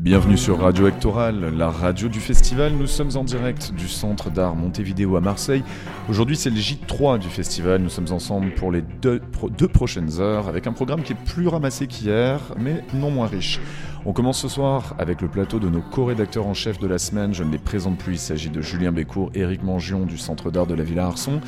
Bienvenue sur Radio Hectoral, la radio du festival. Nous sommes en direct du centre d'art Montevideo à Marseille. Aujourd'hui, c'est le J3 du festival. Nous sommes ensemble pour les deux, deux prochaines heures avec un programme qui est plus ramassé qu'hier, mais non moins riche. On commence ce soir avec le plateau de nos co-rédacteurs en chef de la semaine. Je ne les présente plus. Il s'agit de Julien Bécourt, Éric Mangion du centre d'art de la Villa Arson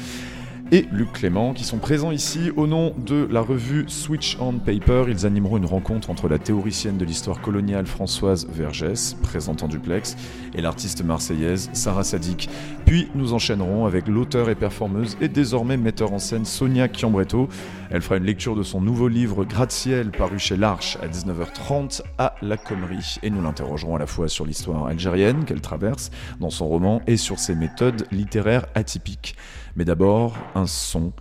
et Luc Clément qui sont présents ici au nom de la revue Switch on Paper. Ils animeront une rencontre entre la théoricienne de l'histoire coloniale Françoise Vergès, présente en duplex, et l'artiste marseillaise Sarah Sadik. Puis nous enchaînerons avec l'auteur et performeuse et désormais metteur en scène Sonia Chiambretto. Elle fera une lecture de son nouveau livre Gratte-ciel paru chez l'Arche à 19h30 à la Commerie et nous l'interrogerons à la fois sur l'histoire algérienne qu'elle traverse dans son roman et sur ses méthodes littéraires atypiques. Mais d'abord, un son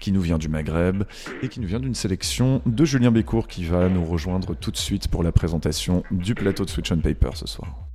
qui nous vient du Maghreb et qui nous vient d'une sélection de Julien Bécourt qui va nous rejoindre tout de suite pour la présentation du plateau de Switch on Paper ce soir.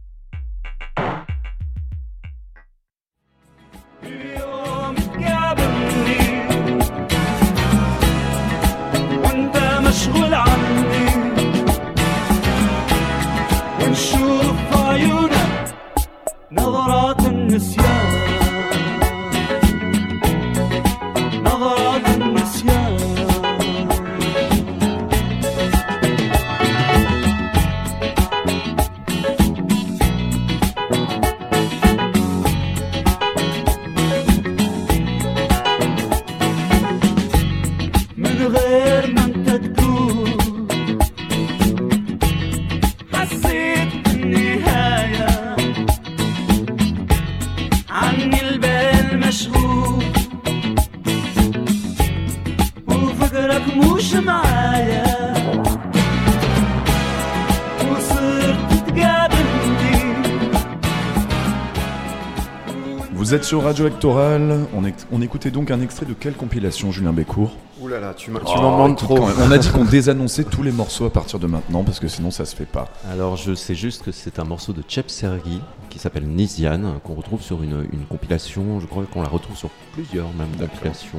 Vous êtes sur Radio Hectoral. On, on, écoutait donc un extrait de quelle compilation, Julien Bécourt? Ouh là là, tu m'en oh, demandes trop. On a dit qu'on désannonçait tous les morceaux à partir de maintenant parce que sinon ça se fait pas. Alors je sais juste que c'est un morceau de Chep Sergi qui s'appelle Nizian qu'on retrouve sur une, une, compilation. Je crois qu'on la retrouve sur plusieurs même compilations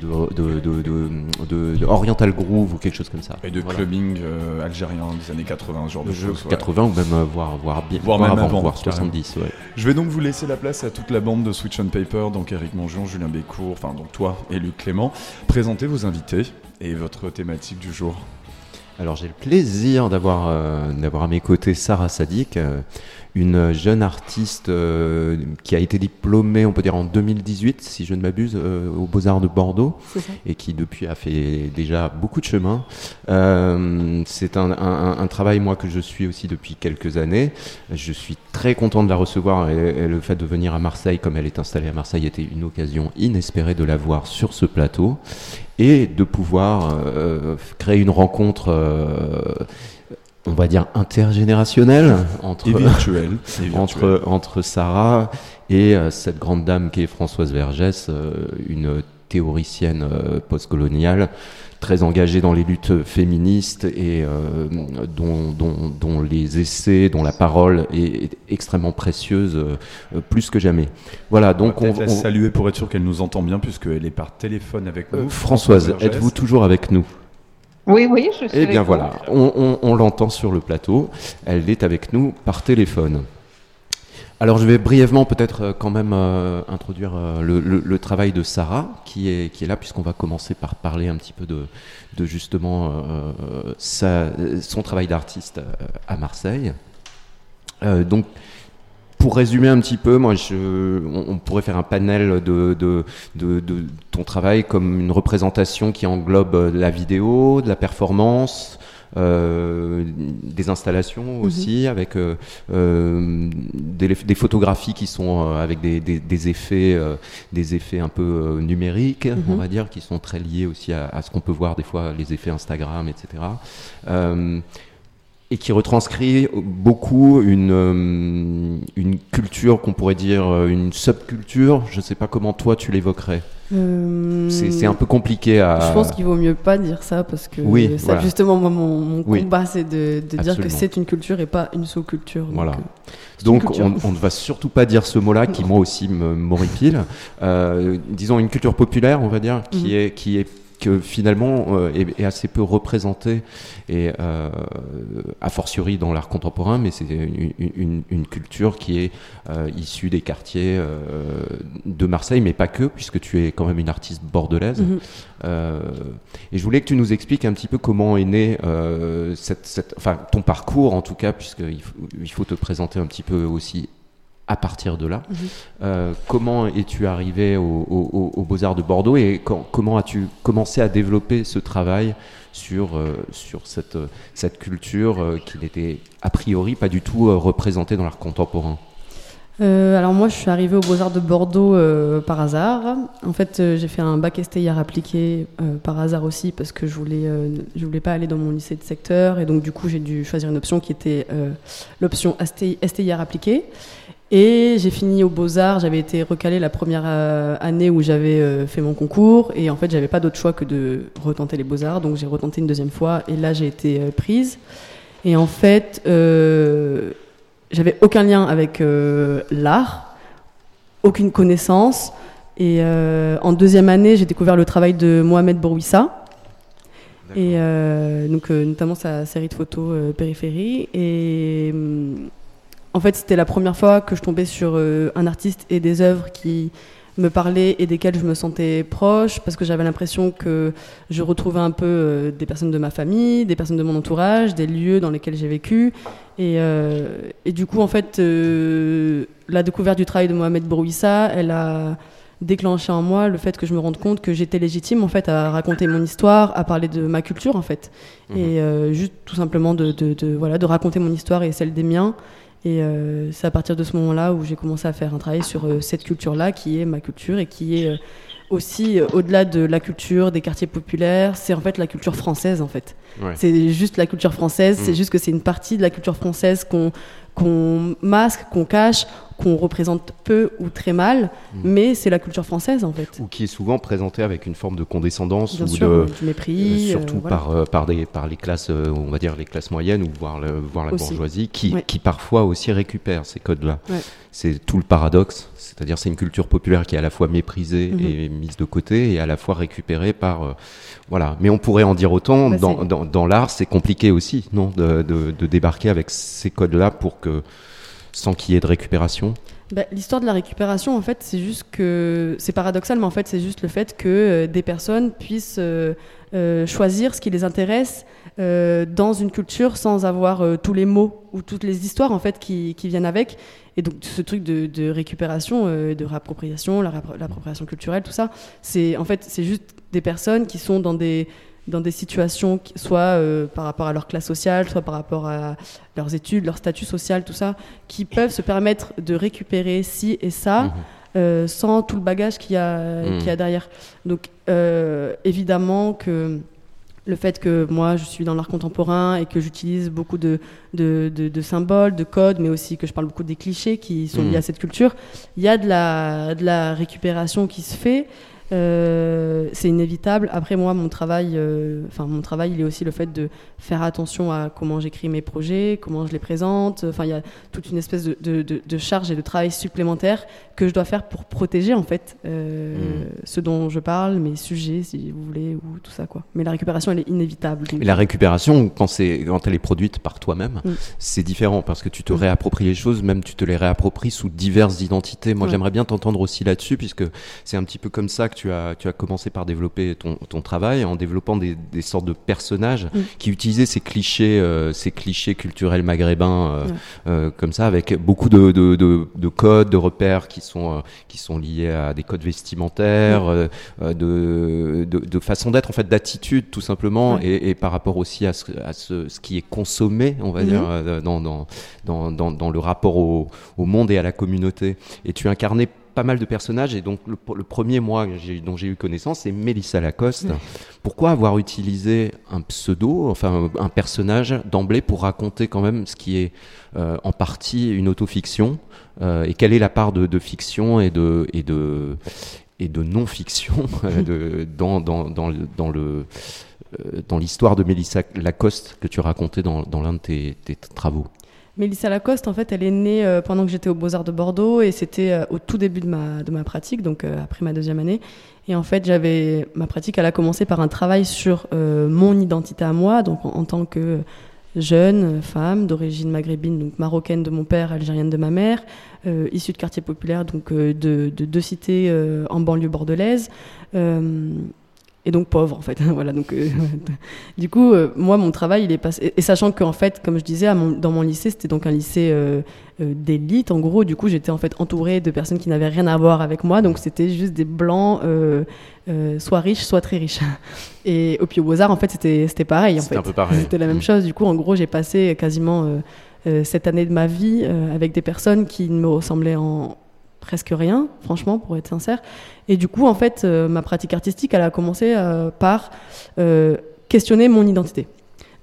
de, de, Oriental Groove ou quelque chose comme ça. Et de clubbing euh, algérien des années 80, ce genre de, choses. 80 ou même euh, voire, voire, bien, voire, même avant, voire 70. Ouais. Je vais donc vous laisser la place à toute la bande de Switch on Paper, donc Eric Mongeon, Julien Bécourt, enfin donc toi et Luc Clément. Présentez vos invités et votre thématique du jour. Alors j'ai le plaisir d'avoir euh, d'avoir à mes côtés Sarah Sadik, une jeune artiste euh, qui a été diplômée, on peut dire en 2018, si je ne m'abuse, euh, aux Beaux-Arts de Bordeaux, et qui depuis a fait déjà beaucoup de chemin. Euh, c'est un, travail, moi, que je suis aussi depuis quelques années. Je suis très content de la recevoir, et, le fait de venir à Marseille, comme elle est installée à Marseille, était une occasion inespérée de la voir sur ce plateau et de pouvoir créer une rencontre on va dire intergénérationnel entre, entre, entre Sarah et euh, cette grande dame qui est Françoise Vergès, euh, une théoricienne euh, postcoloniale très engagée dans les luttes féministes et dont, dont, les essais, dont la parole est, extrêmement précieuse, plus que jamais. Voilà, donc on va la saluer pour être sûr qu'elle nous entend bien, puisqu'elle est par téléphone avec nous. Françoise, êtes-vous toujours avec nous? Oui, oui, je suis. Eh bien voilà, on, l'entend sur le plateau. Elle est avec nous par téléphone. Alors je vais brièvement peut-être euh, quand même euh, introduire euh, le, travail de Sarah qui est, là puisqu'on va commencer par parler un petit peu de, justement son travail d'artiste à Marseille. donc pour résumer un petit peu, moi, on, pourrait faire un panel de, ton travail comme une représentation qui englobe la vidéo, de la performance, des installations mhm. aussi, avec euh, euh, des, des, photographies qui sont euh, avec des, des, des effets, des effets un peu numériques, on mhm. va dire, qui sont très liés aussi à, à ce qu'on peut voir des fois, les effets Instagram, etc et qui retranscrit beaucoup une, euh, une culture qu'on pourrait dire euh, une subculture. Je ne sais pas comment toi tu l'évoquerais. Euh... C'est un peu compliqué à. Je pense qu'il vaut mieux pas dire ça parce que oui, ça, justement moi, mon, mon combat c'est de, de dire que c'est une culture et pas une sous-culture. Voilà. Donc, euh, on, on, ne va surtout pas dire ce mot-là qui moi aussi m'horripile. Euh, disons une culture populaire, on va dire, qui mhm. est qui est que finalement est, assez peu représenté et a fortiori dans l'art contemporain, mais c'est une, culture qui est issue des quartiers de Marseille, mais pas que, puisque tu es quand même une artiste bordelaise. Mm-hmm. et je voulais que tu nous expliques un petit peu comment est né cette, enfin, ton parcours en tout cas, puisqu'il faut, il faut te présenter un petit peu aussi à partir de là. Mhm. Euh, comment es-tu arrivé aux Beaux-Arts de Bordeaux et comment as-tu commencé à développer ce travail sur, euh, sur cette, cette culture euh, qui n'était a priori pas du tout représentée dans l'art contemporain? Alors moi je suis arrivée aux Beaux-Arts de Bordeaux par hasard. En fait j'ai fait un bac STI appliqué par hasard aussi parce que je voulais, je voulais pas aller dans mon lycée de secteur et donc du coup j'ai dû choisir une option qui était l'option STI, STI appliqué. Et j'ai fini aux Beaux-Arts. J'avais été recalée la première euh, année où j'avais euh, fait mon concours. Et en fait, j'avais pas d'autre choix que de retenter les Beaux-Arts. Donc j'ai retenté une deuxième fois. Et là, j'ai été euh, prise. Et en fait, j'avais aucun lien avec l'art, aucune connaissance. Et en deuxième année, j'ai découvert le travail de Mohamed Bourwissa. Et donc, notamment sa série de photos Périphérie. Et hum, en fait, c'était la première fois que je tombais sur euh, un artiste et des œuvres qui me parlaient et desquelles je me sentais proche, parce que j'avais l'impression que je retrouvais un peu euh, des personnes de ma famille, des personnes de mon entourage, des lieux dans lesquels j'ai vécu. Et, euh, du coup, en fait, la découverte du travail de Mohamed Brouissa, elle a déclenché en moi le fait que je me rende compte que j'étais légitime en fait à raconter mon histoire, à parler de ma culture en fait, mhm. et juste tout simplement de, voilà de raconter mon histoire et celle des miens et euh, c'est à partir de ce moment-là où j'ai commencé à faire un travail sur euh, cette culture-là, qui est ma culture et qui est euh, aussi au-delà de la culture des quartiers populaires, c'est en fait la culture française en fait. C'est juste la culture française, c'est mm. juste que c'est une partie de la culture française qu'on qu'on masque, qu'on cache, qu'on représente peu ou très mal, mm. mais c'est la culture française en fait. Ou qui est souvent présentée avec une forme de condescendance ou de du mépris, euh, surtout par euh, par des par les classes, euh, on va dire les classes moyennes ou voire le, voir la bourgeoisie, qui qui parfois aussi récupère ces codes-là. C'est tout le paradoxe, c'est-à-dire c'est une culture populaire qui est à la fois méprisée mm-hmm. et mise de côté et à la fois récupérée par voilà. Mais on pourrait en dire autant. Bah, dans, dans, dans l'art, c'est compliqué aussi, non, de, de, de débarquer avec ces codes-là pour que sans qu'il y ait de récupération bah, L'histoire de la récupération, en fait, c'est juste que. C'est paradoxal, mais en fait, c'est juste le fait que euh, des personnes puissent euh, euh, choisir ce qui les intéresse dans une culture sans avoir tous les mots ou toutes les histoires, en fait, qui, viennent avec. Et donc, ce truc de, de récupération, de réappropriation, l'appropriation culturelle, tout ça, c'est en fait, c'est juste des personnes qui sont dans des dans des situations, soit euh, par rapport à leur classe sociale, soit par rapport à leurs études, leur statut social, tout ça, qui peuvent se permettre de récupérer ci et ça. Mhm. Euh, sans tout le bagage qu'il y, a, mhm. y a derrière. Donc euh, évidemment que le fait que moi je suis dans l'art contemporain et que j'utilise beaucoup de, de, de, symboles, de codes, mais aussi que je parle beaucoup des clichés qui sont liés mhm. à cette culture, il y a de la, de la récupération qui se fait. Euh, c'est inévitable. Après moi, mon travail, euh, mon travail, il est aussi le fait de faire attention à comment j'écris mes projets, comment je les présente. Enfin, il y a toute une espèce de, charge et de travail supplémentaire que je dois faire pour protéger en fait euh, mmh. ce dont je parle, mes sujets, si vous voulez, ou tout ça quoi. Mais la récupération, elle est inévitable. Et la récupération, quand c'est quand elle est produite par toi-même, mmh. c'est différent parce que tu te mmh. réappropries les choses, même tu te les réappropries sous diverses identités. Moi, j'aimerais bien t'entendre aussi là-dessus, puisque c'est un petit peu comme ça que tu as, tu as commencé par développer ton, ton travail en développant des, des sortes de personnages mm. qui utilisaient ces clichés, euh, ces clichés culturels maghrébins euh, comme ça, avec beaucoup de, de, de, de, codes, de repères qui sont, qui sont liés à des codes vestimentaires, mm. de, de, façon d'être, en fait, d'attitude tout simplement, et, et, par rapport aussi à ce, à ce, ce qui est consommé, on va dire, dans, dans, dans, dans, dans le rapport au, au monde et à la communauté. Et tu incarnais pas mal de personnages et donc le, premier moi dont j'ai eu connaissance c'est Mélissa Lacoste. Pourquoi avoir utilisé un pseudo, enfin un personnage d'emblée pour raconter quand même ce qui est euh, en partie une autofiction euh, et quelle est la part de, fiction et de et de et de non-fiction euh, dans, dans, dans, dans le dans l'histoire de Mélissa Lacoste que tu racontais dans, dans l'un de tes, tes travaux? Mélissa Lacoste, en fait, elle est née euh, pendant que j'étais aux Beaux-Arts de Bordeaux et c'était euh, au tout début de ma, pratique, donc euh, après ma deuxième année. Et en fait, j'avais ma pratique, elle a commencé par un travail sur mon identité à moi, donc en, tant que jeune femme d'origine maghrébine, donc marocaine de mon père, algérienne de ma mère, issue de quartier populaire, donc de, deux cités en banlieue bordelaise et donc pauvre en fait. voilà, donc euh, du coup, euh, moi mon travail il est passé et, sachant qu'en fait, comme je disais, dans mon lycée c'était donc un lycée euh, d'élite en gros. Du coup, j'étais en fait entourée de personnes qui n'avaient rien à voir avec moi, donc c'était juste des blancs, soit riches, soit très riches. Et au Pio Beaux Arts en fait c'était c'était pareil en fait. un peu pareil. C'était la même mm. chose. Du coup, en gros, j'ai passé quasiment cette année de ma vie avec des personnes qui me ressemblaient en presque rien, franchement, pour être sincère. Et du coup, en fait, euh, ma pratique artistique, elle a commencé euh, par euh, questionner mon identité.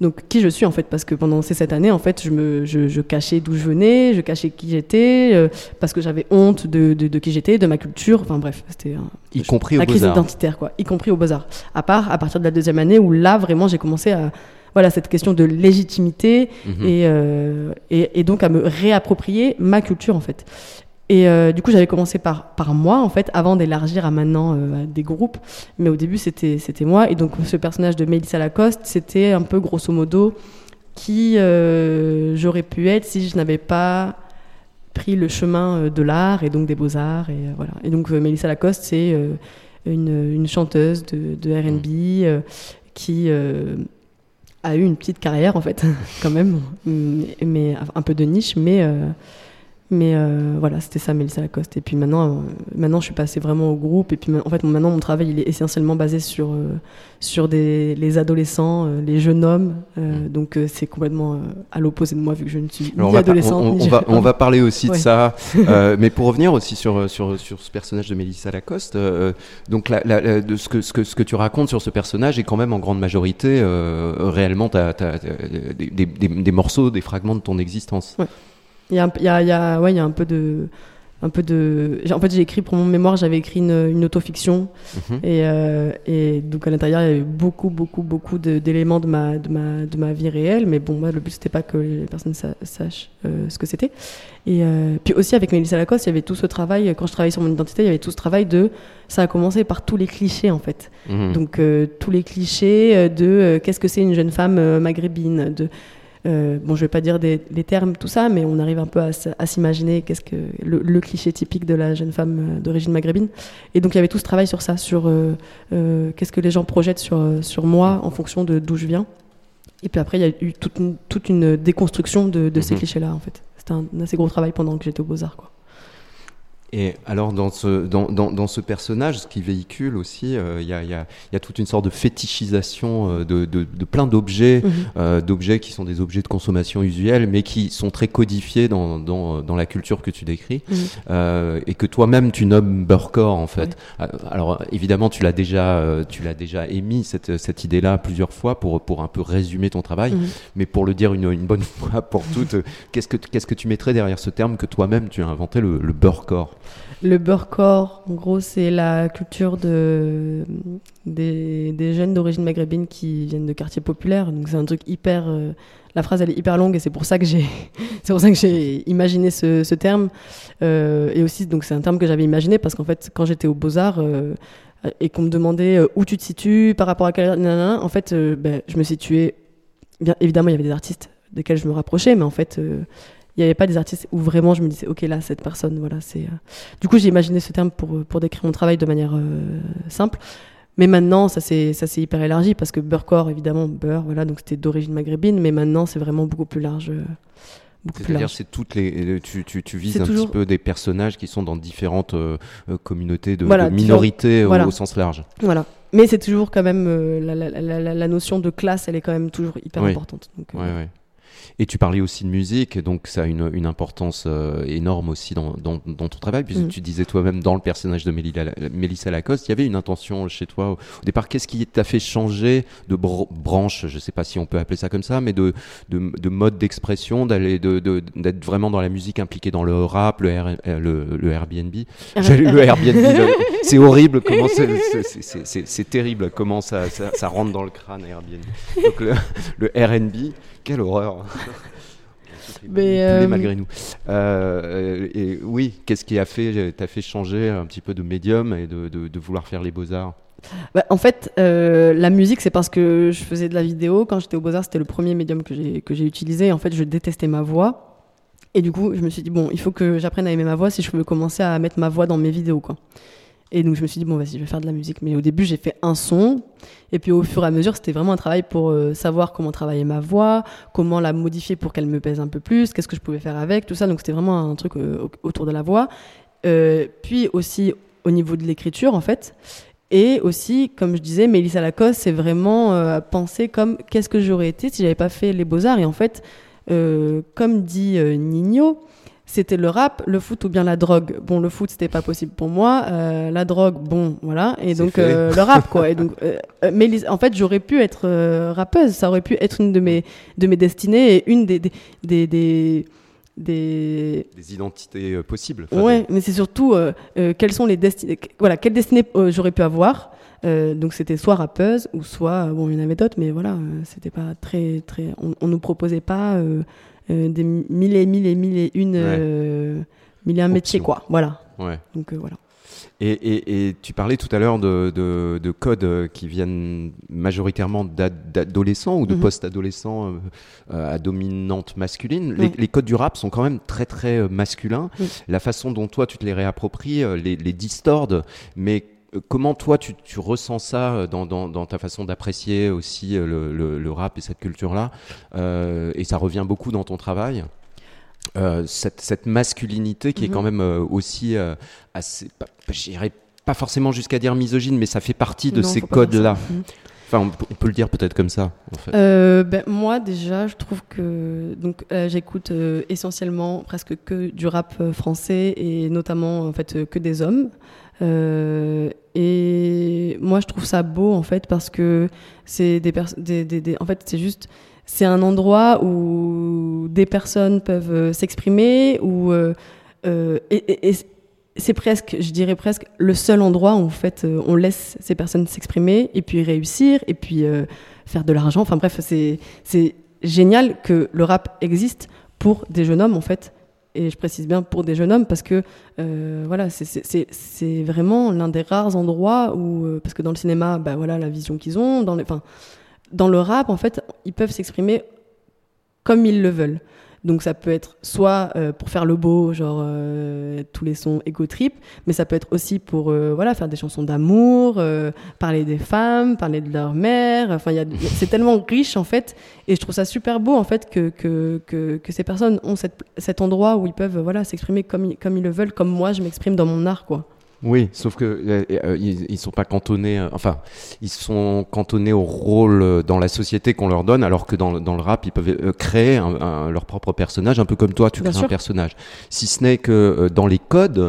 Donc, qui je suis, en fait, parce que pendant ces sept années, en fait, je, me, je, cachais d'où je venais, je cachais qui j'étais, parce que j'avais honte de, de, qui j'étais, de ma culture, enfin bref, c'était y compris la crise identitaire, quoi, y compris au Beaux-Arts. À part à partir de la deuxième année, où là, vraiment, j'ai commencé à voilà cette question de légitimité mhm. et, et, et, donc à me réapproprier ma culture en fait. Et euh, du coup, j'avais commencé par, par moi, en fait, avant d'élargir à maintenant euh, des groupes. Mais au début, c'était, c'était moi. Et donc, ce personnage de Mélissa Lacoste, c'était un peu grosso modo qui euh, j'aurais pu être si je n'avais pas pris le chemin de l'art et donc des beaux-arts. Et, voilà. et donc, Mélissa Lacoste, c'est une, une, chanteuse de, de RB qui a eu une petite carrière, en fait, quand même, mais un peu de niche, mais mais euh, voilà, c'était ça, Mélissa Lacoste. Et puis maintenant, euh, maintenant, je suis passée vraiment au groupe. Et puis en fait, maintenant, mon travail, il est essentiellement basé sur, euh, sur des, les adolescents, les jeunes hommes. Mm. Donc c'est complètement à l'opposé de moi, vu que je ne suis ni adolescente. On, ni va, on va parler aussi de ça. mais pour revenir aussi sur, sur, sur ce personnage de Mélissa Lacoste, donc la, de ce, que, ce, que, ce que tu racontes sur ce personnage est quand même en grande majorité réellement des, des, des, morceaux, des fragments de ton existence. Il y a, y, a, y, a, ouais, y a un peu de un peu de en fait j'ai écrit pour mon mémoire j'avais écrit une, une autofiction mhm. et, euh, et, donc à l'intérieur il y avait beaucoup beaucoup beaucoup d'éléments de, ma, de, ma, de ma vie réelle mais bon moi le but c'était pas que les personnes sachent euh, ce que c'était et euh, puis aussi avec Mélissa Lacoste il y avait tout ce travail quand je travaillais sur mon identité il y avait tout ce travail de ça a commencé par tous les clichés en fait mhm. donc tous les clichés de qu'est-ce que c'est une jeune femme maghrébine de euh, bon, je vais pas dire des, les termes, tout ça, mais on arrive un peu à, s'imaginer qu'est-ce que le, cliché typique de la jeune femme euh, d'origine maghrébine. Et donc il y avait tout ce travail sur ça, sur euh, qu'est-ce que les gens projettent sur, sur moi en fonction de d'où je viens. Et puis après, il y a eu toute une, toute une déconstruction de, de ces mhm. clichés-là, en fait. C'était un, un, assez gros travail pendant que j'étais aux Beaux-Arts, quoi. Et alors dans ce, dans, dans, dans ce personnage, ce qui véhicule aussi, euh, il y, a, y, a, y, a, toute une sorte de fétichisation euh, de, de, de plein d'objets, mhm. euh, d'objets qui sont des objets de consommation usuelle, mais qui sont très codifiés dans, dans, dans la culture que tu décris, mhm. et que toi-même tu nommes Burkor en fait. Alors évidemment, tu l'as déjà, tu l'as déjà émis cette, cette idée-là plusieurs fois pour, pour un peu résumer ton travail, mhm. mais pour le dire une, une bonne fois pour toutes, qu'est-ce que qu'est-ce que tu mettrais derrière ce terme que toi-même tu as inventé, le, le Burkor le beurre-corps, en gros, c'est la culture de, des, jeunes d'origine maghrébine qui viennent de quartiers populaires. Donc c'est un truc hyper. Euh, la phrase elle est hyper longue et c'est pour ça que j'ai, c'est pour ça que j'ai imaginé ce, terme. Euh, et aussi, donc c'est un terme que j'avais imaginé parce qu'en fait, quand j'étais aux Beaux Arts euh, et qu'on me demandait où tu te situes par rapport à quel, en fait, ben, je me situais. Bien évidemment, il y avait des artistes desquels je me rapprochais, mais en fait il n'y avait pas des artistes où vraiment je me disais, ok, là, cette personne, voilà, c'est. Euh. Du coup, j'ai imaginé ce terme pour, pour décrire mon travail de manière euh, simple. Mais maintenant, ça s'est hyper élargi parce que beurre évidemment, beurre, voilà, donc c'était d'origine maghrébine, mais maintenant, c'est vraiment beaucoup plus large. Euh, C'est-à-dire, c'est toutes les, tu, tu, tu vises un petit peu des personnages qui sont dans différentes communautés de, minorités au, sens large. Voilà. Mais c'est toujours quand même la, la, la, la, notion de classe, elle est quand même toujours hyper importante. Donc, ouais, ouais. Et tu parlais aussi de musique, donc ça a une, une importance euh, énorme aussi dans, dans, dans, ton travail, puisque mm. tu disais toi-même dans le personnage de Mélissa Lacoste, il y avait une intention chez toi au, départ. Qu'est-ce qui t'a fait changer de branche, je ne sais pas si on peut appeler ça comme ça, mais de, de, de mode d'expression, d'aller d'être de, vraiment dans la musique impliquée dans le rap, le, euh, le, le, Airbnb? le Airbnb, c'est horrible, comment c'est terrible comment ça, ça, ça, rentre dans le crâne Airbnb. Donc le, le RB, quelle horreur Mais malgré nous. et oui, qu'est-ce qui a fait, t'a fait changer un petit peu de médium et de, de vouloir faire les beaux arts bah, en fait, euh, la musique, c'est parce que je faisais de la vidéo. Quand j'étais au Beaux-Arts, c'était le premier médium que j'ai, que j'ai utilisé. En fait, je détestais ma voix. Et du coup, je me suis dit, bon, il faut que j'apprenne à aimer ma voix si je veux commencer à mettre ma voix dans mes vidéos. Quoi. Et donc, je me suis dit, bon, vas-y, je vais faire de la musique. Mais au début, j'ai fait un son. Et puis, au fur et à mesure, c'était vraiment un travail pour euh, savoir comment travailler ma voix, comment la modifier pour qu'elle me pèse un peu plus, qu'est-ce que je pouvais faire avec, tout ça. Donc, c'était vraiment un truc euh, autour de la voix. puis aussi au niveau de l'écriture, en fait. Et aussi, comme je disais, Mélissa Lacoste, c'est vraiment euh, penser comme qu'est-ce que j'aurais été si j'avais pas fait les beaux-arts. Et en fait, euh, comme dit euh, Nino, c'était le rap, le foot ou bien la drogue. Bon, le foot, c'était pas possible pour moi. Euh, la drogue, bon, voilà. Et donc, euh, le rap, quoi. Et donc, mais en fait, j'aurais pu être rappeuse. Ça aurait pu être une de mes, de mes destinées et une des, des, des, des des... des identités euh, possibles. ouais, mais c'est surtout euh, euh, quelles sont les destinées. Voilà, quelle destinée j'aurais pu avoir. donc c'était soit rappeuse ou soit bon, il y en avait d'autres, mais voilà, c'était pas très très. On, on nous proposait pas des mille et mille et mille et une mille et un métiers quoi. Voilà. Ouais. Donc voilà. Et, tu parlais tout à l'heure de, codes qui viennent majoritairement d'adolescents ou de mhm. post-adolescents euh, à dominante masculine. Les, codes du rap sont quand même très très euh, masculins. La façon dont toi tu te les réappropries, euh, les, les distordes, mais comment toi tu, ressens ça dans, ta façon d'apprécier aussi le, rap et cette culture-là Et ça revient beaucoup dans ton travail euh, cette, masculinité qui est quand mhm. même euh, aussi euh, assez, j'irais pas forcément jusqu'à dire misogyne, mais ça fait partie de ces codes-là. Mhm. Enfin, on, peut le dire peut-être comme ça. En fait. ben, moi, déjà, je trouve que donc j'écoute essentiellement presque que du rap français et notamment en fait que des hommes. Et moi, je trouve ça beau en fait parce que c'est des, en fait c'est juste c'est un endroit où des personnes peuvent euh, s'exprimer, où euh, euh, et, c'est presque, je dirais presque, le seul endroit où en fait on laisse ces personnes s'exprimer et puis réussir et puis faire de l'argent. Enfin bref, c'est génial que le rap existe pour des jeunes hommes en fait. Et je précise bien pour des jeunes hommes parce que voilà, c'est vraiment l'un des rares endroits où, parce que dans le cinéma, bah voilà, la vision qu'ils ont, dans les, dans le rap, en fait, ils peuvent s'exprimer comme ils le veulent. Donc ça peut être soit euh, pour faire le beau, genre euh, tous les sons ego trip, mais ça peut être aussi pour euh, voilà faire des chansons d'amour, parler des femmes, parler de leur mère. Enfin, c'est tellement riche en fait, et je trouve ça super beau en fait que que, que, que ces personnes ont cette, cet endroit où ils peuvent voilà s'exprimer comme comme ils le veulent, comme moi je m'exprime dans mon art quoi. Oui, sauf que euh, euh, ils, sont pas cantonnés. Euh, enfin, ils sont cantonnés au rôle dans la société qu'on leur donne, alors que dans, dans le rap, ils peuvent créer leur propre personnage, un peu comme toi, tu crées un personnage. Si ce n'est que dans les codes,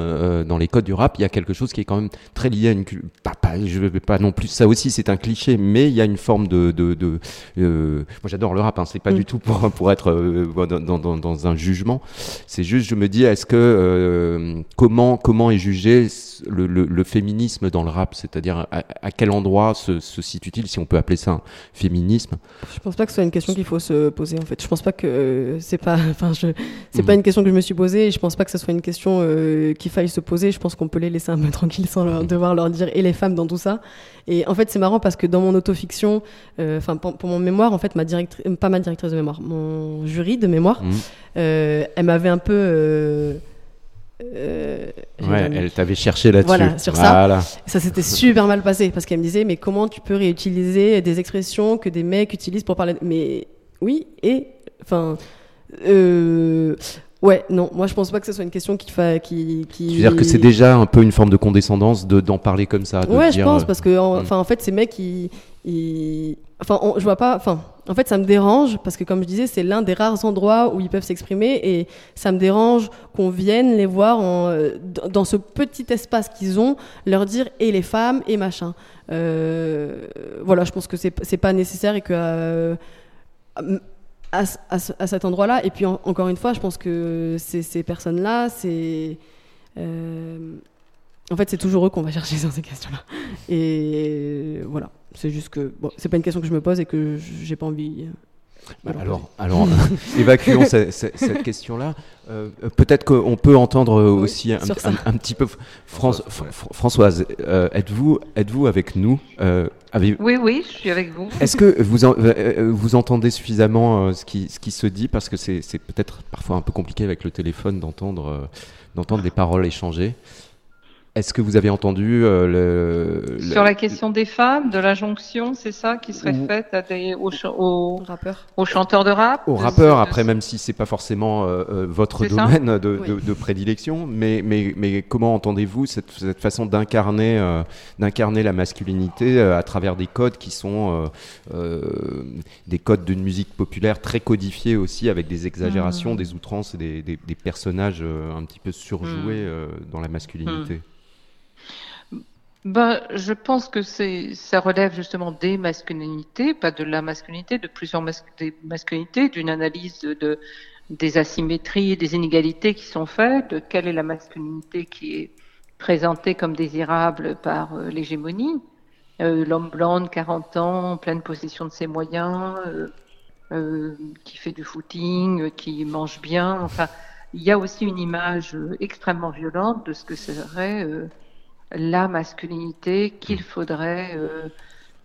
dans les codes du rap, il y a quelque chose qui est quand même très lié à une pas, pas, je vais pas non plus. Ça aussi, c'est un cliché, mais il y a une forme de. de, de moi, j'adore le rap. Hein, c'est pas mm. du tout pour pour être dans, dans, dans, un jugement. C'est juste, je me dis, est-ce que comment comment est jugé le, féminisme dans le rap C'est-à-dire à, quel endroit se, situe-t-il, si on peut appeler ça un féminisme? Je pense pas que ce soit une question qu'il faut se poser en fait. Je pense pas que euh, c'est pas, enfin, je, c'est pas mhm. une question que je me suis posée. Et je pense pas que ce soit une question euh, qu'il faille se poser. Je pense qu'on peut les laisser un peu tranquilles sans leur, devoir leur dire et les femmes dans tout ça. Et en fait, c'est marrant parce que dans mon autofiction, euh, enfin pour, mon mémoire, en fait, ma directrice, pas ma directrice de mémoire, mon jury de mémoire, mhm. elle m'avait un peu euh, ouais, elle t'avait cherché là-dessus. Voilà, sur ça. Ça s'était super mal passé parce qu'elle me disait mais comment tu peux réutiliser des expressions que des mecs utilisent pour parler Mais oui, et enfin euh, ouais, non, moi je pense pas que ce soit une question qui fa... qui, qui... Tu veux dire que c'est déjà un peu une forme de condescendance de d'en parler comme ça. ouais, je pense parce que en, enfin en fait ces mecs ils, ils... enfin je vois pas enfin en fait, ça me dérange parce que, comme je disais, c'est l'un des rares endroits où ils peuvent s'exprimer et ça me dérange qu'on vienne les voir euh, dans ce petit espace qu'ils ont, leur dire et les femmes et machin. Euh, voilà, je pense que c'est pas nécessaire et que euh, à, à, cet endroit-là. Et puis encore une fois, je pense que ces personnes-là, c'est en fait, c'est toujours eux qu'on va chercher sur ces questions-là. Et voilà. C'est juste que bon, c'est pas une question que je me pose et que j'ai pas envie. Bah, alors, alors évacuons cette, question-là. Euh, peut-être qu'on peut entendre aussi un, petit peu. Françoise, euh, êtes-vous êtes avec nous euh, Oui, oui, je suis avec vous. Est-ce que vous, vous entendez suffisamment ce, qui, ce qui se dit? Parce que c'est peut-être parfois un peu compliqué avec le téléphone d'entendre d'entendre des paroles échangées. Est-ce que vous avez entendu euh, le, Sur la question des femmes, de l'injonction, c'est ça qui serait faite à des, aux, aux, aux, chanteurs de rap Aux rappeurs, après, même si c'est pas forcément euh, euh, votre domaine de, de, de, prédilection, mais, mais, mais comment entendez-vous cette, cette, façon d'incarner d'incarner la masculinité à travers des codes qui sont des codes d'une musique populaire très codifiés aussi, avec des exagérations, hmm. des outrances et des, des, des personnages un petit peu surjoués hmm. dans la masculinité? Hmm. Ben, je pense que c'est, ça relève justement des masculinités, pas de la masculinité, de plusieurs masculinités, d'une analyse de, des asymétries, des inégalités qui sont faites, de quelle est la masculinité qui est présentée comme désirable par euh, l'hégémonie. Euh, l'homme blanc de 40 ans, en pleine possession de ses moyens, euh, qui fait du footing, qui mange bien. Enfin, il y a aussi une image extrêmement violente de ce que serait la masculinité qu'il faudrait euh,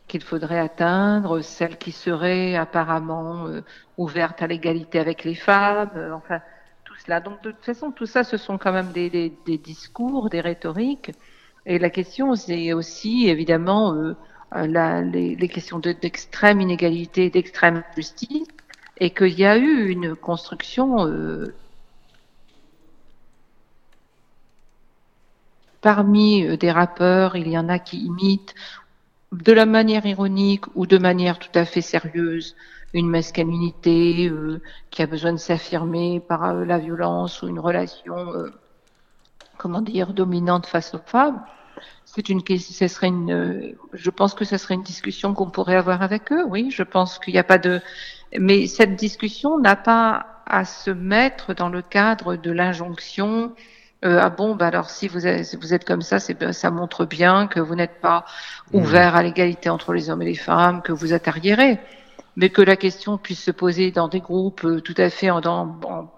qu'il faudrait atteindre, celle qui serait apparemment euh, ouverte à l'égalité avec les femmes, euh, enfin tout cela. Donc de toute façon, tout ça, ce sont quand même des, des, des discours, des rhétoriques. Et la question, c'est aussi évidemment la, les, les, questions d'extrême inégalité, d'extrême justice, et qu'il y a eu une construction parmi euh, des rappeurs, il y en a qui imitent de la manière ironique ou de manière tout à fait sérieuse une masculinité euh, qui a besoin de s'affirmer par euh, la violence ou une relation, comment dire, dominante face aux femmes. C'est une, ce serait une, je pense que ce serait une discussion qu'on pourrait avoir avec eux. Oui, je pense qu'il n'y a pas de, mais cette discussion n'a pas à se mettre dans le cadre de l'injonction euh, ah bon, bah alors si vous êtes, vous êtes comme ça, c'est, ça montre bien que vous n'êtes pas mmh. ouvert à l'égalité entre les hommes et les femmes, que vous êtes arriéré, mais que la question puisse se poser dans des groupes euh, tout à fait en, en,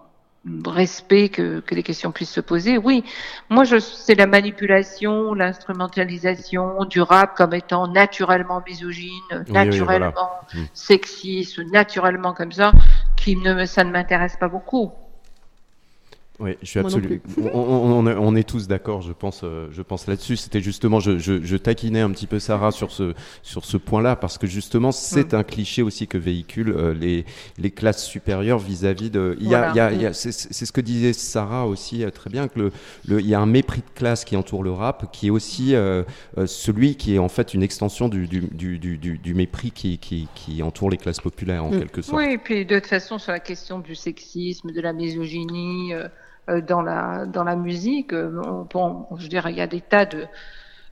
respect, que, que les questions puissent se poser. Oui, moi, je, c'est la manipulation, l'instrumentalisation du rap comme étant naturellement misogyne, naturellement mmh. sexiste, naturellement comme ça, qui ne, ça ne m'intéresse pas beaucoup. Oui, je suis absolument. On, on, est tous d'accord, je pense, euh, je pense là-dessus. C'était justement, je, je, je, taquinais un petit peu Sarah sur ce sur ce point-là parce que justement, c'est un cliché aussi que véhiculent euh, les les classes supérieures vis-à-vis de. Il y a, il y a, c'est ce que disait Sarah aussi euh, très bien que le, le, il y a un mépris de classe qui entoure le rap, qui est aussi celui qui est en fait une extension du du, du, du, du mépris qui, qui, qui entoure les classes populaires en mm. quelque sorte. Oui, et puis de toute façon sur la question du sexisme, de la misogynie. Euh, dans la dans la musique. Euh, bon, je veux dire, il y a des tas de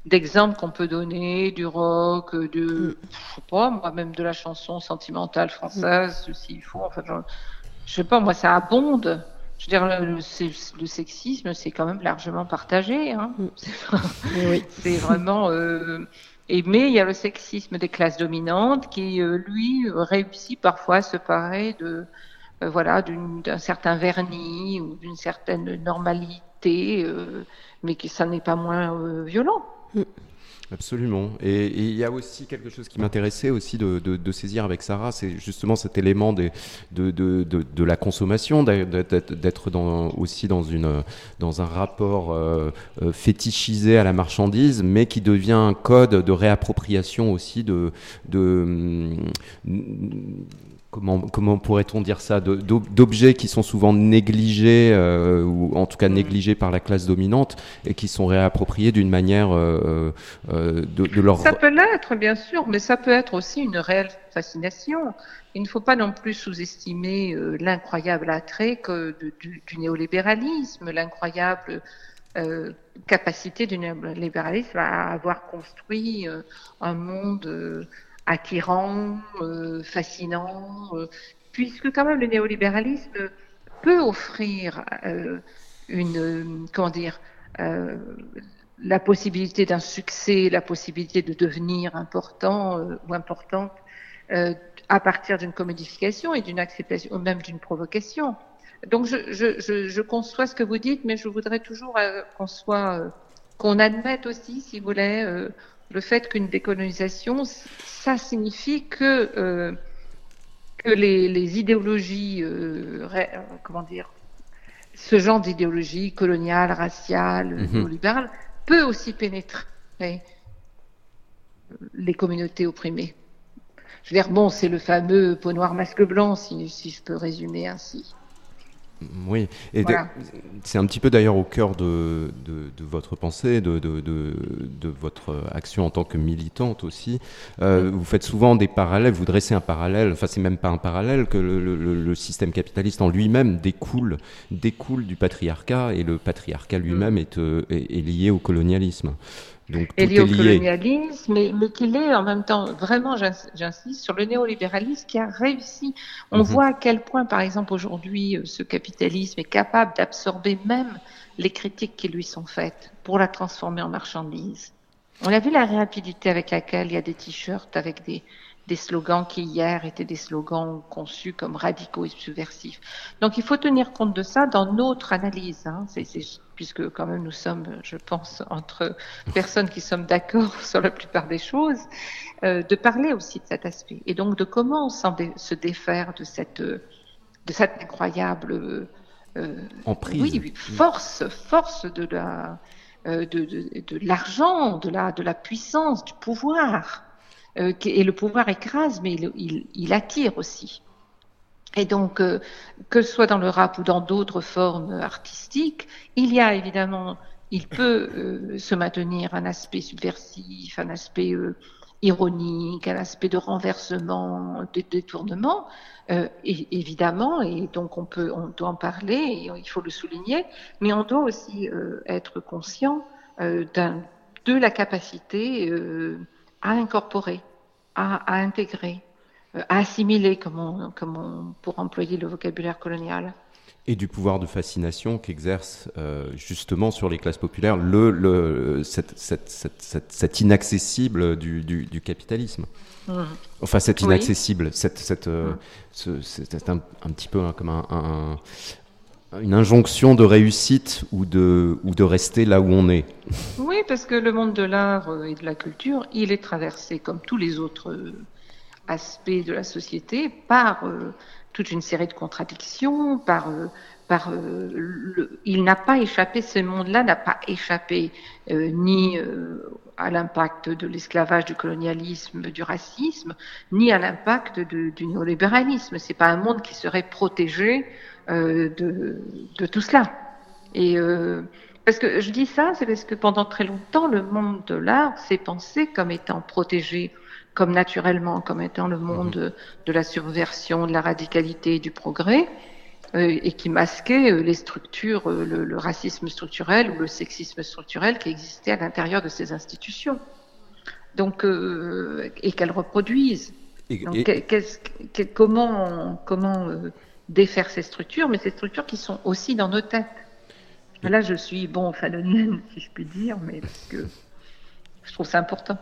d'exemples qu'on peut donner, du rock, de, mm. je sais pas, moi même de la chanson sentimentale française, s'il faut. Enfin, je, je sais pas, moi ça abonde. Je veux dire, le, le sexisme, c'est quand même largement partagé. Hein. Mm. C'est vraiment. Euh, et mais il y a le sexisme des classes dominantes qui, euh, lui, réussit parfois à se parer de euh, voilà, d'un certain vernis ou d'une certaine normalité, euh, mais que ça n'est pas moins euh, violent. Mm. Absolument. Et il y a aussi quelque chose qui m'intéressait aussi de, saisir avec Sarah, c'est justement cet élément de, de la consommation, d'être aussi dans, une, dans un rapport fétichisé à la marchandise, mais qui devient un code de réappropriation aussi de, de comment, pourrait-on dire ça, d'objets qui sont souvent négligés, euh, ou en tout cas négligés par la classe dominante, et qui sont réappropriés d'une manière euh, euh, de, leur... Ça peut l'être, bien sûr, mais ça peut être aussi une réelle fascination. Il ne faut pas non plus sous-estimer l'incroyable attrait que du, néolibéralisme, l'incroyable capacité du néolibéralisme à avoir construit un monde attirant, euh, fascinant, euh, puisque quand même le néolibéralisme peut offrir euh, une, comment dire, la possibilité d'un succès, la possibilité de devenir important ou importante euh, à partir d'une commodification et d'une acceptation, ou même d'une provocation. Donc je, je, je, je, conçois ce que vous dites, mais je voudrais toujours euh, qu'on soit, euh, qu'on admette aussi, si vous voulez, euh, le fait qu'une décolonisation, ça signifie que que les, les idéologies, comment dire, ce genre d'idéologie coloniale, raciale, mm néolibérale, peut aussi pénétrer les communautés opprimées. Je veux dire, bon, c'est le fameux peau noir masque blanc, si, si je peux résumer ainsi. Oui, et c'est un petit peu d'ailleurs au cœur de, votre pensée, de, votre action en tant que militante aussi. Euh, vous faites souvent des parallèles, vous dressez un parallèle, enfin c'est même pas un parallèle, que le, système capitaliste en lui-même découle, découle du patriarcat et le patriarcat lui-même mm. est, est, lié au colonialisme. Donc, est lié au colonialisme, mais, mais qu'il est en même temps, vraiment, j'insiste, sur le néolibéralisme qui a réussi. On mhm. voit à quel point, par exemple, aujourd'hui, euh, ce capitalisme est capable d'absorber même les critiques qui lui sont faites pour la transformer en marchandise. On a vu la rapidité avec laquelle il y a des t-shirts avec des, des slogans qui hier étaient des slogans conçus comme radicaux et subversifs. Donc il faut tenir compte de ça dans notre analyse, hein. Puisque quand même nous sommes, je pense, entre personnes qui sommes d'accord sur la plupart des choses, euh, de parler aussi de cet aspect et donc de comment se défaire de cette, de cette incroyable euh, oui, force, force de la euh, de, de, de l'argent, de la, de la puissance, du pouvoir euh, et le pouvoir écrase, mais il, il, attire aussi. Et donc, euh, que ce soit dans le rap ou dans d'autres formes artistiques, il y a évidemment, il peut euh, se maintenir un aspect subversif, un aspect ironique, un aspect de renversement, de détournement, et, évidemment, et donc on peut, on doit en parler, il faut le souligner, mais on doit aussi être conscient de la capacité à incorporer, à, intégrer, euh, à assimiler, comme on, pour employer le vocabulaire colonial. Et du pouvoir de fascination qu'exerce euh, justement sur les classes populaires le, le, cette, cette, cette, inaccessible du, du, capitalisme. Mmh. Enfin, c'est inaccessible, cette, euh, mmh. c'est un, un, petit peu comme un, une injonction de réussite ou de, ou de rester là où on est. Oui, parce que le monde de l'art euh, et de la culture, il est traversé, comme tous les autres euh, aspects de la société, par euh, toute une série de contradictions, par, par le, il n'a pas échappé, ce monde-là n'a pas échappé ni à l'impact de l'esclavage, du colonialisme, du racisme, ni à l'impact du néolibéralisme. C'est pas un monde qui serait protégé euh, de, de, tout cela. Et euh, parce que je dis ça, c'est parce que pendant très longtemps, le monde de l'art s'est pensé comme étant protégé, comme naturellement, comme étant le monde mhm. de la subversion, de la radicalité et du progrès, euh, et qui masquait les structures, le, racisme structurel ou le sexisme structurel qui existait à l'intérieur de ces institutions. Donc, et qu'elles reproduisent. Donc, comment, comment défaire ces structures, mais ces structures qui sont aussi dans nos têtes. Là, je suis, bon, fanonienne, si je puis dire, mais parce que je trouve ça important.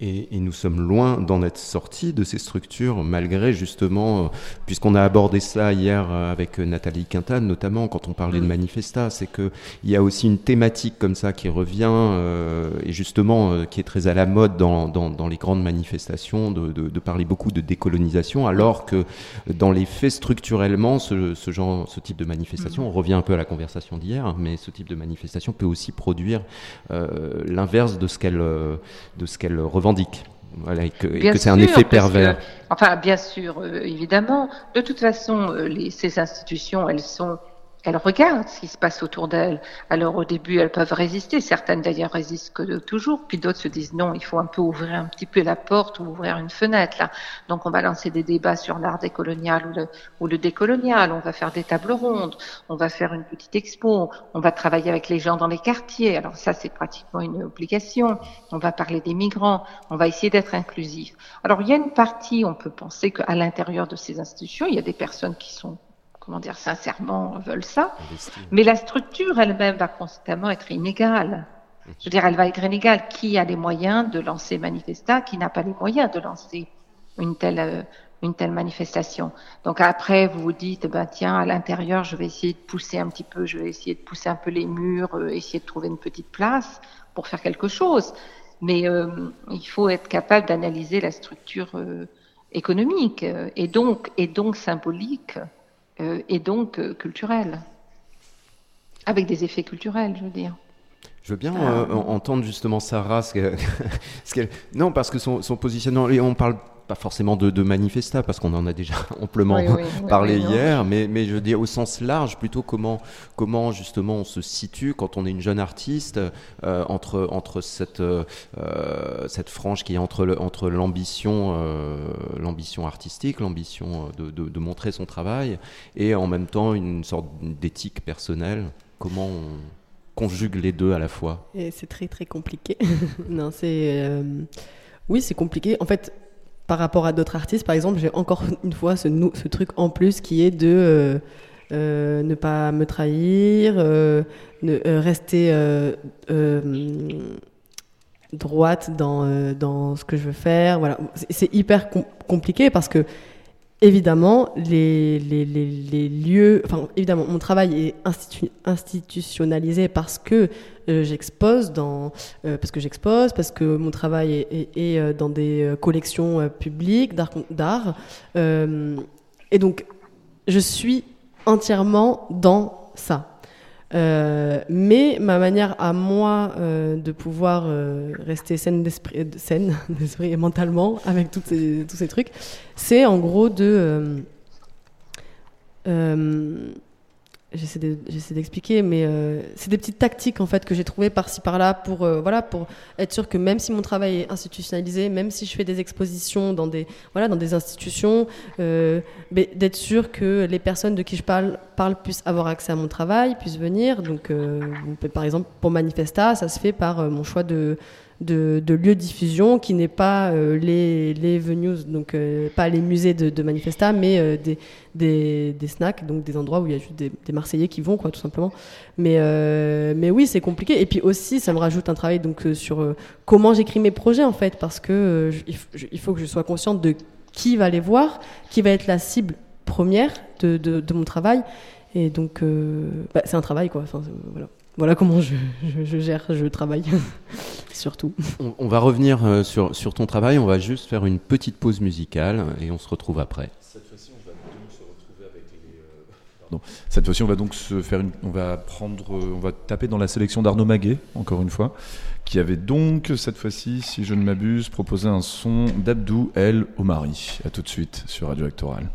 Et, nous sommes loin d'en être sortis de ces structures, malgré justement, euh, puisqu'on a abordé ça hier euh, avec Nathalie Quintane, notamment quand on parlait de manifesta, c'est qu'il y a aussi une thématique comme ça qui revient, euh, et justement qui est très à la mode dans, dans, les grandes manifestations, de, de, parler beaucoup de décolonisation, alors que dans les faits, structurellement, ce, ce genre, ce type de manifestation, mm. on revient un peu à la conversation d'hier, mais ce type de manifestation peut aussi produire l'inverse de ce qu'elle de ce qu'elle revendique. Voilà, et que, c'est un effet pervers. enfin, bien sûr, euh, évidemment. De toute façon, euh, les, ces institutions, elles sont elles regardent ce qui se passe autour d'elles. Alors au début, elles peuvent résister. Certaines d'ailleurs résistent que toujours, puis d'autres se disent non, il faut un peu ouvrir un petit peu la porte ou ouvrir une fenêtre là. Donc on va lancer des débats sur l'art décolonial ou le, ou le décolonial. On va faire des tables rondes. On va faire une petite expo. On va travailler avec les gens dans les quartiers. Alors ça, c'est pratiquement une obligation. On va parler des migrants. On va essayer d'être inclusif. Alors il y a une partie, on peut penser qu'à l'intérieur de ces institutions, il y a des personnes qui sont comment dire, sincèrement veulent ça. Mais la structure elle-même va constamment être inégale. Je veux dire, elle va être inégale. Qui a les moyens de lancer Manifesta, qui n'a pas les moyens de lancer une telle une telle manifestation? Donc après, vous vous dites, ben tiens, à l'intérieur, je vais essayer de pousser un petit peu, je vais essayer de pousser un peu les murs, essayer de trouver une petite place pour faire quelque chose. Mais euh, il faut être capable d'analyser la structure euh, économique euh, et donc et donc symbolique et donc culturelle, avec des effets culturels, je veux dire. Je veux bien ah. entendre justement Sarah ce qu'elle. non, parce que son, son positionnement, on parle pas forcément de, de manifesta, parce qu'on en a déjà amplement parlé hier, mais, mais je veux dire au sens large, plutôt comment, comment justement on se situe quand on est une jeune artiste euh, entre, entre cette, euh, cette frange qui est entre, entre l'ambition, euh, l'ambition artistique, l'ambition de, de, de, montrer son travail, et en même temps une sorte d'éthique personnelle. Comment on conjugue les deux à la fois? C'est très très compliqué. non, c'est oui, c'est compliqué. En fait, par rapport à d'autres artistes, par exemple, j'ai encore une fois ce, truc en plus qui est de euh, euh, ne pas me trahir, euh, ne, rester droite dans, ce que je veux faire. C'est hyper compliqué parce que évidemment, les, lieux, enfin, évidemment, mon travail est institutionnalisé parce que euh, j'expose dans, euh, parce que j'expose, parce que mon travail est, est, euh, dans des collections publiques d'art, et donc, je suis entièrement dans ça. Euh, mais ma manière à moi euh, de pouvoir euh, rester saine d'esprit, saine d'esprit et mentalement avec toutes ces, tous ces trucs, c'est en gros de j'essaie d'expliquer, mais euh, c'est des petites tactiques en fait que j'ai trouvées par-ci par-là pour euh, voilà pour être sûr que même si mon travail est institutionnalisé, même si je fais des expositions dans des voilà dans des institutions, euh, d'être sûr que les personnes de qui je parle parlent puissent avoir accès à mon travail, puissent venir. Donc par exemple pour Manifesta, ça se fait par mon choix de de, de lieux de diffusion qui n'est pas euh, les, les venues, donc euh, pas les musées de, Manifesta, mais euh, des, des, des, snacks, donc des endroits où il y a juste des, Marseillais qui vont, quoi, tout simplement. Mais, mais oui, c'est compliqué. Et puis aussi, ça me rajoute un travail donc, sur comment j'écris mes projets, en fait, parce que il faut que je sois consciente de qui va les voir, qui va être la cible première de, de, de mon travail. Et donc, bah, c'est un travail, quoi. Enfin, voilà. Voilà comment je, je, gère, je travaille, surtout. On, va revenir euh, sur, sur ton travail, on va juste faire une petite pause musicale et on se retrouve après. Cette fois-ci, on va donc se retrouver avec les... Euh, cette fois-ci, on va donc se faire une... on va prendre, on va taper dans la sélection d'Arnaud Maguet, encore une fois, qui avait donc cette fois-ci, si je ne m'abuse, proposé un son d'Abdou El Omari. À tout de suite sur Radio Actoral.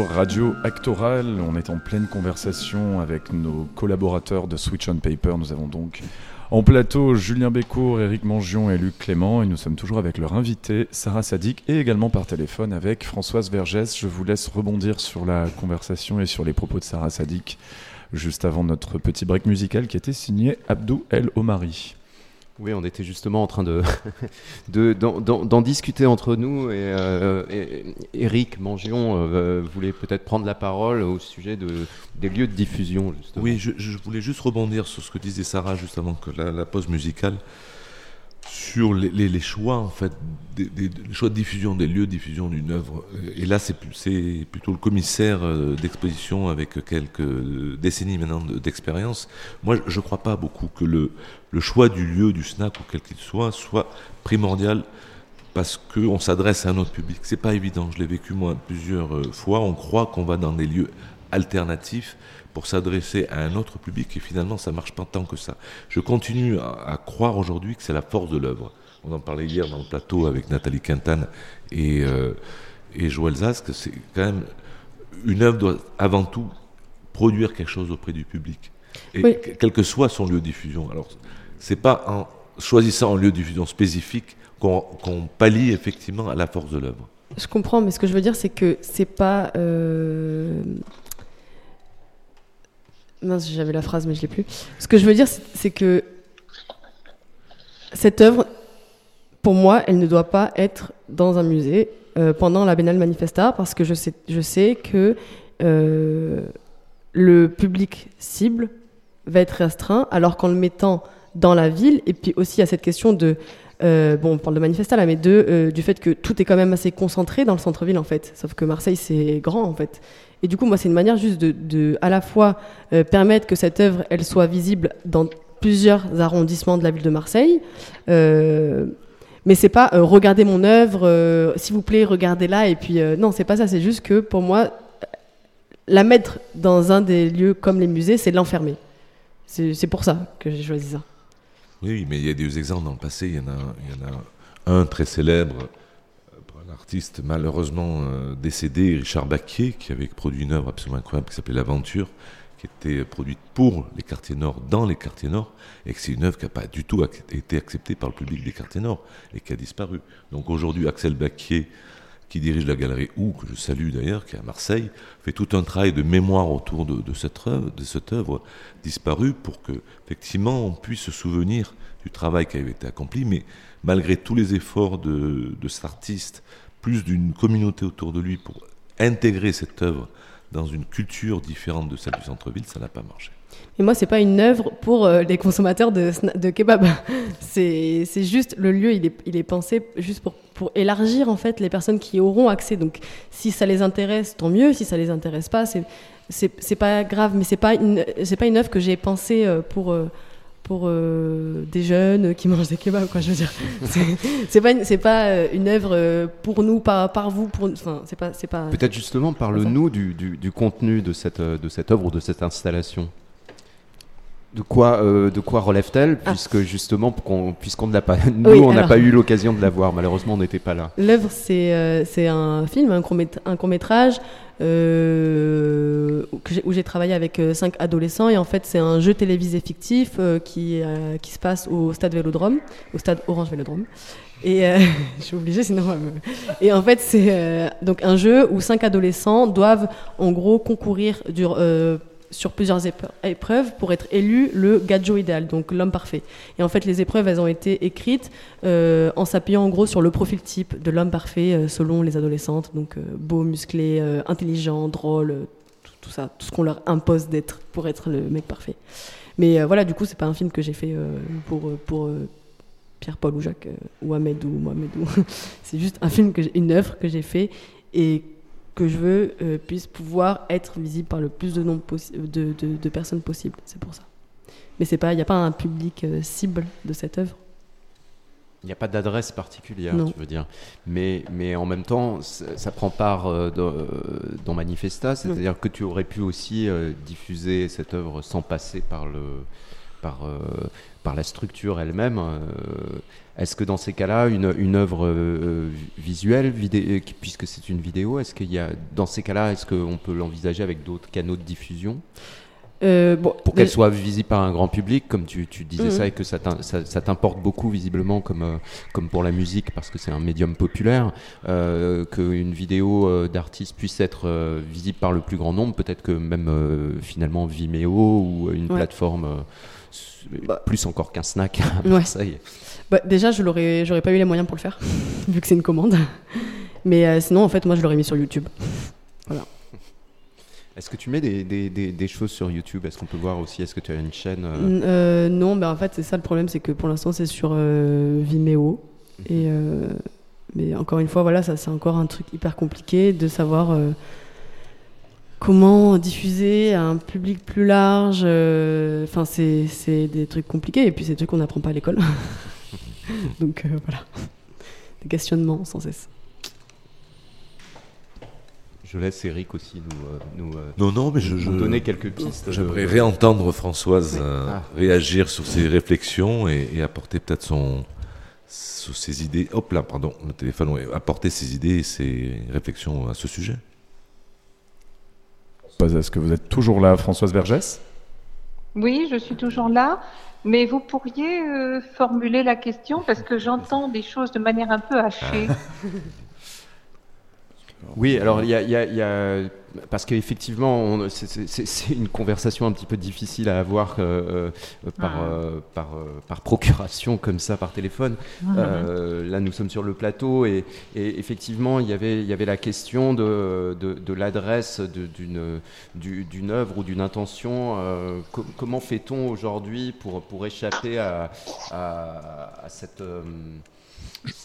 Radio Actoral. On est en pleine conversation avec nos collaborateurs de Switch on Paper. Nous avons donc en plateau Julien Bécourt, Éric Mangion et Luc Clément. Et nous sommes toujours avec leur invité, Sarah Sadik, et également par téléphone avec Françoise Vergès. Je vous laisse rebondir sur la conversation et sur les propos de Sarah Sadik juste avant notre petit break musical qui était signé Abdou El Omari. Oui, on était justement en train de d'en discuter entre nous et, euh, Eric Mangion euh, voulait peut-être prendre la parole au sujet de, des lieux de diffusion. Oui, je, voulais juste rebondir sur ce que disait Sarah juste avant que la pause musicale sur les, choix en fait, des, choix de diffusion, des lieux de diffusion d'une œuvre. Et là, c'est plutôt le commissaire euh, d'exposition avec quelques décennies maintenant d'expérience. Moi, je ne crois pas beaucoup que le, le choix du lieu, du snack ou quel qu'il soit, soit primordial parce qu'on s'adresse à un autre public. C'est pas évident. Je l'ai vécu moi plusieurs euh, fois. On croit qu'on va dans des lieux alternatifs pour s'adresser à un autre public et finalement ça marche pas tant que ça. Je continue à, croire aujourd'hui que c'est la force de l'œuvre. On en parlait hier dans le plateau avec Nathalie Quintane et, euh, et Joël Zask. C'est quand même une œuvre doit avant tout produire quelque chose auprès du public et quel que soit son lieu de diffusion. Alors c'est pas en choisissant un lieu de diffusion spécifique qu'on pallie effectivement à la force de l'œuvre. Je comprends, mais ce que je veux dire, c'est que c'est pas euh, Mince, j'avais la phrase, mais je l'ai plus. Ce que je veux dire, c'est que cette œuvre, pour moi, elle ne doit pas être dans un musée euh, pendant la Biennale Manifesta, parce que je sais, je sais que euh, le public cible va être restreint, alors qu'en le mettant dans la ville, et puis aussi à cette question de euh, bon, on parle de manifesta là, mais de, du fait que tout est quand même assez concentré dans le centre-ville en fait. Sauf que Marseille c'est grand en fait. Et du coup, moi, c'est une manière juste de, à la fois euh, permettre que cette œuvre, elle soit visible dans plusieurs arrondissements de la ville de Marseille. Euh, mais c'est pas euh, regardez mon œuvre, s'il vous plaît, regardez-la. Et puis non, c'est pas ça. C'est juste que pour moi, la mettre dans un des lieux comme les musées, c'est l'enfermer. C'est pour ça que j'ai choisi ça. Oui, mais il y a des exemples dans le passé. Il y en a, il y en a un très célèbre artiste malheureusement euh, décédé, Richard Baquier, qui avait produit une œuvre absolument incroyable qui s'appelait L'Aventure, qui était produite pour les quartiers nord, dans les quartiers nord, et que c'est une œuvre qui n'a pas du tout été acceptée par le public des quartiers nord et qui a disparu. Donc aujourd'hui, Axel Baquier, qui dirige la galerie OU, que je salue d'ailleurs, qui est à Marseille, fait tout un travail de mémoire autour de, cette, œuvre, disparue pour que, effectivement, on puisse se souvenir du travail qui avait été accompli, mais malgré tous les efforts de, de cet artiste, plus d'une communauté autour de lui pour intégrer cette œuvre dans une culture différente de celle du centre-ville, ça n'a pas marché. Et moi, c'est pas une œuvre pour euh, les consommateurs de, de kebab. c'est juste le lieu, il est, il est pensé juste pour, pour élargir en fait les personnes qui auront accès. Donc, si ça les intéresse, tant mieux. Si ça les intéresse pas, c'est pas grave. Mais c'est pas une c'est pas une œuvre que j'ai pensée euh, pour euh, pour euh, des jeunes qui mangent des kebabs, quoi. Je veux dire, c'est pas c'est pas une œuvre pour nous, par, par vous, pour enfin, c'est pas pas. Peut-être justement parle-nous du, du, du, contenu de cette de cette œuvre ou de cette installation. De quoi, de quoi relève-t-elle ah. Puisque justement, puisqu'on ne l'a pas, nous, on n'a pas eu l'occasion de la voir. Malheureusement, on n'était pas là. L'œuvre, c'est c'est un film, un court, un court métrage euh, où j'ai travaillé avec euh, cinq adolescents et en fait c'est un jeu télévisé fictif euh, qui, qui se passe au stade Vélodrome, au stade Orange Vélodrome. Et je suis obligée sinon. Et en fait c'est donc un jeu où cinq adolescents doivent en gros concourir du, sur plusieurs épreuves pour être élu le gadjo idéal, donc l'homme parfait. Et en fait, les épreuves, elles ont été écrites euh, en s'appuyant en gros sur le profil type de l'homme parfait euh, selon les adolescentes, donc euh, beau, musclé, intelligent, drôle, tout, ça, tout ce qu'on leur impose d'être pour être le mec parfait. Mais voilà, du coup, c'est pas un film que j'ai fait pour, pour Pierre-Paul ou Jacques ou Ahmed ou Mohamed. c'est juste un film, que une œuvre que j'ai fait et que je veux euh, puisse pouvoir être visible par le plus de, nombre de, de, de personnes possible. C'est pour ça. Mais il n'y a pas un public euh, cible de cette œuvre. Il n'y a pas d'adresse particulière, tu veux dire. Mais, mais en même temps, ça, prend part euh, dans, Manifesta, c'est-à-dire que tu aurais pu aussi diffuser cette œuvre sans passer par le, par, par la structure elle-même. est-ce que dans ces cas-là, une, une œuvre visuelle, puisque c'est une vidéo, est-ce qu'il y a, dans ces cas-là, est-ce qu'on peut l'envisager avec d'autres canaux de diffusion? Euh, pour qu'elle soit visible par un grand public, comme tu, disais ça, et que ça t'importe beaucoup visiblement, comme, euh, comme pour la musique, parce que c'est un médium populaire, euh, qu'une vidéo euh, d'artiste puisse être visible par le plus grand nombre, peut-être que même finalement Vimeo ou une plateforme bah. plus encore qu'un snack à Marseille. Bah, déjà, je n'aurais j'aurais pas eu les moyens pour le faire, vu que c'est une commande. Mais sinon, en fait, moi, je l'aurais mis sur YouTube. Voilà. Est-ce que tu mets des, des, des, choses sur YouTube? Est-ce qu'on peut voir aussi? Est-ce que tu as une chaîne euh? Euh, Non, ben en fait, c'est ça le problème, c'est que pour l'instant, c'est sur euh, Vimeo. Mhm. Et, mais encore une fois, voilà, ça, c'est encore un truc hyper compliqué de savoir comment diffuser à un public plus large. Enfin, c'est, c'est des trucs compliqués et puis c'est des trucs qu'on n'apprend pas à l'école. Donc voilà, des questionnements sans cesse. Je laisse Eric aussi nous, euh, nous, euh, non, non, mais je, donner quelques pistes. J'aimerais réentendre Françoise euh, ah. réagir sur ses réflexions et, apporter peut-être son, ses idées. Hop là, pardon, le téléphone, apporter ses idées et ses réflexions à ce sujet. Est-ce que vous êtes toujours là, Françoise Vergès? Oui, je suis toujours là. Mais vous pourriez formuler la question parce que j'entends des choses de manière un peu hachée. Oui, alors il y a, parce qu'effectivement, c'est une conversation un petit peu difficile à avoir euh, euh, par, ah. euh, par, par, procuration comme ça, par téléphone. Ah. là, nous sommes sur le plateau et, effectivement, il y avait, il y avait la question de, de, l'adresse d'une œuvre ou d'une intention. comment fait-on aujourd'hui pour, pour échapper à, à cette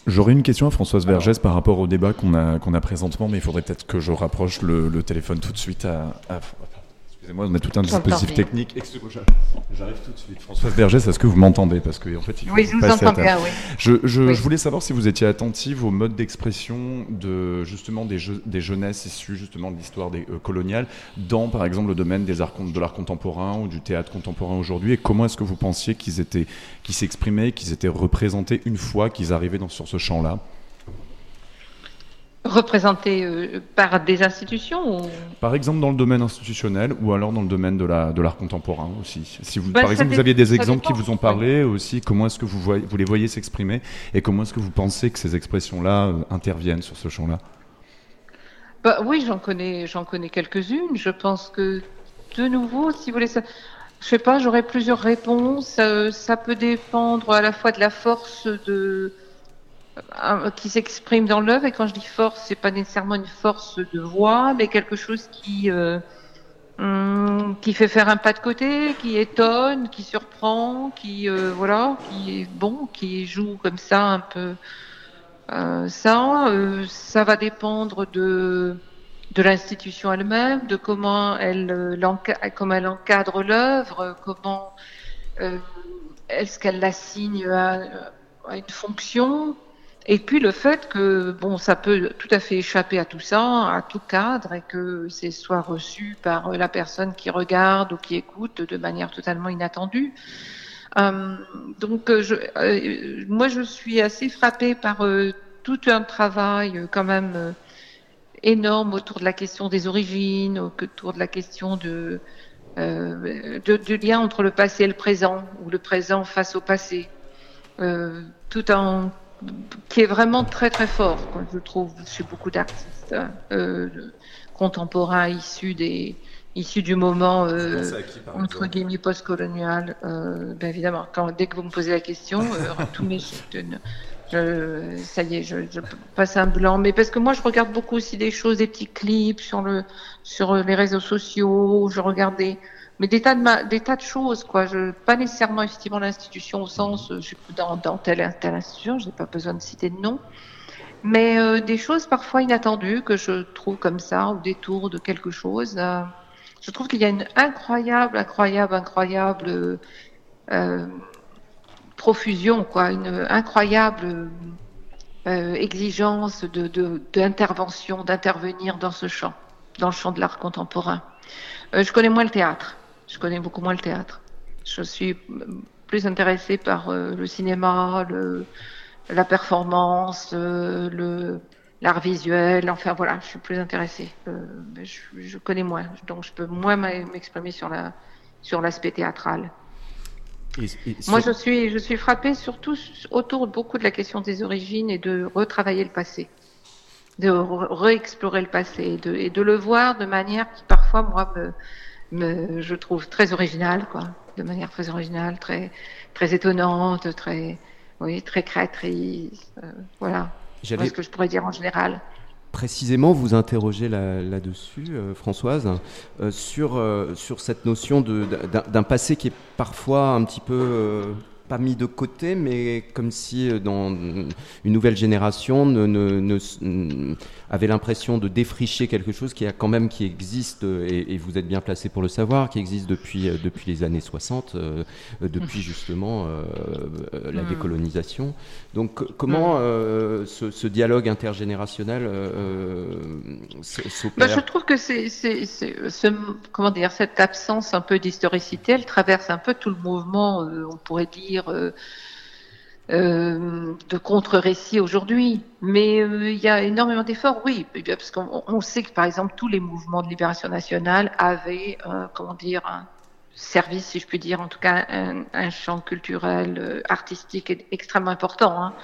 J'aurais une question à Françoise Vergès par rapport au débat qu'on a, qu'on a présentement, mais il faudrait peut-être que je rapproche le, téléphone tout de suite à, Excusez-moi, on a tout un dispositif technique. J'arrive tout de suite. Françoise Vergès, est-ce que vous m'entendez Parce que en fait, oui, je vous entends bien. Oui. Je, je, voulais savoir si vous étiez attentive aux modes d'expression de justement des, des jeunesses issues justement de l'histoire euh, coloniale dans, par exemple, le domaine des arts, de l'art contemporain ou du théâtre contemporain aujourd'hui. Et comment est-ce que vous pensiez qu'ils étaient, qu'ils s'exprimaient, qu'ils étaient représentés une fois qu'ils arrivaient dans, sur ce champ-là? Représentés euh, par des institutions Par exemple dans le domaine institutionnel ou alors dans le domaine de l'art de contemporain aussi. Si vous, bah, par exemple vous aviez des exemples qui vous ont parlé aussi, comment est-ce que vous, voyez, vous les voyez s'exprimer et comment est-ce que vous pensez que ces expressions-là euh, interviennent sur ce champ-là? Bah, Oui, j'en connais, j'en connais quelques-unes. Je pense que de nouveau, si vous voulez... Ça... Je sais pas, j'aurais plusieurs réponses. Euh, ça peut dépendre à la fois de la force de, qui s'exprime dans l'œuvre. Et quand je dis force, c'est pas nécessairement une force de voix, mais quelque chose qui euh, hum, qui fait faire un pas de côté, qui étonne, qui surprend, qui euh, voilà, qui est bon, qui joue comme ça un peu. Euh, ça, euh, ça va dépendre de de l'institution elle-même, de comment elle, euh, comment elle encadre l'œuvre, comment est-ce qu'elle l'assigne à une fonction, et puis le fait que bon, ça peut tout à fait échapper à tout ça, à tout cadre, et que c'est soit reçu par la personne qui regarde ou qui écoute de manière totalement inattendue. Euh, donc, euh, moi, je suis assez frappée par euh, tout un travail quand même énorme autour de la question des origines, autour de la question de, de, du lien entre le passé et le présent, ou le présent face au passé, tout en qui est vraiment très très fort, je trouve, chez beaucoup d'artistes euh, contemporains issus des issus du moment euh, entre guillemets post-colonial. Euh, ben évidemment, quand, dès que vous me posez la question, euh, tous mes je, ça y est, je, je, passe un blanc. Mais parce que moi, je regarde beaucoup aussi des choses, des petits clips sur le sur les réseaux sociaux. Je regarde des mais des tas de, des tas de choses, quoi. Je, pas nécessairement effectivement l'institution au sens, je suis dans, dans telle, institution, je n'ai pas besoin de citer de nom, mais euh, des choses parfois inattendues que je trouve comme ça, au détour de quelque chose. Euh, je trouve qu'il y a une incroyable, incroyable, incroyable euh, profusion, quoi, une incroyable euh, exigence de d'intervention, d'intervenir dans ce champ, dans le champ de l'art contemporain. Euh, je connais moins le théâtre. Je connais beaucoup moins le théâtre. je suis plus intéressée par le cinéma, le, la performance, le l'art visuel. Enfin voilà, je suis plus intéressée. Je, je, connais moins, donc je peux moins m'exprimer sur la sur l'aspect théâtral. Moi, je suis, je suis frappée surtout autour beaucoup de la question des origines et de retravailler le passé, de réexplorer le passé et de, et de, le voir de manière qui parfois, moi, me, je trouve très originale, quoi, de manière très originale, très, très étonnante, très, oui, très créatrice, euh, voilà. Voilà ce que je pourrais dire en général précisément vous interroger là-dessus, euh, Françoise, euh, sur, euh, sur cette notion d'un passé qui est parfois un petit peu pas mis de côté, mais comme si euh, dans une nouvelle génération ne, ne, avait l'impression de défricher quelque chose qui a quand même qui existe et, vous êtes bien placé pour le savoir, qui existe depuis euh, depuis les années 60, euh, depuis justement la hmm. décolonisation. Donc comment hmm. ce, dialogue intergénérationnel s'opère? Bah, Je trouve que c'est ce, comment dire cette absence un peu d'historicité, elle traverse un peu tout le mouvement, on pourrait dire euh, euh, de contre-récits aujourd'hui. Mais euh, il y a énormément d'efforts, oui, parce qu'on sait que par exemple tous les mouvements de libération nationale avaient, comment dire, un service, si je puis dire, en tout cas un, champ culturel, artistique extrêmement important. Hein.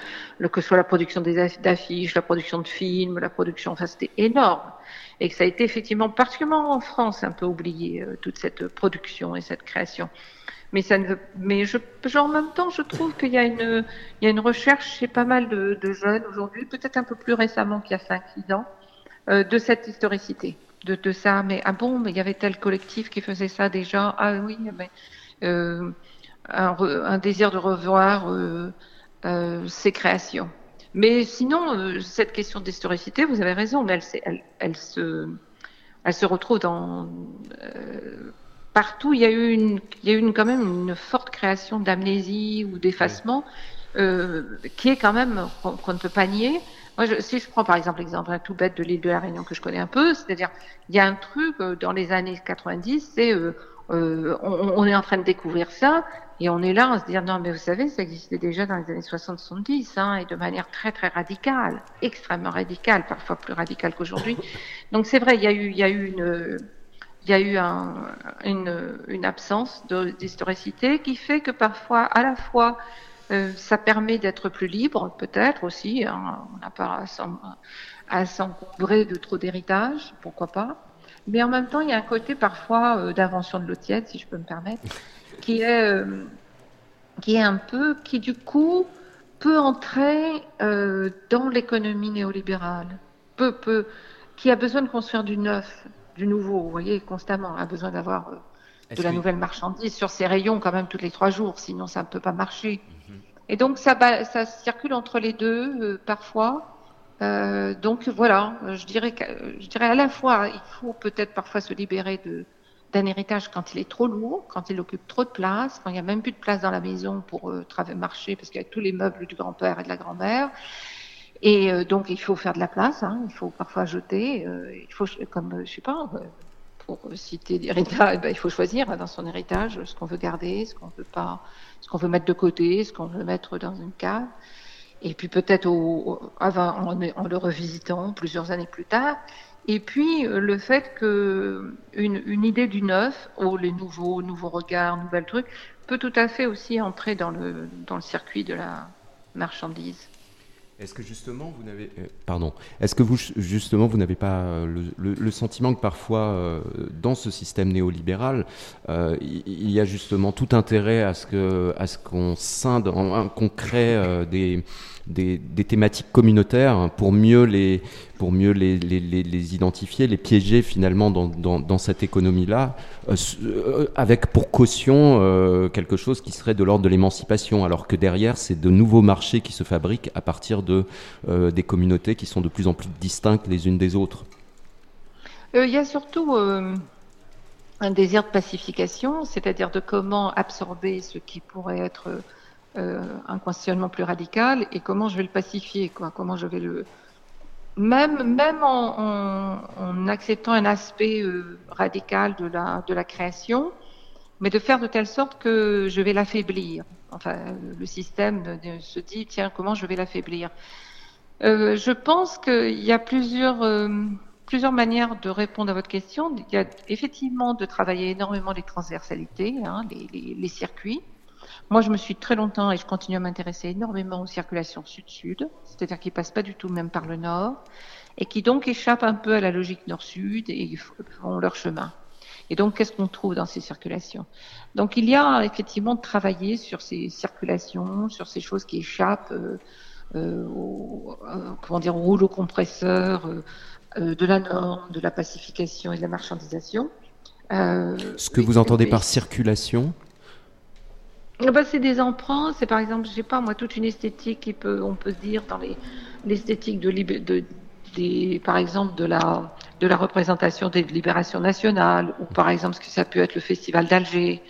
Que ce soit la production d'affiches, la production de films, la production, enfin c'était énorme. Et que ça a été effectivement, particulièrement en France, un peu oublié, toute cette production et cette création mais ça mais je, en même temps, je trouve qu'il y a une, il y a une recherche chez pas mal de, jeunes aujourd'hui, peut-être un peu plus récemment qu'il y a 5-6 ans, euh, de cette historicité, de, ça. Mais ah bon, mais il y avait tel collectif qui faisait ça déjà. Ah oui, mais euh, un, un, désir de revoir euh, euh ces créations. Mais sinon, euh, cette question d'historicité, vous avez raison, mais elle, elle, elle, se, elle se retrouve dans partout, il y a eu, une, il y a eu une, quand même une forte création d'amnésie ou d'effacement euh, qui est quand même qu'on ne peut pas nier. Moi, je, si je prends par exemple l'exemple un tout bête de l'île de la Réunion que je connais un peu, c'est-à-dire il y a un truc euh, dans les années 90, c'est euh, euh, on, on, est en train de découvrir ça et on est là à se dire non mais vous savez ça existait déjà dans les années 60-70 hein, et de manière très très radicale, extrêmement radicale, parfois plus radicale qu'aujourd'hui. Donc c'est vrai, il y a eu il y a eu une il y a eu un, une, une, absence d'historicité qui fait que parfois, à la fois, euh, ça permet d'être plus libre, peut-être aussi. Hein, on n'a pas à s'encombrer de trop d'héritage, pourquoi pas. Mais en même temps, il y a un côté parfois euh, d'invention de l'eau tiède, si je peux me permettre, qui est, euh, qui est un peu, qui du coup peut entrer euh, dans l'économie néolibérale, peut, peut, qui a besoin de construire du neuf du nouveau, vous voyez, constamment, a besoin d'avoir euh, de la nouvelle marchandise sur ses rayons quand même tous les trois jours, sinon ça ne peut pas marcher. Mhm. Et donc ça, ça circule entre les deux euh, parfois. Euh, donc voilà, je dirais, je dirais à la fois, il faut peut-être parfois se libérer de d'un héritage quand il est trop lourd, quand il occupe trop de place, quand il n'y a même plus de place dans la maison pour euh, marcher parce qu'il y a tous les meubles du grand-père et de la grand-mère. Et euh, donc, il faut faire de la place. Hein, il faut parfois jeter. Euh, il faut, comme je sais pas, euh, pour citer l'héritage, ben, il faut choisir dans son héritage ce qu'on veut garder, ce qu'on veut pas, ce qu'on veut mettre de côté, ce qu'on veut mettre dans une cave. Et puis peut-être en, le revisitant plusieurs années plus tard. Et puis le fait que une, idée du neuf, ou les nouveaux, nouveaux regards, nouvel truc, peut tout à fait aussi entrer dans le dans le circuit de la marchandise. Est-ce que justement vous n'avez, euh, pardon, est-ce que vous justement vous n'avez pas euh, le, sentiment que parfois euh, dans ce système néolibéral, il y a justement tout intérêt à ce que à ce qu'on scinde, qu'on crée des des, thématiques communautaires pour mieux les, pour mieux les, les, les identifier, les piéger finalement dans, dans, cette économie-là, euh, euh, avec pour caution euh, quelque chose qui serait de l'ordre de l'émancipation, alors que derrière, c'est de nouveaux marchés qui se fabriquent à partir de, des communautés qui sont de plus en plus distinctes les unes des autres. Il y a surtout un désir de pacification, c'est-à-dire de comment absorber ce qui pourrait être euh, un questionnement plus radical et comment je vais le pacifier, comment je vais le même même en, acceptant un aspect euh, radical de la de la création, mais de faire de telle sorte que je vais l'affaiblir. Enfin, le système se dit, tiens, comment je vais l'affaiblir? Euh, Je pense qu'il y a plusieurs, plusieurs manières de répondre à votre question. Il y a effectivement de travailler énormément les transversalités, hein, les, circuits. Moi, je me suis très longtemps et je continue à m'intéresser énormément aux circulations sud-sud, c'est-à-dire qui passent pas du tout même par le nord et qui donc échappent un peu à la logique nord-sud et font leur chemin. Et donc, qu'est-ce qu'on trouve dans ces circulations? Donc, il y a effectivement de travailler sur ces circulations, sur ces choses qui échappent euh, euh, au, euh, comment dire, au rouleau compresseur de la norme, de la pacification et de la marchandisation. Ce que vous entendez par circulation ben, c'est des emprunts, c'est par exemple, je sais pas moi, toute une esthétique qui peut, on peut dire dans les l'esthétique de, de, des, par exemple de la de la représentation des libérations nationales, ou par exemple ce que ça peut être le festival d'Alger,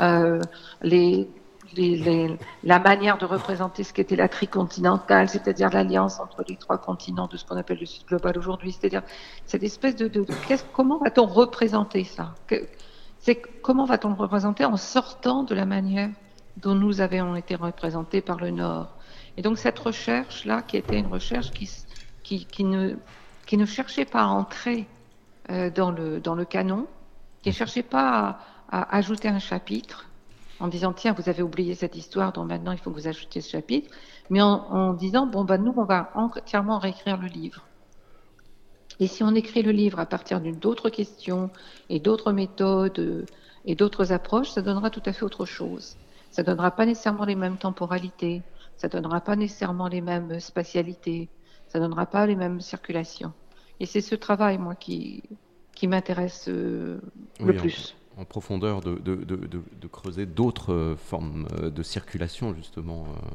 euh, la manière de représenter ce qu'était la tricontinentale, c'est-à-dire l'alliance entre les trois continents de ce qu'on appelle le Sud global aujourd'hui, c'est-à-dire cette espèce de, comment va-t-on représenter ça? Comment va-t-on le représenter en sortant de la manière dont nous avions été représentés par le Nord. Et donc cette recherche-là, qui était une recherche qui, ne cherchait pas à entrer euh, dans, le, canon, qui ne cherchait pas à, à, ajouter un chapitre en disant tiens, vous avez oublié cette histoire, donc maintenant il faut que vous ajoutiez ce chapitre, mais en, en disant bon, ben, nous, on va entièrement réécrire le livre. Et si on écrit le livre à partir d'autres questions et d'autres méthodes euh, et d'autres approches, ça donnera tout à fait autre chose. Ça donnera pas nécessairement les mêmes temporalités, ça donnera pas nécessairement les mêmes spatialités, ça donnera pas les mêmes circulations. Et c'est ce travail, moi, qui, qui m'intéresse euh, oui, le plus. En, en profondeur, de, de, de, de creuser d'autres euh, formes euh, de circulation, justement. euh.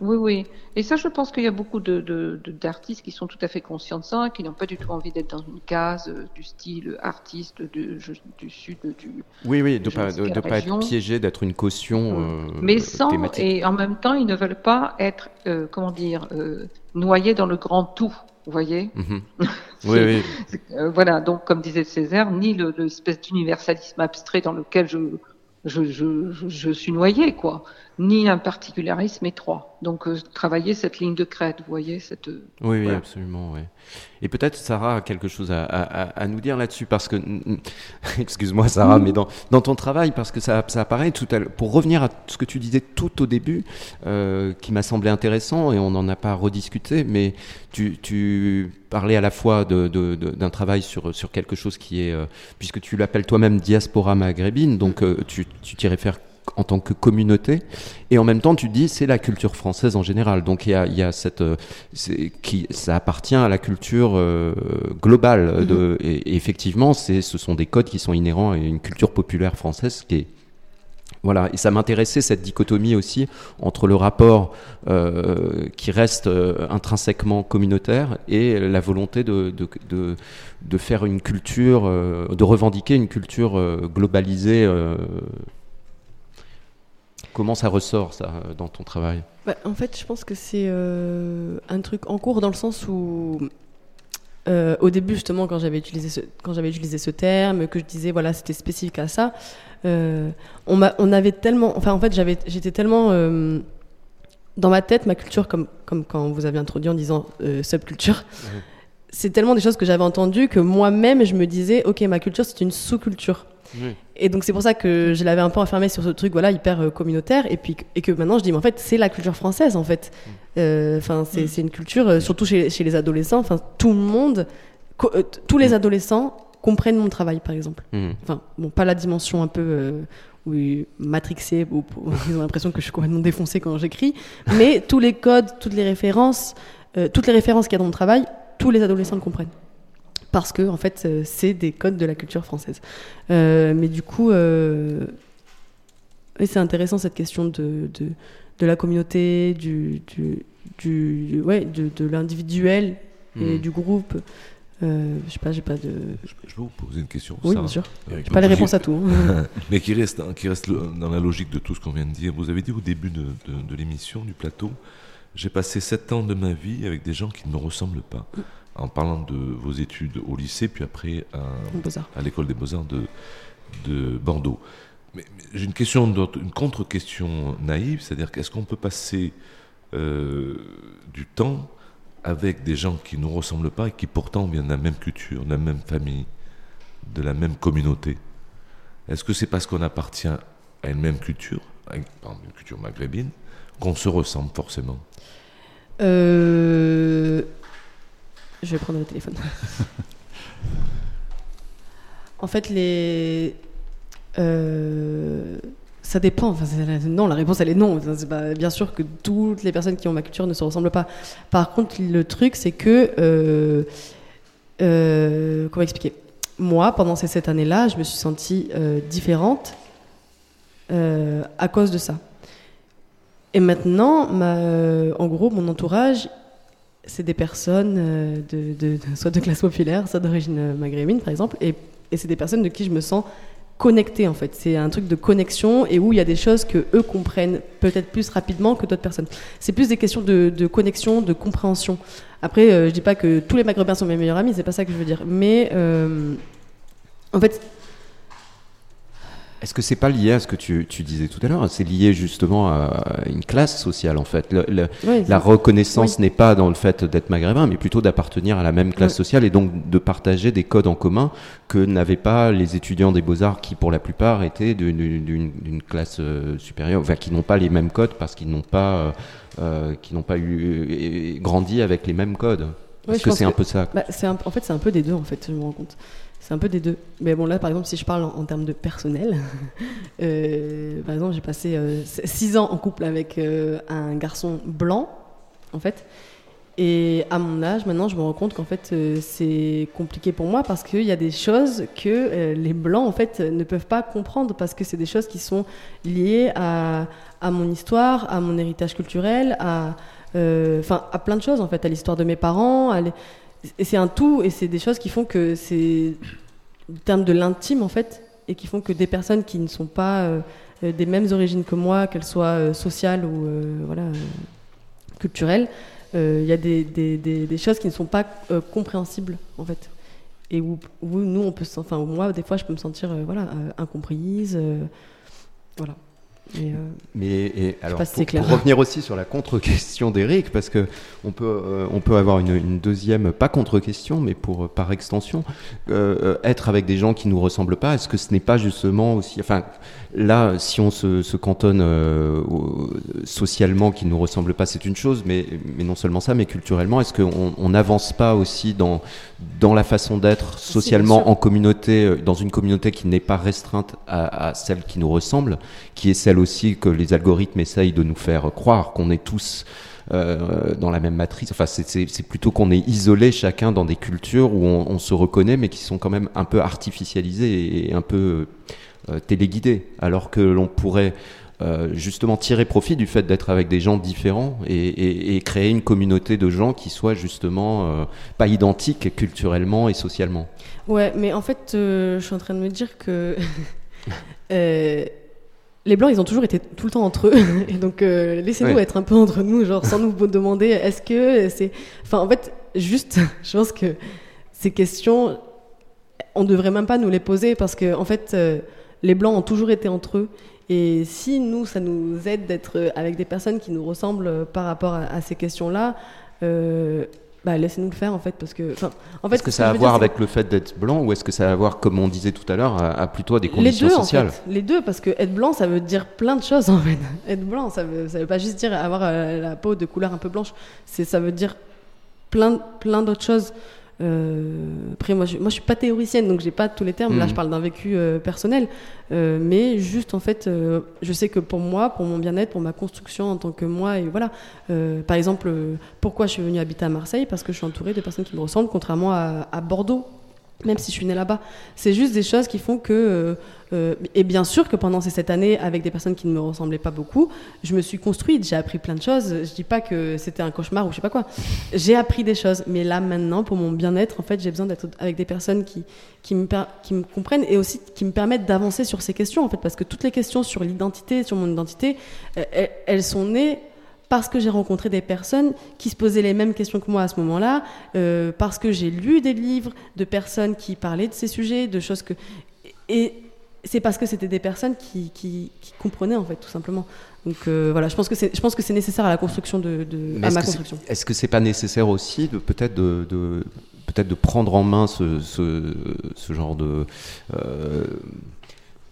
Oui, oui. Et ça, je pense qu'il y a beaucoup d'artistes qui sont tout à fait conscients de ça, qui n'ont pas du tout envie d'être dans une case euh, du style artiste de, je- du sud du. Oui, oui, de pas, ne de, pas être piégé, d'être une caution euh, Mais sans, thématique. et en même temps, ils ne veulent pas être, euh, comment dire, noyés dans le grand tout. Vous voyez Mhm. C'est- Oui, oui. Voilà, donc comme disait Césaire, ni le- l'espèce d'universalisme abstrait dans lequel je, je, je, je suis noyé, quoi, ni un particularisme étroit. Donc euh, travailler cette ligne de crête, vous voyez, cette. Oui, oui, Voilà. absolument. Ouais. Et peut-être Sarah a quelque chose à, à- à- à nous dire là-dessus, parce que, excuse-moi Sarah, mais dans, dans ton travail, parce que ça, ça apparaît tout à l'heure, pour revenir à ce que tu disais tout au début, euh, qui m'a semblé intéressant, et on n'en a pas rediscuté, mais tu, tu parlais à la fois de- de- de- d'un travail sur, sur quelque chose qui est, euh, puisque tu l'appelles toi-même diaspora maghrébine, donc euh, tu tu t'y réfères en tant que communauté, et en même temps tu dis c'est la culture française en général. Donc il y a, il y a cette, euh, qui, ça appartient à la culture euh, globale. De, et, et effectivement, c'est, ce sont des codes qui sont inhérents à une culture populaire française qui est voilà, et ça m'intéressait cette dichotomie aussi entre le rapport euh, qui reste euh, intrinsèquement communautaire et la volonté de, de, de, de faire une culture, euh, de revendiquer une culture euh, globalisée. Comment ça ressort ça euh, dans ton travail? Bah, en fait, je pense que c'est euh, un truc en cours dans le sens où, euh, au début, justement, quand j'avais utilisé ce, quand j'avais utilisé ce terme, que je disais voilà, c'était spécifique à ça, euh, on, on avait tellement, enfin, en fait, j'avais, j'étais tellement dans ma tête, ma culture, comme, comme quand vous avez introduit en disant subculture. C'est tellement des choses que j'avais entendues que moi-même, je me disais, ok, ma culture, c'est une sous-culture. Et donc c'est pour ça que je l'avais un peu enfermé sur ce truc voilà hyper euh, communautaire et puis et que maintenant je dis mais en fait c'est la culture française en fait. Euh, Enfin c'est c'est une culture euh, surtout chez, chez les adolescents. Enfin tout le monde, euh, tous les adolescents comprennent mon travail par exemple. Enfin bon pas la dimension un peu euh, oui, matrixée où, où ils ont l'impression que je suis complètement défoncée quand j'écris, mais tous les codes, toutes les références, euh, toutes les références qu'il y a dans mon travail, tous les adolescents le comprennent parce que en fait euh, c'est des codes de la culture française. Euh, mais du coup, euh, c'est intéressant cette question de, de, de la communauté, du, du, du- ouais, de, de l'individuel et Mhm. du groupe. Euh, je sais pas, j'ai pas de. Je, je peux vous poser une question Oui, Sarah bien sûr. Euh, J'ai pas les réponses à tout. hein. mais qui reste, hein, qui reste dans la logique de tout ce qu'on vient de dire. Vous avez dit au début de, de- de l'émission, du plateau, j'ai passé sept ans de ma vie avec des gens qui ne me ressemblent pas. En parlant de vos études au lycée, puis après à, l'école des beaux-arts de, de Bordeaux. mais, j'ai une question, une contre-question naïve, c'est-à-dire qu'est-ce qu'on peut passer euh, du temps avec des gens qui ne nous ressemblent pas et qui pourtant viennent de la même culture, de la même famille, de la même communauté? Est-ce que c'est parce qu'on appartient à une même culture, une culture maghrébine, qu'on se ressemble forcément? Euh... Je vais prendre le téléphone. en fait, les. Euh, ça dépend. Non, la réponse elle est non. bien sûr que toutes les personnes qui ont ma culture ne se ressemblent pas. Par contre, le truc, c'est que. Euh, euh, comment expliquer? Moi, pendant ces sept années-là, je me suis sentie différente à cause de ça. Et maintenant, ma, en gros, mon entourage, c'est des personnes euh, de, soit de classe populaire, soit d'origine maghrébine, par exemple, et, c'est des personnes de qui je me sens connectée, en fait. C'est un truc de connexion et où il y a des choses que eux comprennent peut-être plus rapidement que d'autres personnes. C'est plus des questions de, connexion, de compréhension. Après, euh, je dis pas que tous les maghrébins sont mes meilleurs amis, c'est pas ça que je veux dire. Mais euh, en fait, est-ce que c'est pas lié à ce que tu, disais tout à l'heure? C'est lié justement à une classe sociale en fait. la reconnaissance n'est pas dans le fait d'être maghrébin, mais plutôt d'appartenir à la même classe sociale et donc de partager des codes en commun que n'avaient pas les étudiants des beaux-arts qui pour la plupart étaient d'une classe euh, supérieure, enfin qui n'ont pas les mêmes codes parce qu'ils n'ont pas, euh, euh, qui n'ont pas eu, grandi avec les mêmes codes. Est-ce que c'est un peu ça? bah, En fait, c'est un peu des deux en fait, je me rends compte. C'est un peu des deux. Mais bon, là, par exemple, si je parle en, termes de personnel, euh, par exemple, j'ai passé euh, six ans en couple avec euh, un garçon blanc, en fait. Et à mon âge, maintenant, je me rends compte qu'en fait, c'est compliqué pour moi parce qu'il y a des choses que les blancs, en fait, ne peuvent pas comprendre parce que c'est des choses qui sont liées à, mon histoire, à mon héritage culturel, à, à plein de choses, en fait, à l'histoire de mes parents, à et c'est un tout, et c'est des choses qui font que c'est en termes de l'intime en fait, et qui font que des personnes qui ne sont pas euh, des mêmes origines que moi, qu'elles soient euh, sociales ou euh, voilà culturelles, il y a des, des, des, choses qui ne sont pas compréhensibles en fait, et où, où, nous on peut, enfin moi des fois je peux me sentir voilà incomprise, voilà. Euh, Mais et, alors, pour, revenir aussi sur la contre-question d'Eric, parce que on peut, euh, on peut avoir une, deuxième, pas contre-question, mais pour par extension, euh, être avec des gens qui nous ressemblent pas. Est-ce que ce n'est pas justement aussi, enfin, là, si on se, se cantonne socialement, qui nous ressemble pas, c'est une chose, mais, mais non seulement ça, mais culturellement, est-ce qu'on n'avance pas aussi dans, dans la façon d'être socialement en communauté, dans une communauté qui n'est pas restreinte à, à celle qui nous ressemble, qui est celle aussi que les algorithmes essayent de nous faire croire qu'on est tous euh, dans la même matrice? Enfin, c'est plutôt qu'on est isolé chacun dans des cultures où on, se reconnaît, mais qui sont quand même un peu artificialisées et un peu euh, téléguidées, alors que l'on pourrait euh, justement tirer profit du fait d'être avec des gens différents et, créer une communauté de gens qui soient justement pas identiques culturellement et socialement. Ouais, mais en fait, je suis en train de me dire que les blancs, ils ont toujours été tout le temps entre eux, et donc euh, laissez-nous être un peu entre nous, genre sans nous demander est-ce que c'est. Enfin, en fait, juste, je pense que ces questions, on devrait même pas nous les poser parce que, en fait, euh, les blancs ont toujours été entre eux. Et si nous, ça nous aide d'être avec des personnes qui nous ressemblent par rapport à, ces questions-là, euh, bah, laissez-nous le faire en fait parce que en fait est-ce que ça a à voir avec le fait d'être blanc ou est-ce que ça a à voir comme on disait tout à l'heure à, plutôt à des conditions les deux, sociales en fait. les deux parce que être blanc ça veut dire plein de choses en fait être blanc ça veut ça veut pas juste dire avoir euh, la peau de couleur un peu blanche c'est ça veut dire plein plein d'autres choses euh, après, moi je, moi, je suis pas théoricienne, donc j'ai pas tous les termes. Là, je mhm. parle d'un vécu euh, personnel, euh, mais juste en fait, je sais que pour moi, pour mon bien-être, pour ma construction en tant que moi, et voilà. par exemple, pourquoi je suis venue habiter à Marseille? Parce que je suis entourée de personnes qui me ressemblent, contrairement à, à Bordeaux même si je suis née là-bas. C'est juste des choses qui font que, euh, euh, et bien sûr que pendant ces sept années, avec des personnes qui ne me ressemblaient pas beaucoup, je me suis construite, j'ai appris plein de choses. Je dis pas que c'était un cauchemar ou je sais pas quoi. J'ai appris des choses, mais là maintenant, pour mon bien-être, en fait, j'ai besoin d'être avec des personnes qui qui me comprennent et aussi qui me permettent d'avancer sur ces questions, en fait, parce que toutes les questions sur l'identité, sur mon identité, euh, elles sont nées parce que j'ai rencontré des personnes qui se posaient les mêmes questions que moi à ce moment-là, euh, parce que j'ai lu des livres de personnes qui parlaient de ces sujets, de choses que... Et c'est parce que c'était des personnes qui, qui, comprenaient en fait tout simplement. Donc euh, voilà, je pense que c'est nécessaire à la construction de, de à ma construction. Est-ce que c'est pas nécessaire aussi peut-être de, de peut-être de prendre en main ce, ce, ce genre de euh,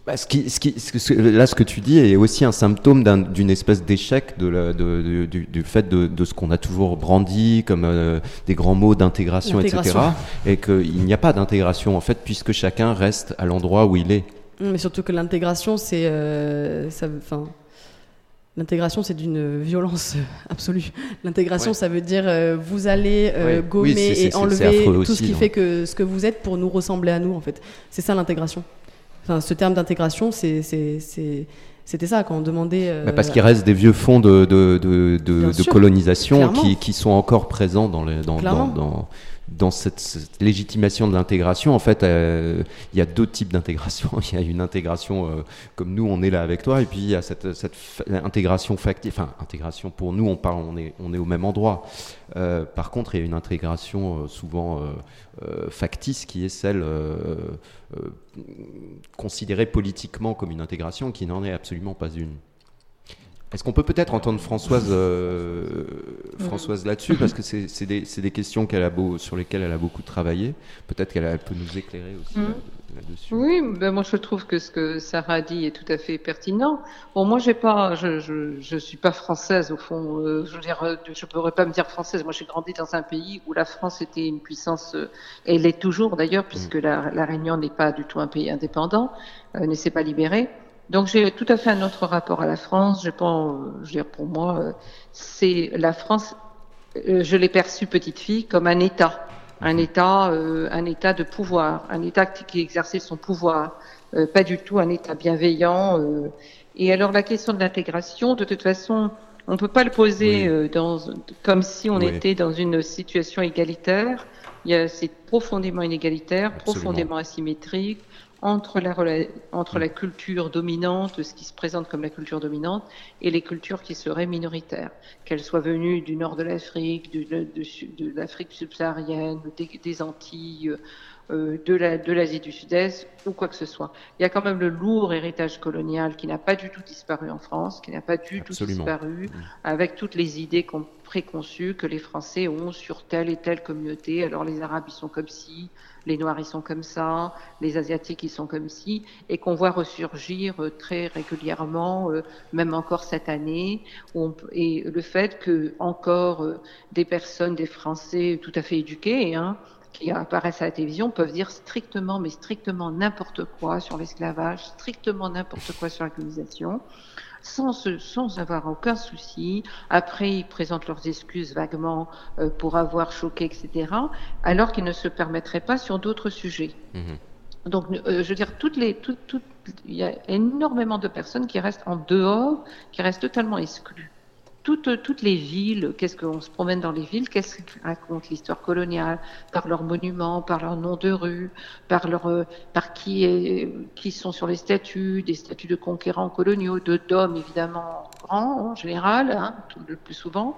bah, ce qui, ce qui, ce, là, ce que tu dis est aussi un symptôme d'une espèce d'échec de, de, du, du, fait de, de ce qu'on a toujours brandi comme euh, des grands mots d'intégration, etc. Et qu'il n'y a pas d'intégration, en fait, puisque chacun reste à l'endroit où il est. Mais surtout que l'intégration, c'est. Euh. L'intégration, c'est d'une violence absolue. L'intégration, ça veut dire euh, vous allez euh, gommer et enlever tout ce qui fait que ce que vous êtes pour nous ressembler à nous, en fait. C'est ça l'intégration. Enfin, ce terme d'intégration, c'est c'était ça quand on demandait. Euh, parce qu'il reste des vieux fonds de, de, de, de colonisation qui, qui, sont encore présents dans, les, dans, dans, dans cette, légitimation de l'intégration, en fait, euh, il y a deux types d'intégration. Il y a une intégration euh, comme nous, on est là avec toi, et puis il y a cette, cette intégration factive. Enfin, intégration pour nous, on parle, on est, on est au même endroit. Euh, par contre, il y a une intégration souvent factice qui est celle considérée politiquement comme une intégration, qui n'en est absolument pas une. Est-ce qu'on peut peut-être entendre Françoise, euh, Françoise là-dessus? Parce que c'est des, des, questions qu'elle a beau, sur lesquelles elle a beaucoup travaillé. Peut-être qu'elle peut nous éclairer aussi mm. là-dessus. oui, ben moi je trouve que ce que Sarah a dit est tout à fait pertinent. Bon, moi j'ai pas, je, je, je, suis pas française au fond. Euh, je veux dire, euh, je pourrais pas me dire française. Moi j'ai grandi dans un pays où la France était une puissance, et elle l'est toujours d'ailleurs puisque mm. la, la, Réunion n'est pas du tout un pays indépendant, ne s'est pas libérée. Donc j'ai tout à fait un autre rapport à la France. Je pense, je veux dire, pour moi, euh, c'est la France. Euh, je l'ai perçue petite fille comme un État, un État, euh, un État de pouvoir, un État qui exerçait son pouvoir, pas du tout un État bienveillant. Et alors la question de l'intégration, de toute façon, on peut pas le poser dans, comme si on était dans une situation égalitaire. C'est profondément inégalitaire, profondément asymétrique entre la, entre la culture dominante, ce qui se présente comme la culture dominante, et les cultures qui seraient minoritaires, qu'elles soient venues du nord de l'Afrique, de, de, l'Afrique subsaharienne, des, Antilles, euh, de l'Asie du Sud-Est ou quoi que ce soit. Il y a quand même le lourd héritage colonial qui n'a pas du tout disparu en France, qui n'a pas du tout disparu, mm. avec toutes les idées préconçues que les Français ont sur telle et telle communauté. Alors les Arabes, ils sont comme ci, les Noirs ils sont comme ça, les Asiatiques ils sont comme ci, et qu'on voit ressurgir euh, très régulièrement, euh, même encore cette année, et le fait que encore euh, des personnes, des Français tout à fait éduqués, hein, qui apparaissent à la télévision peuvent dire strictement, mais strictement n'importe quoi sur l'esclavage, strictement n'importe quoi sur la colonisation sans, sans avoir aucun souci. Après, ils présentent leurs excuses vaguement euh, pour avoir choqué, etc., alors qu'ils ne se permettraient pas sur d'autres sujets. Mhm. Donc, euh, je veux dire, toutes les, toutes, il y a énormément de personnes qui restent en dehors, qui restent totalement exclues toutes, les villes, qu'est-ce qu'on se promène dans les villes, qu'est-ce qu'elles racontent l'histoire coloniale, par leurs monuments, par leurs noms de rues, par leur, euh, par qui est, qui sont sur les statues, des statues de conquérants coloniaux, de d'hommes évidemment grands en général, hein, le plus souvent,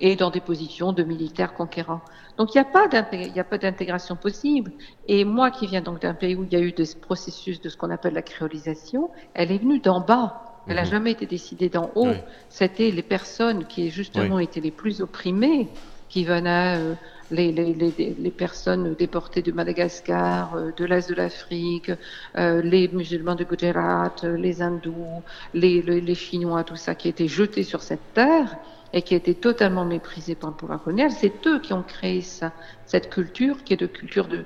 et dans des positions de militaires conquérants. Donc il n'y a pas d'intégration possible. Et moi qui viens donc d'un pays où il y a eu des processus de ce qu'on appelle la créolisation, elle est venue d'en bas. Elle n'a mhm. jamais été décidée d'en haut. C'était les personnes qui justement étaient les plus opprimées, qui venaient, euh, les, les, les, les, personnes déportées de Madagascar, euh, de l'Est de l'Afrique, euh, les musulmans de Gujarat, les hindous, les, Chinois, tout ça qui était jeté sur cette terre et qui était totalement méprisé par le pouvoir colonial. C'est eux qui ont créé ça, cette culture qui est de culture de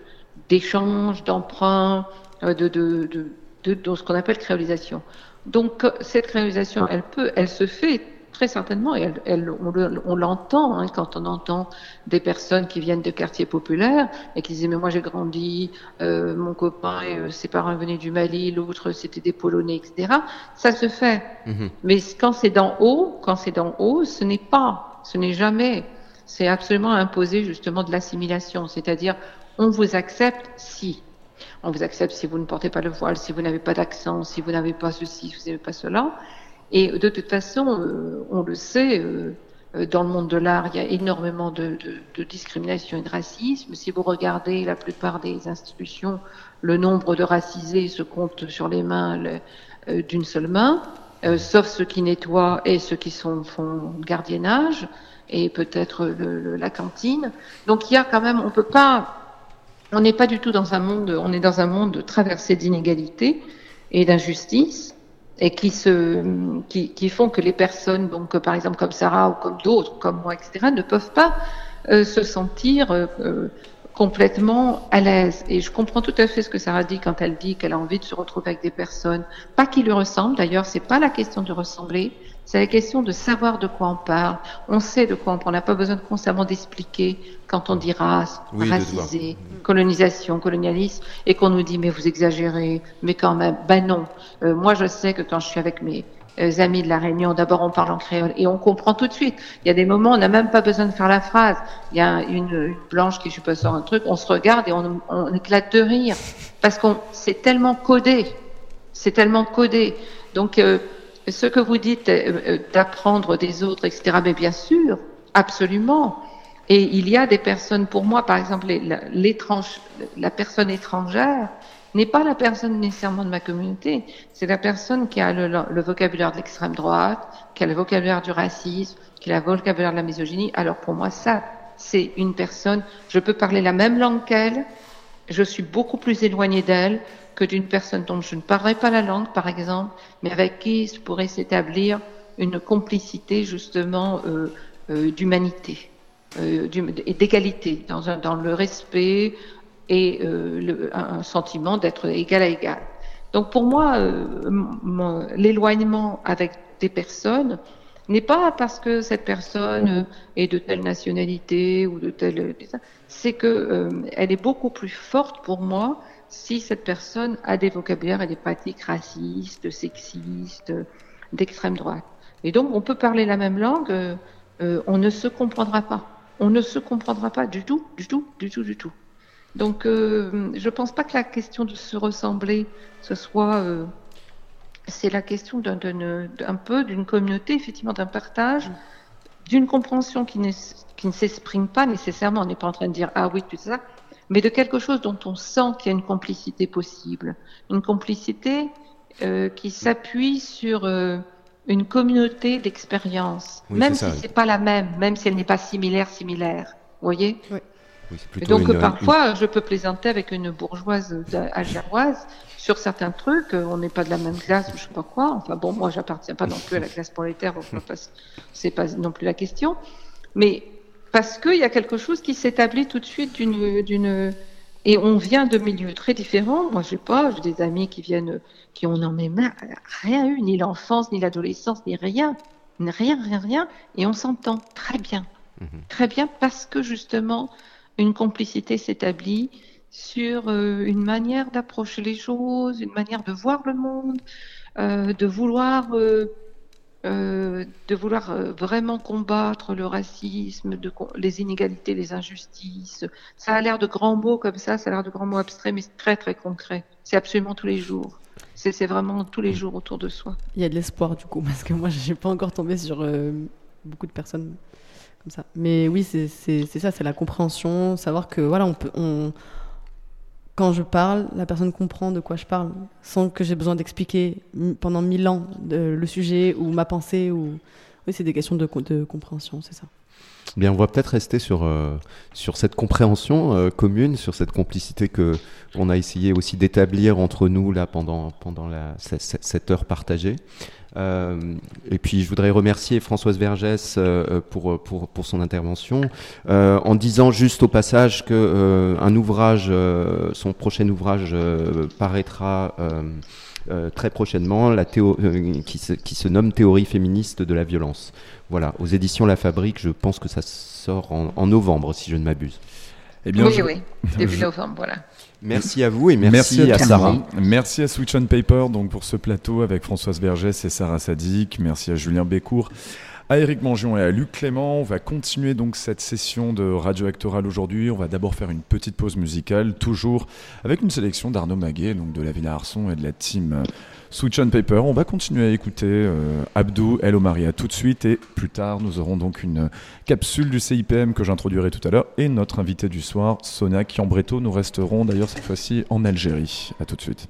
d'échange, d'emprunt, de, de, de, de, de ce qu'on appelle créolisation. Donc cette créolisation, elle peut, elle se fait très certainement, et elle, on, l'entend hein, quand on entend des personnes qui viennent de quartiers populaires et qui disent mais moi j'ai grandi, euh, mon copain, euh, ses parents venaient du Mali, l'autre c'était des Polonais, etc. Ça se fait, mhm. mais quand c'est d'en haut, quand c'est d'en haut, ce n'est pas, ce n'est jamais, c'est absolument imposé justement de l'assimilation, c'est-à-dire on vous accepte si on vous accepte si vous ne portez pas le voile, si vous n'avez pas d'accent, si vous n'avez pas ceci, si vous n'avez pas cela. Et de toute façon, euh, on le sait, euh, euh, dans le monde de l'art, il y a énormément de, discrimination et de racisme. Si vous regardez la plupart des institutions, le nombre de racisés se compte sur les mains euh, d'une seule main, euh, sauf ceux qui nettoient et ceux qui sont, font gardiennage et peut-être la cantine. Donc il y a quand même, on peut pas, on n'est pas du tout dans un monde, on est dans un monde traversé d'inégalités et d'injustices et qui se qui, qui, font que les personnes donc par exemple comme Sarah ou comme d'autres comme moi etc ne peuvent pas euh, se sentir euh, euh, complètement à l'aise. Et je comprends tout à fait ce que Sarah dit quand elle dit qu'elle a envie de se retrouver avec des personnes pas qui lui ressemblent. D'ailleurs c'est pas la question de ressembler c'est la question de savoir de quoi on parle. On sait de quoi on parle. On n'a pas besoin de constamment d'expliquer quand on dit race, racisé, colonisation, colonialisme, et qu'on nous dit mais vous exagérez, mais quand même, ben non. Euh, moi je sais que quand je suis avec mes euh, amis de la Réunion, d'abord on parle en créole et on comprend tout de suite. Il y a des moments, on n'a même pas besoin de faire la phrase. Il y a une, blanche qui je sort un truc, on se regarde et on, on éclate de rire parce qu'on c'est tellement codé, c'est tellement codé. Donc euh, ce que vous dites euh, euh, d'apprendre des autres, etc., mais bien sûr, absolument. Et il y a des personnes, pour moi, par exemple, l'étrange, la personne étrangère n'est pas la personne nécessairement de ma communauté, c'est la personne qui a le, vocabulaire de l'extrême droite, qui a le vocabulaire du racisme, qui a le vocabulaire de la misogynie. Alors pour moi, ça, c'est une personne, je peux parler la même langue qu'elle, je suis beaucoup plus éloignée d'elle, que d'une personne dont je ne parlerai pas la langue, par exemple, mais avec qui pourrait s'établir une complicité justement euh, euh, d'humanité euh, et d'égalité, dans, le respect et un sentiment d'être égal à égal. Donc pour moi, l'éloignement avec des personnes n'est pas parce que cette personne est de telle nationalité ou de telle, c'est que elle est beaucoup plus forte pour moi si cette personne a des vocabulaires et des pratiques racistes, sexistes, d'extrême droite. Et donc, on peut parler la même langue, euh, euh, on ne se comprendra pas. On ne se comprendra pas du tout, du tout, du tout, du tout. Donc, euh, je ne pense pas que la question de se ressembler, ce soit... c'est la question d'un peu d'une communauté, effectivement, d'un partage, d'une compréhension qui, qui ne s'exprime pas nécessairement. On n'est pas en train de dire, ah oui, tout ça, mais de quelque chose dont on sent qu'il y a une complicité possible, une complicité euh, qui s'appuie sur euh, une communauté d'expérience, même si c'est pas la même, même si elle n'est pas similaire, similaire. Vous voyez? Oui. Oui, donc parfois, je peux plaisanter avec une bourgeoise algéroise sur certains trucs. On n'est pas de la même classe, je sais pas quoi. Enfin bon, moi, j'appartiens pas non plus à la classe prolétaire, donc c'est pas non plus la question. Mais parce qu'il y a quelque chose qui s'établit tout de suite d'une, d'une, et on vient de milieux très différents. Moi, j'ai pas, j'ai des amis qui viennent, qui ont n'en rien eu, ni l'enfance, ni l'adolescence, ni rien, rien, rien, rien, et on s'entend très bien, mhm. très bien, parce que justement, une complicité s'établit sur euh, une manière d'approcher les choses, une manière de voir le monde, euh, de vouloir euh, euh, de vouloir euh, vraiment combattre le racisme, les inégalités, les injustices. Ça a l'air de grands mots comme ça, ça a l'air de grands mots abstraits, mais c'est très très concret. C'est absolument tous les jours. C'est vraiment tous les jours autour de soi. Il y a de l'espoir du coup, parce que moi, je n'ai pas encore tombé sur euh, beaucoup de personnes comme ça. Mais oui, c'est ça, c'est la compréhension, savoir que voilà, on peut, quand je parle, la personne comprend de quoi je parle, sans que j'ai besoin d'expliquer pendant mille ans le sujet ou ma pensée. Ou... Oui, c'est des questions de, compréhension, c'est ça. Bien, on va peut-être rester sur, euh, sur cette compréhension euh, commune, sur cette complicité que on a essayé aussi d'établir entre nous là pendant, pendant cette heure partagée. Euh, et puis je voudrais remercier Françoise Vergès euh, pour, pour, pour, son intervention, euh, en disant juste au passage que un ouvrage, son prochain ouvrage paraîtra très prochainement, la théo qui, se, qui se nomme Théorie féministe de la violence. Voilà, aux éditions La Fabrique, je pense que ça sort en, en novembre, si je ne m'abuse. Eh bien, oui, oui, début novembre, voilà. Merci à vous et merci, à, Sarah. Merci à Switch on Paper donc pour ce plateau avec Françoise Vergès et Sarah Sadik. Merci à Julien Bécourt à Eric Mangion et à Luc Clément. On va continuer donc cette session de Radio Actoral aujourd'hui. On va d'abord faire une petite pause musicale, toujours avec une sélection d'Arnaud Maguet, donc de la Villa Arson et de la team Switch on Paper. On va continuer à écouter euh, Abdou, Hello Maria tout de suite et plus tard nous aurons donc une capsule du CIPM que j'introduirai tout à l'heure et notre invité du soir, Sonia Kiambreto. Nous resterons d'ailleurs cette fois-ci en Algérie. À tout de suite.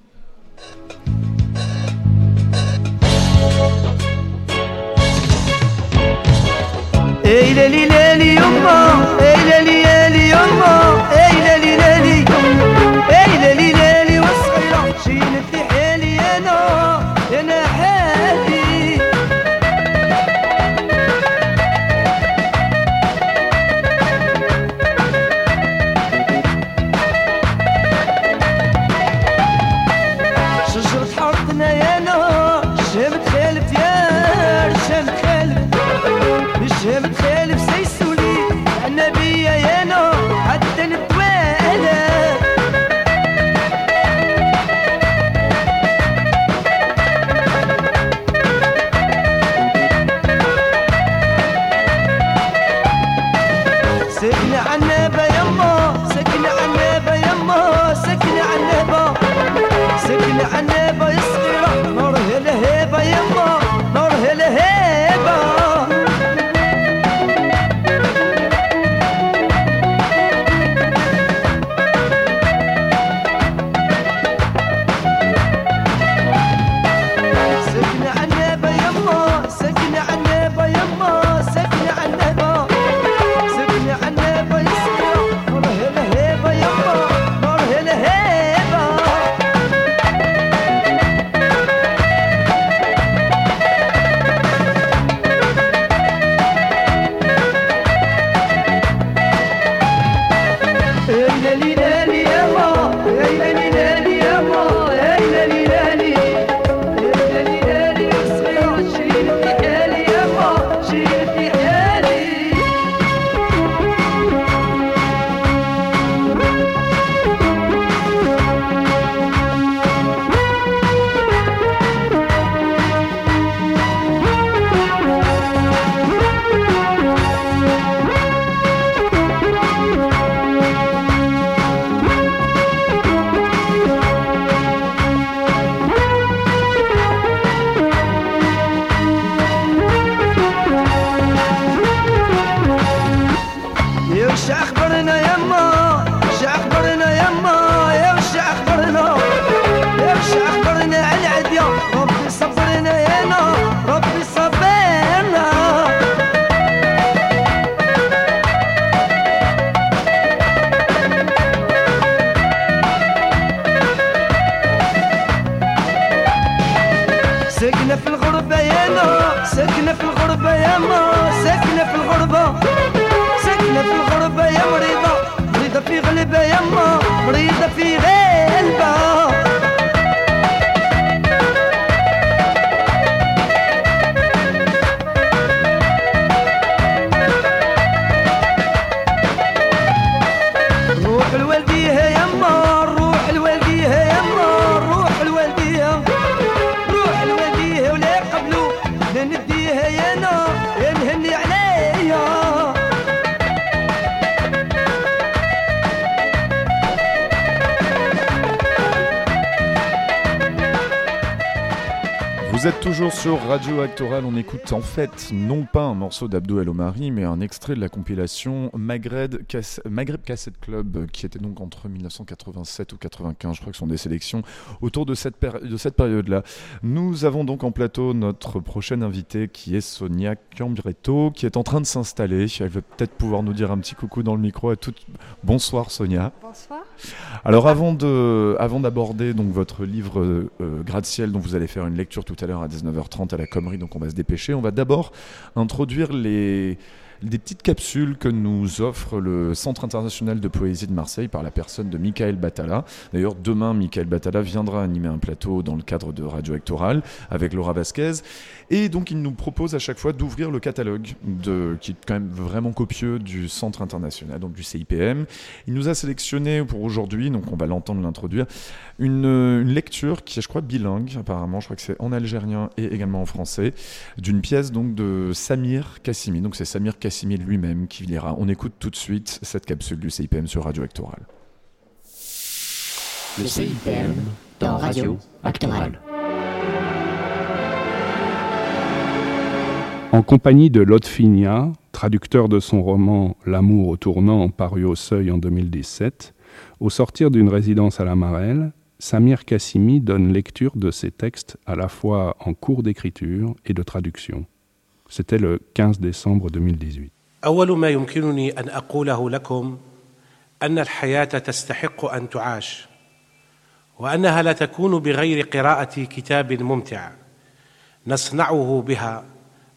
Actoral, on écoute en fait non pas un morceau d'Abdo El Omari, mais un extrait de la compilation Maghreb, Cassette Club, qui était donc entre 1987 ou 95, je crois que ce sont des sélections autour de cette, de cette période-là. Nous avons donc en plateau notre prochaine invitée qui est Sonia Cambretto, qui est en train de s'installer. Elle va peut-être pouvoir nous dire un petit coucou dans le micro à toutes. Bonsoir Sonia. Bonsoir. Alors avant de, avant d'aborder donc votre livre euh, Gratte-ciel dont vous allez faire une lecture tout à l'heure à 19h30 à la Commerie, donc on va se dépêcher. On va d'abord introduire les, des petites capsules que nous offre le Centre international de poésie de Marseille par la personne de Michael Batala. D'ailleurs, demain, Michael Batala viendra animer un plateau dans le cadre de Radio Hectoral avec Laura Vasquez. Et donc, il nous propose à chaque fois d'ouvrir le catalogue, qui est quand même vraiment copieux du Centre international, donc du CIPM. Il nous a sélectionné pour aujourd'hui, donc on va l'entendre l'introduire, une, une, lecture qui est, je crois, bilingue, apparemment. Je crois que c'est en algérien et également en français, d'une pièce donc de Samir Kassimi. Donc, c'est Samir Kassimi lui-même qui lira. On écoute tout de suite cette capsule du CIPM sur Radio Actoral. Le CIPM dans Radio Actoral. En compagnie de Lotfinia, traducteur de son roman L'amour au tournant paru au Seuil en 2017, au sortir d'une résidence à la Marelle, Samir Kassimi donne lecture de ses textes à la fois en cours d'écriture et de traduction. C'était le 15 décembre 2018. اول ما يمكنني ان اقوله لكم ان الحياه تستحق ان تعاش وانها لا تكون بغير قراءه كتاب ممتع نصنعه بها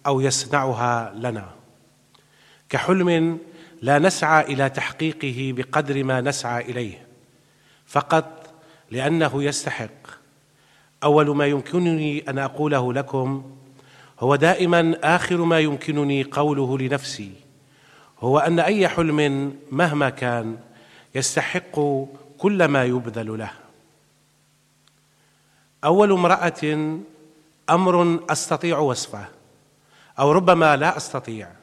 او يصنعها لنا كحلم لا نسعى الى تحقيقه بقدر ما نسعى اليه فقط لأنه يستحق. أول ما يمكنني أن أقوله لكم هو دائما آخر ما يمكنني قوله لنفسي هو أن أي حلم مهما كان يستحق كل ما يبذل له. أول امرأة أمر أستطيع وصفه أو ربما لا أستطيع.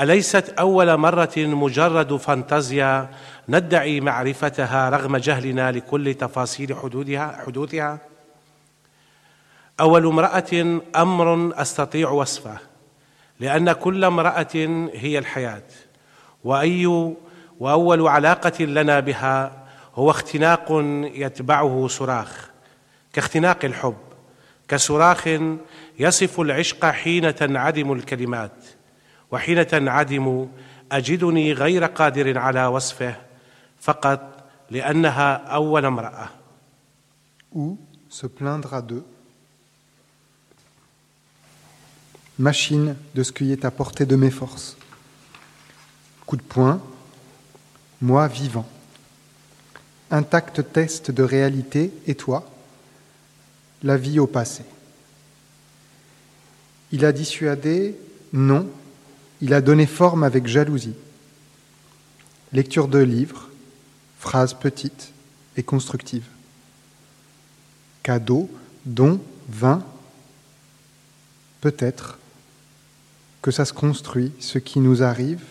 أليست أول مرة مجرد فانتازيا ندعي معرفتها رغم جهلنا لكل تفاصيل حدودها حدوثها؟ أول امرأة أمر أستطيع وصفه لأن كل امرأة هي الحياة واي وأول علاقة لنا بها هو اختناق يتبعه صراخ كاختناق الحب كصراخ يصف العشق حين تنعدم الكلمات. وحين تنعدم اجدني غير قادر على وصفه فقط لانها اول امراه ou se plaindra d'eux machine de ce qui est à portée de mes forces. Coup de poing, moi vivant. Intact test de réalité, et toi La vie au passé. Il a dissuadé Non, il a donné forme avec jalousie. Lecture de livres, phrases petites et constructives. Cadeau, don, vin, peut-être que ça se construit, ce qui nous arrive,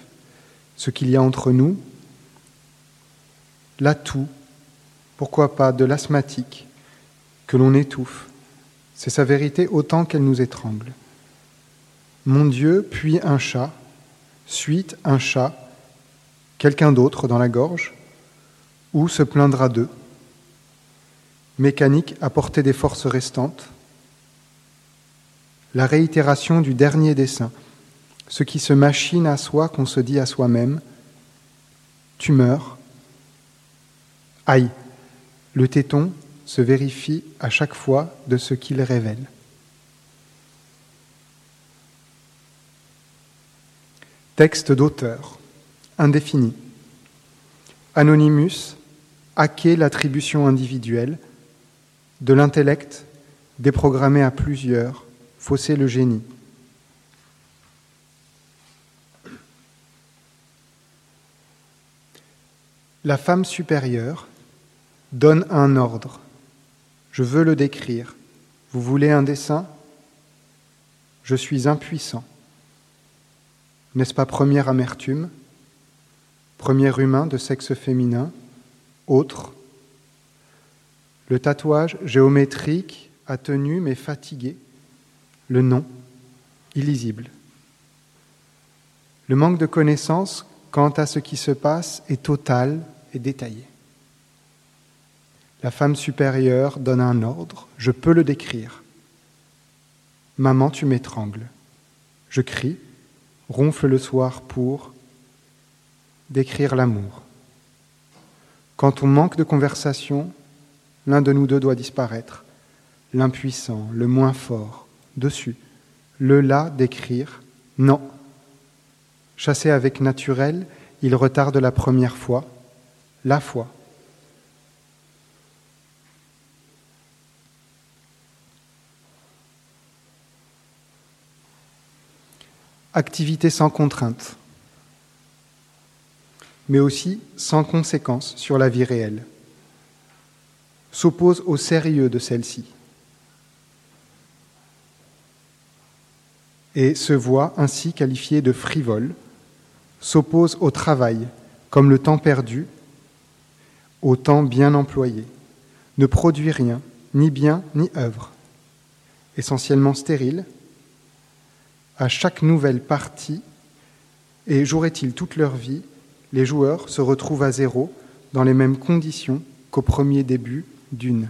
ce qu'il y a entre nous, l'atout, pourquoi pas de l'asthmatique, que l'on étouffe. C'est sa vérité autant qu'elle nous étrangle. Mon Dieu, puis un chat, suite un chat, quelqu'un d'autre dans la gorge, ou se plaindra d'eux. Mécanique apporter des forces restantes. La réitération du dernier dessin ce qui se machine à soi qu'on se dit à soi-même, tu meurs. Aïe, le téton se vérifie à chaque fois de ce qu'il révèle. Texte d'auteur, indéfini. Anonymous, hacker l'attribution individuelle, de l'intellect, déprogrammé à plusieurs, fausser le génie. La femme supérieure donne un ordre. Je veux le décrire. Vous voulez un dessin? Je suis impuissant. N'est-ce pas première amertume Premier humain de sexe féminin Autre? Le tatouage géométrique, a tenu mais fatigué. Le nom, illisible. Le manque de connaissances quant à ce qui se passe est total et détaillé. La femme supérieure donne un ordre, je peux le décrire. Maman, tu m'étrangles. Je crie, ronfle le soir pour décrire l'amour. Quand on manque de conversation, l'un de nous deux doit disparaître. L'impuissant, le moins fort, dessus. Le là décrire, non, Chassé avec naturel, il retarde la première fois, la foi. Activité sans contrainte, mais aussi sans conséquence sur la vie réelle, s'oppose au sérieux de celle-ci et se voit ainsi qualifiée de frivole, s'oppose au travail comme le temps perdu, au temps bien employé, ne produit rien, ni bien ni œuvre, essentiellement stérile, à chaque nouvelle partie, et joueraient-ils toute leur vie, les joueurs se retrouvent à zéro dans les mêmes conditions qu'au premier début d'une.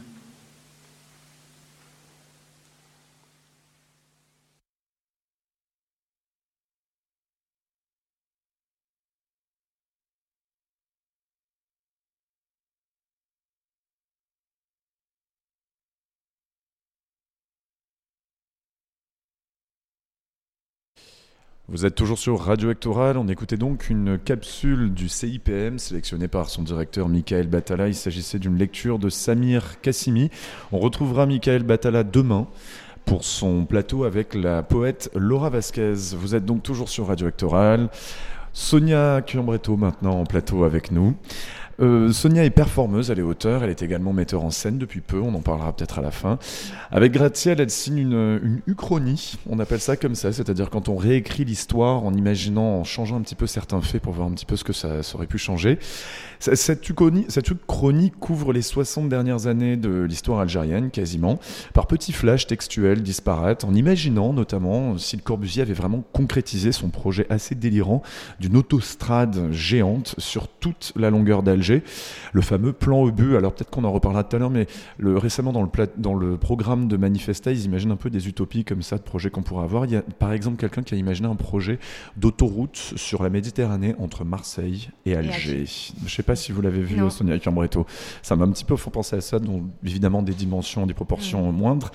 Vous êtes toujours sur Radio Ectoral. On écoutait donc une capsule du CIPM sélectionnée par son directeur Michael Batala. Il s'agissait d'une lecture de Samir Kassimi. On retrouvera Michael Batala demain pour son plateau avec la poète Laura Vasquez. Vous êtes donc toujours sur Radio Ectoral. Sonia Cumbretto maintenant en plateau avec nous. Euh, Sonia est performeuse, elle est auteure, elle est également metteur en scène depuis peu, on en parlera peut-être à la fin. Avec Gratiel, elle signe une, uchronie, on appelle ça comme ça, c'est-à-dire quand on réécrit l'histoire en imaginant, en changeant un petit peu certains faits pour voir un petit peu ce que ça, aurait pu changer. Uchronie, cette uchronie couvre les 60 dernières années de l'histoire algérienne, quasiment, par petits flashs textuels disparates, en imaginant notamment si le Corbusier avait vraiment concrétisé son projet assez délirant d'une autostrade géante sur toute la longueur d'Alger, le fameux plan obus. Alors peut-être qu'on en reparlera tout à l'heure, mais le, récemment dans le, plat, dans le programme de Manifesta, ils imaginent un peu des utopies comme ça de projets qu'on pourrait avoir. Il y a par exemple quelqu'un qui a imaginé un projet d'autoroute sur la Méditerranée entre Marseille et Alger. Je sais pas si vous l'avez vu, Non. Sonia Cambretto. Ça m'a un petit peu fait penser à ça, dont évidemment des dimensions, des proportions moindres.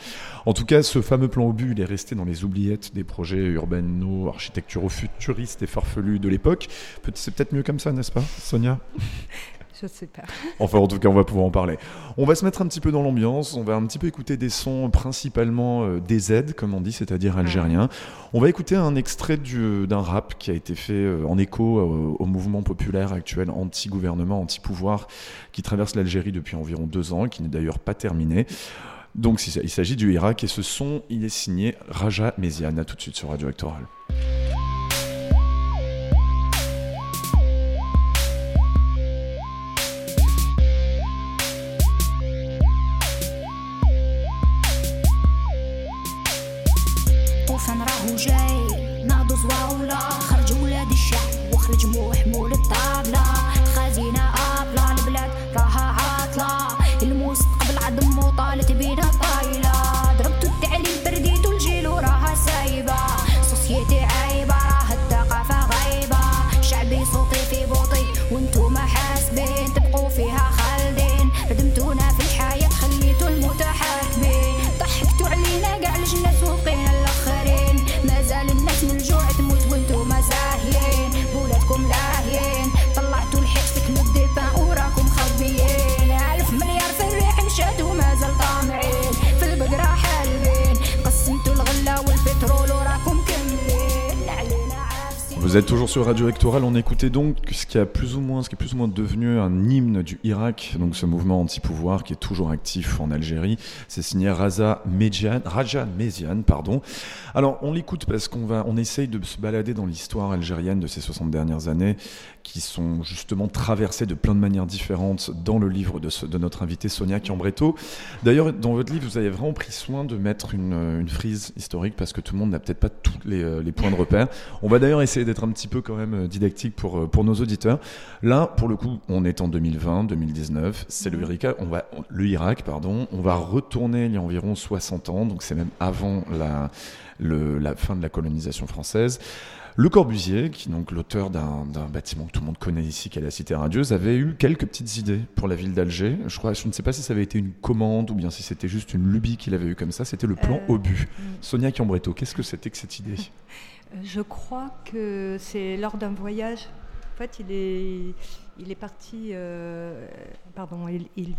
En tout cas, ce fameux plan obus, il est resté dans les oubliettes des projets urbano, architecturaux futuristes et farfelus de l'époque. C'est peut-être mieux comme ça, n'est-ce pas, Sonia? Je sais pas. Enfin, en tout cas, on va pouvoir en parler. On va se mettre un petit peu dans l'ambiance. On va un petit peu écouter des sons principalement euh, des Z, comme on dit, c'est-à-dire algériens. On va écouter un extrait du- d'un rap qui a été fait euh, en écho euh, au mouvement populaire actuel anti-gouvernement, anti-pouvoir, qui traverse l'Algérie depuis environ deux ans, qui n'est d'ailleurs pas terminé. Donc, il s'agit du Irak, et ce son, il est signé Raja Méziane. À tout de suite sur Radio Actoral. Sur Radio Ectoral. On écoutait donc ce qui a plus ou moins, ce qui est plus ou moins devenu un hymne du Irak, donc ce mouvement anti-pouvoir qui est toujours actif en Algérie. C'est signé Raza Raja Mezian, pardon. Alors on l'écoute parce qu'on va, on essaye de se balader dans l'histoire algérienne de ces 60 dernières années, qui sont justement traversées de plein de manières différentes dans le livre de, ce- de notre invité Sonia Chiambretto. D'ailleurs, dans votre livre, vous avez vraiment pris soin de mettre une, une frise historique parce que tout le monde n'a peut-être pas tous les, euh, les points de repère. On va d'ailleurs essayer d'être un petit peu quand même euh, didactique pour, euh, pour nos auditeurs. Là, pour le coup, on est en 2020, 2019, c'est le Irak, on va, le Irak, pardon, on va retourner il y a environ 60 ans, donc c'est même avant la, le- la fin de la colonisation française. Le Corbusier, qui est donc l'auteur d'un bâtiment que tout le monde connaît ici, qui est la Cité radieuse, avait eu quelques petites idées pour la ville d'Alger. Je crois, je ne sais pas si ça avait été une commande ou bien si c'était juste une lubie qu'il avait eu comme ça. C'était le plan Euh, obus. Sonia Chiambretto, qu'est-ce que c'était que cette idée? Euh, Je crois que c'est lors d'un voyage. En fait, il est, il est parti. euh, pardon, il, il,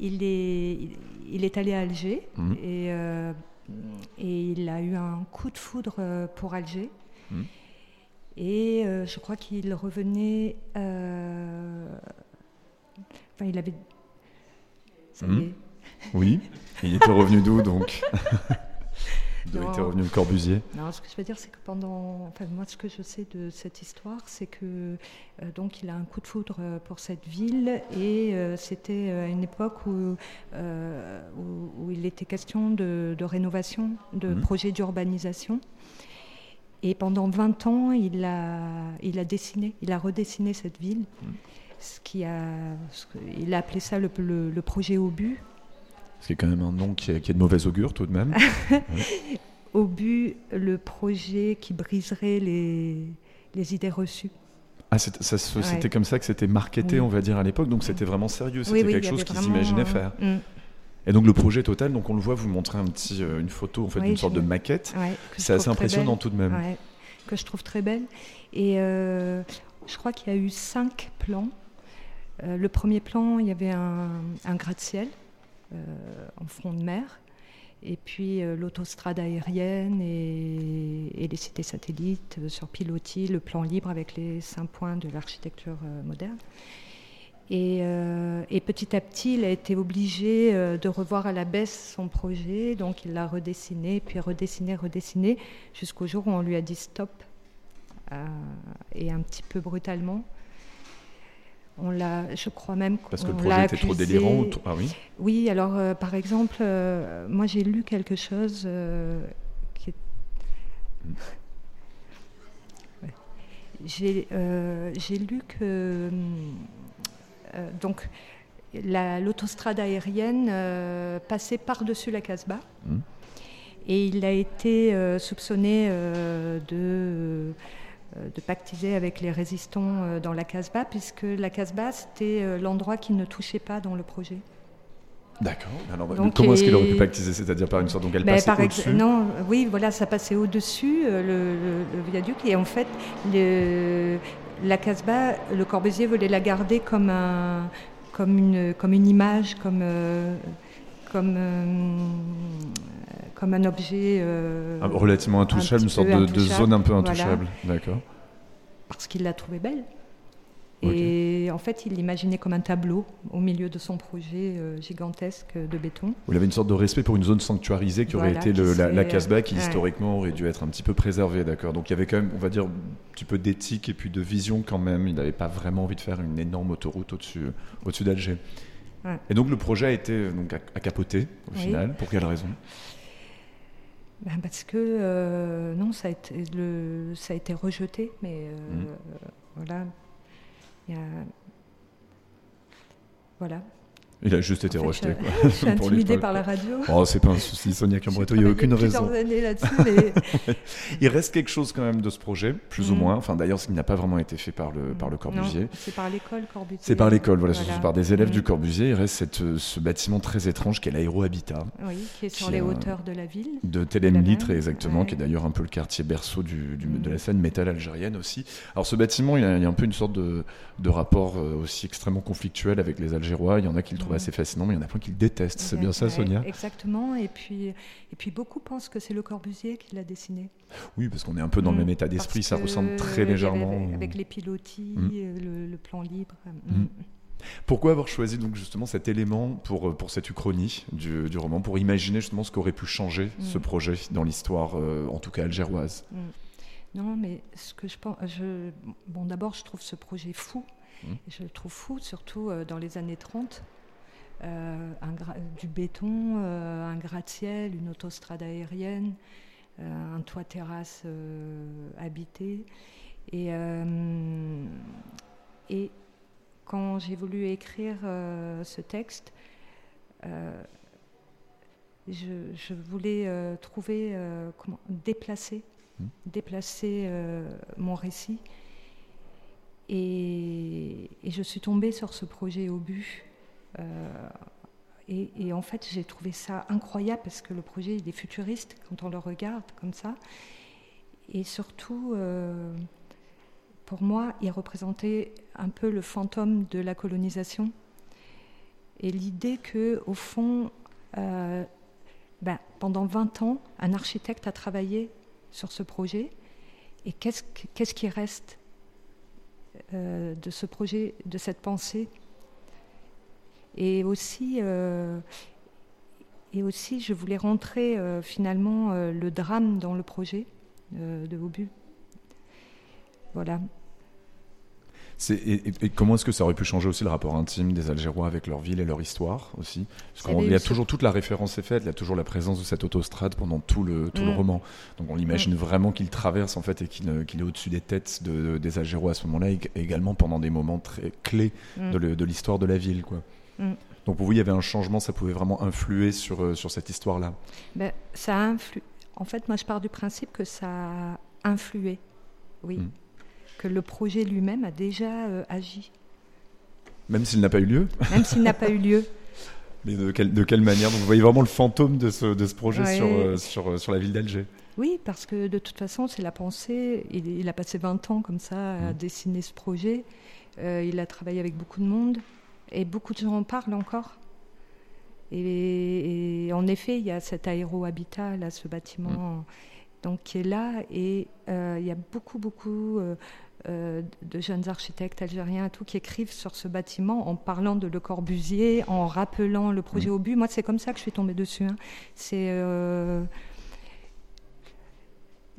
il est, il, est allé à Alger et, euh, et il a eu un coup de foudre pour Alger. Mhm. Et euh, je crois qu'il revenait. euh, Enfin, il avait. Ça y est. Oui, il était revenu d'où donc D'où était revenu le Corbusier Non, ce que je veux dire, c'est que pendant. Enfin, moi, ce que je sais de cette histoire, c'est que. euh, donc, il a un coup de foudre pour cette ville, et euh, c'était à une époque où, euh, où, où il était question de, de rénovation, de Mhm. projets d'urbanisation. Et pendant 20 ans, il a, il a dessiné, il a redessiné cette ville. Ce qui a, ce il a appelé ça le, le- le projet but. C'est quand même un nom qui est, qui est de mauvaise augure tout de même. Ouais. But, le projet qui briserait les, les idées reçues. Ah, Ouais. c'était comme ça que c'était marketé, Oui. on va dire, à l'époque, donc c'était vraiment sérieux, c'était Oui, oui, quelque chose qu'ils vraiment, imaginaient euh, faire. mm. Et donc le projet total, donc on le voit, vous montrez un petit, euh, une photo, en fait, Oui, une sorte de maquette. ouais, c'est assez impressionnant tout de même. Ouais, que je trouve très belle. Et euh, je crois qu'il y a eu cinq plans. Euh, le premier plan, il y avait un, un gratte-ciel en front de mer. Et puis l'autostrade aérienne et, et les cités satellites sur pilotis, le plan libre avec les cinq points de l'architecture moderne. Et, euh, et petit à petit, il a été obligé euh, de revoir à la baisse son projet. Donc il l'a redessiné, puis redessiné, redessiné, jusqu'au jour où on lui a dit stop. Euh, et un petit peu brutalement. On l'a, je crois même Parce que le qu'on projet était trop délirant ou ah oui? Oui, alors euh, par exemple, moi j'ai lu quelque chose qui est... Ouais. J'ai j'ai lu que euh, donc la- l'autostrade aérienne euh, passait par-dessus la Casbah. Mhm. Et il a été euh, soupçonné de, de pactiser avec les résistants dans la Casbah, puisque la Casbah, c'était l'endroit qui ne touchait pas dans le projet. D'accord. Alors, Donc, comment est-ce qu'il aurait pu pactiser? C'est-à-dire par une sorte donc elle Ben, passait au-dessus? Non, oui, voilà, ça passait au-dessus, le, le- le viaduc. Et en fait, le- la Casbah, le Corbusier voulait la garder comme, un, comme, une, comme une image, comme, euh, comme, euh, comme un objet. euh, Ah, relativement intouchable, un une sorte de, zone un peu voilà. intouchable. D'accord. Parce qu'il l'a trouvée belle. Et en fait, il l'imaginait comme un tableau au milieu de son projet euh, gigantesque de béton. Vous avez une sorte de respect pour une zone sanctuarisée qui aurait Voilà, été le- qui la, la serait, Casbah qui ouais. historiquement aurait dû être un petit peu préservée, d'accord. Donc il y avait quand même, on va dire, un petit peu d'éthique et puis de vision quand même. Il n'avait pas vraiment envie de faire une énorme autoroute au-dessus d'Alger. Ouais. Et donc le projet a été euh, donc, à, capoter au Oui. final. Pour quelle raison? Ben, parce que euh, non, ça a, été, le, ça a été rejeté, mais euh, Mhm. voilà. Il y a- Voilà. Il a juste été En fait, rejeté. je- quoi, je suis les- par la radio. Oh, c'est pas un souci, Sonia Cambretto, il n'y a aucune raison. années là-dessus, mais- il reste quelque chose quand même de ce projet, plus ou Mhm. moins. Enfin, d'ailleurs, ce qui n'a pas vraiment été fait par le, par le Corbusier. C'est par l'école Corbusier. C'est par l'école, voilà, ce Voilà. sont par des élèves Mhm. du Corbusier. Il reste cette, euh, ce bâtiment très étrange qui est l'aérohabitat. Oui, qui est sur qui les hauteurs de la ville. De même, exactement, ouais. qui est d'ailleurs un peu le quartier berceau du, du- de la scène métal algérienne aussi. Alors ce bâtiment, il y a, il y a un peu une sorte de, de rapport euh, aussi extrêmement conflictuel avec les Algérois. Il y en a qui le trouvent Mhm. assez fascinant, mais il y en a plein qui le détestent. C'est bien ça, Sonia Exactement. Et puis, et puis beaucoup pensent que c'est le Corbusier qui l'a dessiné. Oui, parce qu'on est un peu dans le Mm. même état d'esprit, ça ressemble très légèrement. Avec, les pilotis, Mm. euh, le, le plan libre. Mm. Mm. Pourquoi avoir choisi donc justement cet élément pour, euh, pour cette uchronie du, du roman, pour imaginer justement ce qu'aurait pu changer Mm. ce projet dans l'histoire, euh, en tout cas algéroise? Mm. Non, mais ce que je pense, je, bon, d'abord, je trouve ce projet fou. Mm. Je le trouve fou, surtout euh, dans les années 30. Euh, un du béton, euh, un gratte-ciel, une autostrade aérienne, euh, un toit terrasse habité. Et, et quand j'ai voulu écrire ce texte, je, je voulais euh, trouver, euh, comment, déplacer déplacer euh, mon récit. Et, et je suis tombée sur ce projet au but. Euh, et, et en fait, j'ai trouvé ça incroyable parce que le projet il est futuriste quand on le regarde comme ça. Et surtout, euh, pour moi, il représentait un peu le fantôme de la colonisation. Et l'idée que, au fond, euh, ben, pendant 20 ans, un architecte a travaillé sur ce projet. Et qu'est-ce que- qu'est-ce qui reste euh, de ce projet, de cette pensée Et aussi, euh, et aussi, je voulais rentrer euh, finalement euh, le drame dans le projet de Obu. Voilà. Et, comment est-ce que ça aurait pu changer aussi le rapport intime des Algérois avec leur ville et leur histoire aussi? Parce avait qu'il y a toujours toute la référence est faite, il y a toujours la présence de cette autostrade pendant tout le, tout le Mm. roman. Donc on l'imagine vraiment qu'il traverse en fait et qu'il est au-dessus des têtes de- des Algérois à ce moment-là et également pendant des moments très clés Mm. de le- de l'histoire de la ville. Quoi. Mm. Donc pour vous, il y avait un changement, ça pouvait vraiment influer sur, euh, sur cette histoire-là. Ben, ça a influ... En fait, moi, je pars du principe que ça a influé, oui. Mm. Que le projet lui-même a déjà euh, agi, Même s'il n'a pas eu lieu même s'il n'a pas eu lieu. Mais de, quelle- de quelle manière Donc vous voyez vraiment le fantôme de ce, de ce projet Ouais. sur, euh, sur, sur la ville d'Alger. Oui, parce que de toute façon, c'est la pensée. Il, il a passé 20 ans comme ça à dessiner ce projet. Euh, il a travaillé avec beaucoup de monde et beaucoup de gens en parlent encore. Et, et en effet, il y a cet aéro-habitat, là, ce bâtiment, donc, qui est là. Et euh, il y a beaucoup, beaucoup euh, euh, de jeunes architectes algériens et tout, qui écrivent sur ce bâtiment en parlant de Le Corbusier, en rappelant le projet au but. Moi, c'est comme ça que je suis tombée dessus. hein. C'est. euh,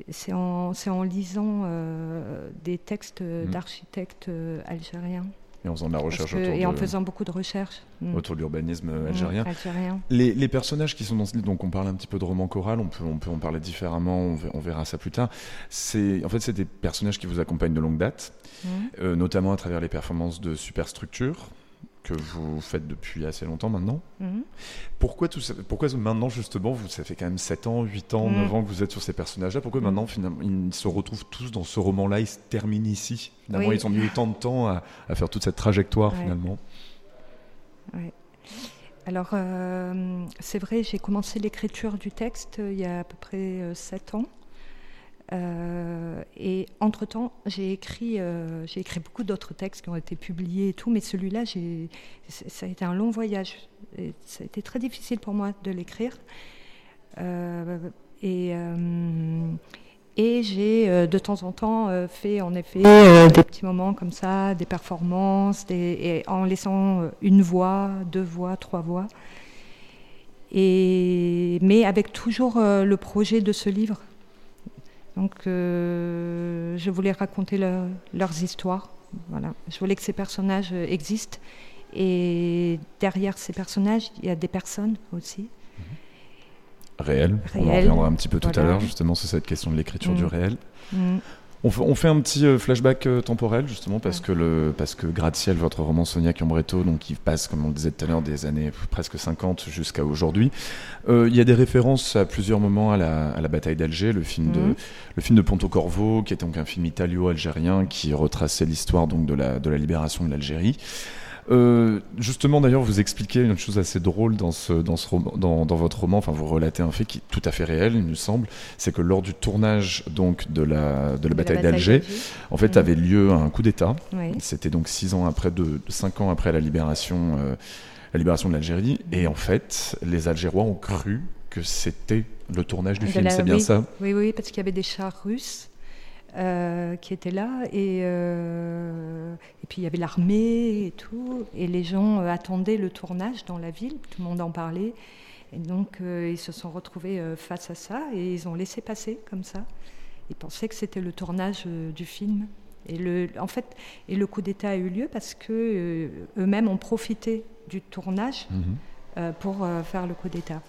c'est en, lisant euh, des textes d'architectes euh, algériens. Et en faisant de la recherche que- autour et en de- faisant beaucoup de recherches. Mm. autour de l'urbanisme Mm, algérien. algérien. Les, les personnages qui sont dans ce livre, donc on parle un petit peu de roman choral, on peut, on peut en parler différemment, on verra, on verra ça plus tard. C'est, en fait, c'est des personnages qui vous accompagnent de longue date, Mhm. euh, notamment à travers les performances de superstructure que vous faites depuis assez longtemps maintenant. Mhm. Pourquoi, tout ça, pourquoi maintenant, justement, vous, ça fait quand même 7 ans, 8 ans, Mhm. 9 ans que vous êtes sur ces personnages-là, pourquoi maintenant, finalement, ils se retrouvent tous dans ce roman-là, ils se terminent ici? Finalement, Oui. ils ont mis autant de temps à, à faire toute cette trajectoire, Ouais. finalement. Ouais. Alors, euh, c'est vrai, j'ai commencé l'écriture du texte euh, il y a à peu près euh, sept ans. Euh, et entre-temps, j'ai écrit, euh, j'ai écrit beaucoup d'autres textes qui ont été publiés et tout, mais celui-là, ça a été un long voyage. Et ça a été très difficile pour moi de l'écrire. Euh, et, et j'ai de temps en temps fait en effet des petits moments comme ça, des performances, des, et en laissant une voix, deux voix, trois voix. Et, mais avec toujours le projet de ce livre. Donc euh, je voulais raconter leur- leurs histoires. Voilà. Je voulais que ces personnages euh, existent. Et derrière ces personnages, il y a des personnes aussi. réel. On en Réel, reviendra un petit peu tout à l'heure, justement, sur cette question de l'écriture Mm. du réel. Mm. On, fait, on fait un petit euh, flashback euh, temporel, justement, parce que, le, parce que Gratte-Ciel, votre roman Sonia Chiambretto, donc qui passe, comme on le disait tout à l'heure, des années presque 50 jusqu'à aujourd'hui, euh, il y a des références à plusieurs moments à la, à la bataille d'Alger, le film de Mhm. le film de Ponto-Corvo, qui était donc un film italo-algérien qui retraçait l'histoire donc de la, de la libération de l'Algérie. Euh, justement, d'ailleurs, vous expliquez une chose assez drôle dans, ce, dans, ce roman- dans, dans votre roman. Enfin, vous relatez un fait qui est tout à fait réel, il me semble. C'est que lors du tournage donc de la, de la la bataille d'Alger, en fait, avait lieu un coup d'État. Oui. C'était donc six ans après, de, cinq ans après la libération, euh, la libération de l'Algérie. Et en fait, les Algérois ont cru que c'était le tournage du De film. C'est bien oui, ça? Oui, oui, parce qu'il y avait des chars russes euh, qui étaient là, et, euh, et puis il y avait l'armée et tout, et les gens euh, attendaient le tournage dans la ville, tout le monde en parlait, et donc ils se sont retrouvés face à ça, et ils ont laissé passer comme ça. Ils pensaient que c'était le tournage du film. Et le, en fait, et le coup d'État a eu lieu parce que eux-mêmes ont profité du tournage Mhm. pour faire le coup d'État.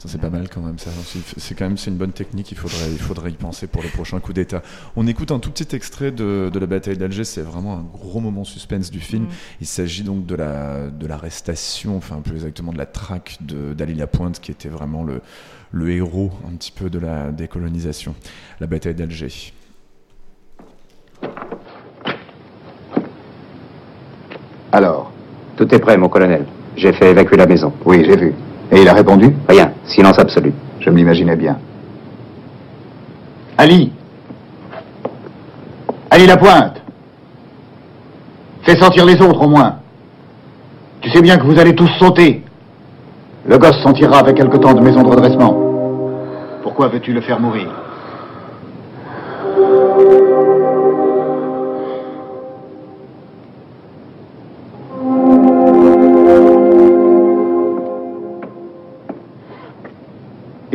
Ça, c'est pas mal quand même. Ça. C'est quand même c'est une bonne technique. Il faudrait, il faudrait y penser pour les prochains coups d'État. On écoute un tout petit extrait de, de la bataille d'Alger. C'est vraiment un gros moment suspense du film. Mm. Il s'agit donc de la de l'arrestation, enfin plus exactement de la traque de- d'Ali Lapointe, qui était vraiment le le héros un petit peu de la décolonisation. La bataille d'Alger. Alors, tout est prêt, mon colonel. J'ai fait évacuer la maison. Oui, j'ai vu. Et il a répondu Rien, silence absolu. Je me l'imaginais bien. Ali Ali Lapointe Fais sortir les autres au moins. Tu sais bien que vous allez tous sauter. Le gosse s'en tirera avec quelque temps de maison de redressement. Pourquoi veux-tu le faire mourir?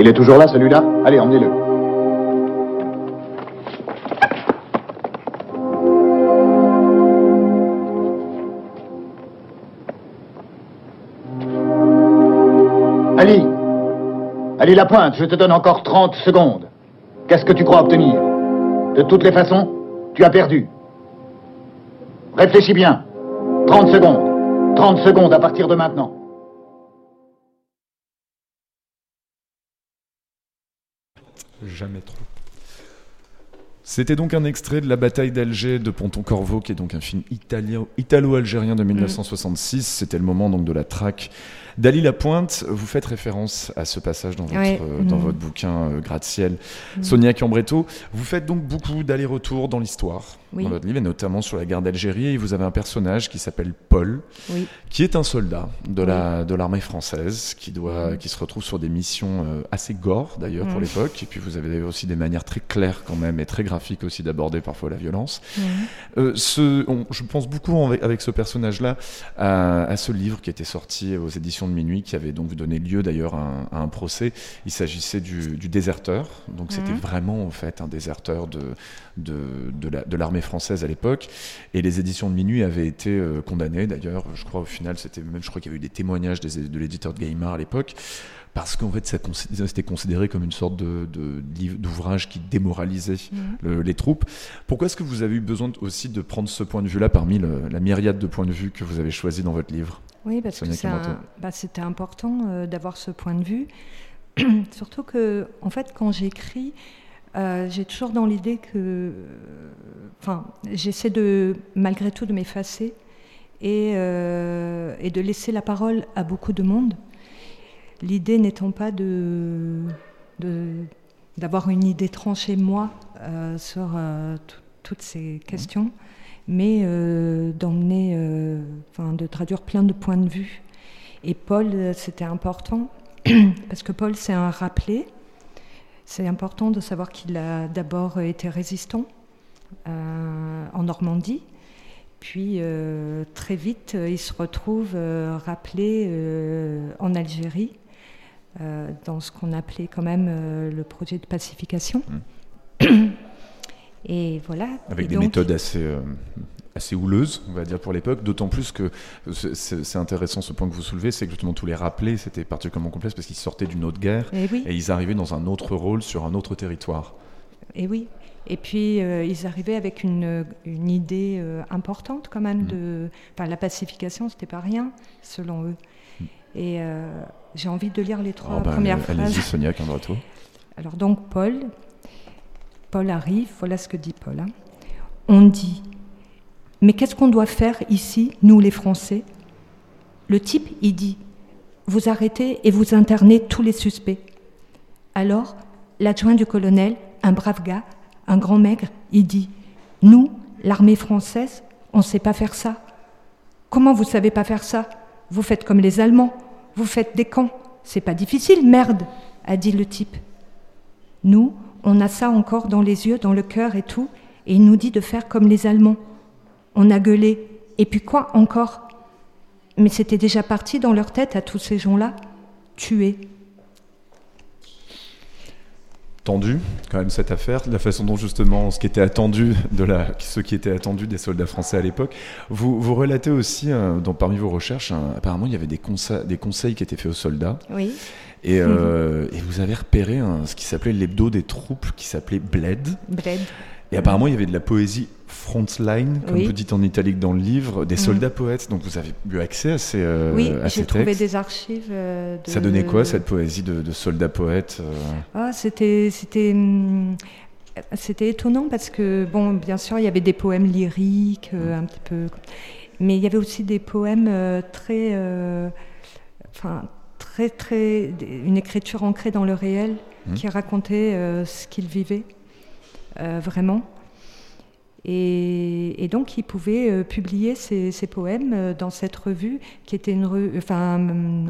Il est toujours là, celui-là Allez, emmenez-le. Ali Ali Lapointe, je te donne encore 30 secondes. Qu'est-ce que tu crois obtenir? De toutes les façons, tu as perdu. Réfléchis bien. 30 secondes. 30 secondes à partir de maintenant. Jamais trop. C'était donc un extrait de La bataille d'Alger de Ponton-Corvo, qui est donc un film italo-algérien de 1966. C'était le moment donc de la traque d'Ali Lapointe. Vous faites référence à ce passage dans votre, Ouais. euh, dans Mhm. votre bouquin euh, Gratte-ciel. Mhm. Sonia Cambretto, vous faites donc beaucoup d'allers-retours dans l'histoire, Oui. dans votre livre, et notamment sur la guerre d'Algérie. Et vous avez un personnage qui s'appelle Paul, Oui. qui est un soldat de la de l'armée française, qui doit, Mhm. qui se retrouve sur des missions euh, assez gore d'ailleurs pour l'époque. Et puis vous avez aussi des manières très claires quand même et très graphiques aussi d'aborder parfois la violence. Ce, on- je pense beaucoup avec, avec ce personnage-là à, à ce livre qui était sorti aux éditions de minuit, qui avait donc donné lieu d'ailleurs à, un- à un procès. Il s'agissait du, du déserteur, donc c'était Mhm. vraiment en fait un déserteur de, de, de la- de l'armée française à l'époque. Et les éditions de minuit avaient été euh, condamnées d'ailleurs. Je crois au final, c'était même, je crois qu'il y avait eu des témoignages des- de l'éditeur de Gaimard à l'époque. Parce qu'en fait, c'était considéré comme une sorte de, de d'ouvrage qui démoralisait Mhm. le- les troupes. Pourquoi est-ce que vous avez eu besoin de- aussi de prendre ce point de vue-là parmi le- la myriade de points de vue que vous avez choisi dans votre livre? Oui, parce que Sonia un- bah, c'était important euh, d'avoir ce point de vue. Surtout que, en fait, quand j'écris, euh, j'ai toujours dans l'idée que. euh, Enfin, j'essaie de, malgré tout, de m'effacer et, euh, et de laisser la parole à beaucoup de monde. L'idée n'étant pas de. d'avoir une idée tranchée moi sur tout- toutes ces questions, mais euh, d'emmener, euh, de traduire plein de points de vue. Et Paul, euh, c'était important parce que Paul, c'est un rappelé. C'est important de savoir qu'il a d'abord été résistant en Normandie, puis très vite, il se retrouve rappelé en Algérie, dans ce qu'on appelait quand même le projet de pacification. Et voilà. Avec Et des donc- méthodes assez, euh, assez houleuses, on va dire, pour l'époque. D'autant plus que c'est- intéressant ce point que vous soulevez, c'est que justement tous les rappelés, c'était particulièrement complexe parce qu'ils sortaient d'une autre guerre Eh oui. et ils arrivaient dans un autre rôle sur un autre territoire. Et oui. Et puis, euh, ils arrivaient avec une, une idée euh, importante quand même de... Enfin, la pacification, c'était pas rien, selon eux. Et euh, j'ai envie de lire les trois Ah bah, premières Allez-y, phrases. Sonia Cambretto. Alors donc, Paul, Paul arrive, voilà ce que dit Paul. hein. On dit, mais qu'est-ce qu'on doit faire ici, nous les Français? Le type, il dit, vous arrêtez et vous internez tous les suspects. Alors, l'adjoint du colonel, un brave gars, un grand maigre, il dit, nous, l'armée française, on ne sait pas faire ça. Comment vous savez pas faire ça? Vous faites comme les Allemands, vous faites des camps. C'est pas difficile, merde, a dit le type. Nous, on a ça encore dans les yeux, dans le cœur et tout, et il nous dit de faire comme les Allemands. On a gueulé. Et puis quoi encore? Mais c'était déjà parti dans leur tête à tous ces gens-là, tués. tendu quand même cette affaire, la façon dont justement ce qui était attendu de la, ce qui était attendu des soldats français à l'époque. Vous, vous relatez aussi euh, dans, parmi vos recherches, hein, apparemment il y avait des conseils qui étaient faits aux soldats. Oui. Et, euh, et vous avez repéré un- ce qui s'appelait l'hebdo des troupes, qui s'appelait Bled. Bled. Et apparemment, il y avait de la poésie frontline, comme Oui. vous dites en italique dans le livre, des Mm. soldats poètes. Donc vous avez eu accès à ces, euh, oui, à j'ai ces trouvé textes. des archives. euh, de- Ça donnait quoi cette poésie de, de soldats poètes euh? Ah, c'était, c'était, hum, c'était étonnant parce que, bon, bien sûr, il y avait des poèmes lyriques, euh, un petit peu, mais il y avait aussi des poèmes très, enfin, très, très, une écriture ancrée dans le réel Mhm. qui racontait euh, ce qu'ils vivaient euh, vraiment. Et, et donc, ils pouvaient euh, publier ces, ces poèmes dans cette revue qui était une re- enfin,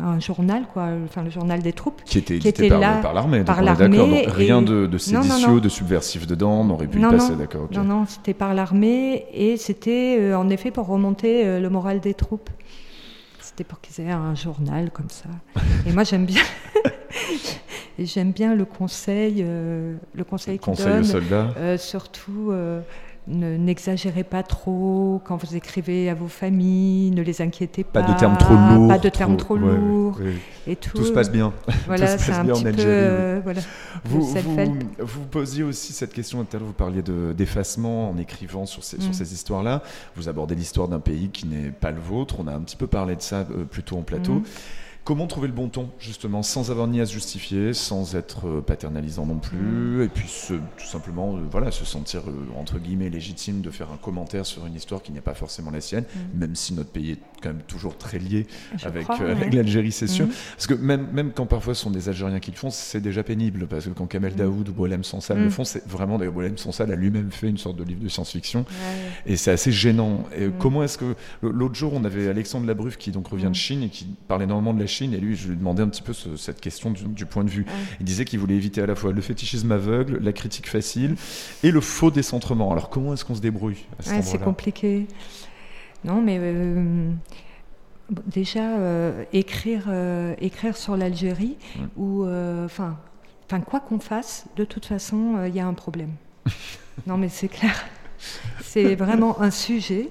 un, journal, quoi, enfin, le journal des troupes. Qui était édité par, là par l'armée. par l'armée rien et- de, de Non, non, séditieux, non. de subversif dedans, on aurait pu y passer, d'accord. Non, non, c'était par l'armée et c'était en effet pour remonter le moral des troupes. C'était pour qu'ils aient un journal comme ça. Et moi, j'aime bien. et j'aime bien le conseil, euh, le conseil qu'ils donnent, soldats. euh, surtout. Ne- N'exagérez pas trop quand vous écrivez à vos familles, ne les inquiétez pas. Pas de termes trop lourds. Pas de termes trop, lourds. ouais. Et tout. Tout se passe bien. Voilà, Tout se c'est un bien en petit peu. Euh, voilà, Vous, vous, vous posiez aussi cette question, tout à l'heure vous parliez de- d'effacement en écrivant sur ces, sur Mm. ces histoires-là. Vous abordez l'histoire d'un pays qui n'est pas le vôtre. On a un petit peu parlé de ça euh, plus tôt en plateau. Mm. Comment trouver le bon ton, justement, sans avoir ni à se justifier, sans être euh, paternalisant non plus, et puis se- tout simplement euh, voilà, se sentir, euh, entre guillemets, légitime de faire un commentaire sur une histoire qui n'est pas forcément la sienne, Mm. même si notre pays est quand même toujours très lié Je avec, euh, avec ouais. l'Algérie, c'est sûr. Mm. Parce que même, même quand parfois ce sont des Algériens qui le font, c'est déjà pénible. Parce que quand Kamel Daoud ou Boilem Sansal le Mm. font, c'est vraiment. D'ailleurs, Boilem Sansal a lui-même fait une sorte de livre de science-fiction. Ouais. Et c'est assez gênant. Et Mm. comment est-ce que. L'autre jour, on avait Alexandre Labruffe qui donc revient de Chine et qui parlait énormément de la Chine. Et lui, je lui demandais un petit peu ce- cette question du, du point de vue. Il disait qu'il voulait éviter à la fois le fétichisme aveugle, la critique facile et le faux décentrement. Alors, comment est-ce qu'on se débrouille à Ouais, c'est endroit-là? compliqué. Non, mais euh, déjà, euh, écrire, euh, écrire sur l'Algérie, ou enfin, enfin, quoi qu'on fasse, de toute façon, il y a un problème. non, mais c'est clair. C'est vraiment un sujet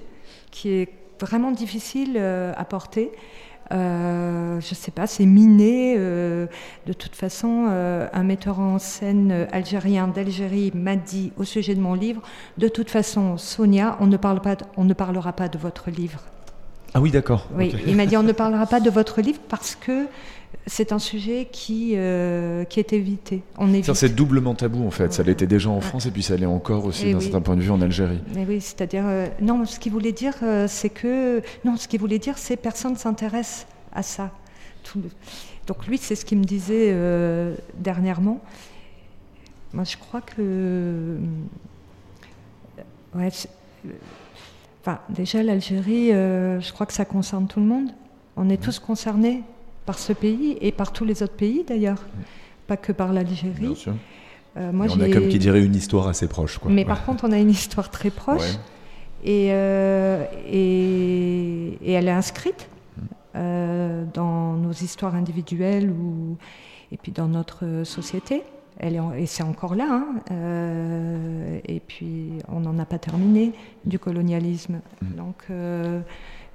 qui est vraiment difficile à porter. Euh, je sais pas, c'est miné. euh, de toute façon, euh, un metteur en scène algérien d'Algérie m'a dit au sujet de mon livre de toute façon, Sonia, on ne, parle pas de- on ne parlera pas de votre livre. Ah oui, d'accord. Oui, il m'a dit on ne parlera pas de votre livre parce que c'est un sujet qui, euh, qui est évité. On évite. C'est doublement tabou en fait. Ça l'était déjà en France et puis ça l'est encore aussi d'un oui. certain point de vue en Algérie. Mais oui, c'est-à-dire euh, non, ce qu'il voulait dire, euh, c'est que non, ce qu'il voulait dire, c'est personne s'intéresse à ça. Tout le- Donc lui, c'est ce qu'il me disait dernièrement. Moi, je crois que ouais, enfin, déjà l'Algérie, je crois que ça concerne tout le monde. On est tous concernés par ce pays et par tous les autres pays d'ailleurs, pas que par l'Algérie. Euh, moi, on a comme qui dirait une histoire assez proche. Quoi. mais Ouais. par contre, on a une histoire très proche Ouais. et, euh, et, et elle est inscrite Mm. euh, dans nos histoires individuelles ou, et puis dans notre société. Elle est en- et c'est encore là. hein. Euh, et puis, on n'en a pas terminé du colonialisme. Mm. Donc, euh,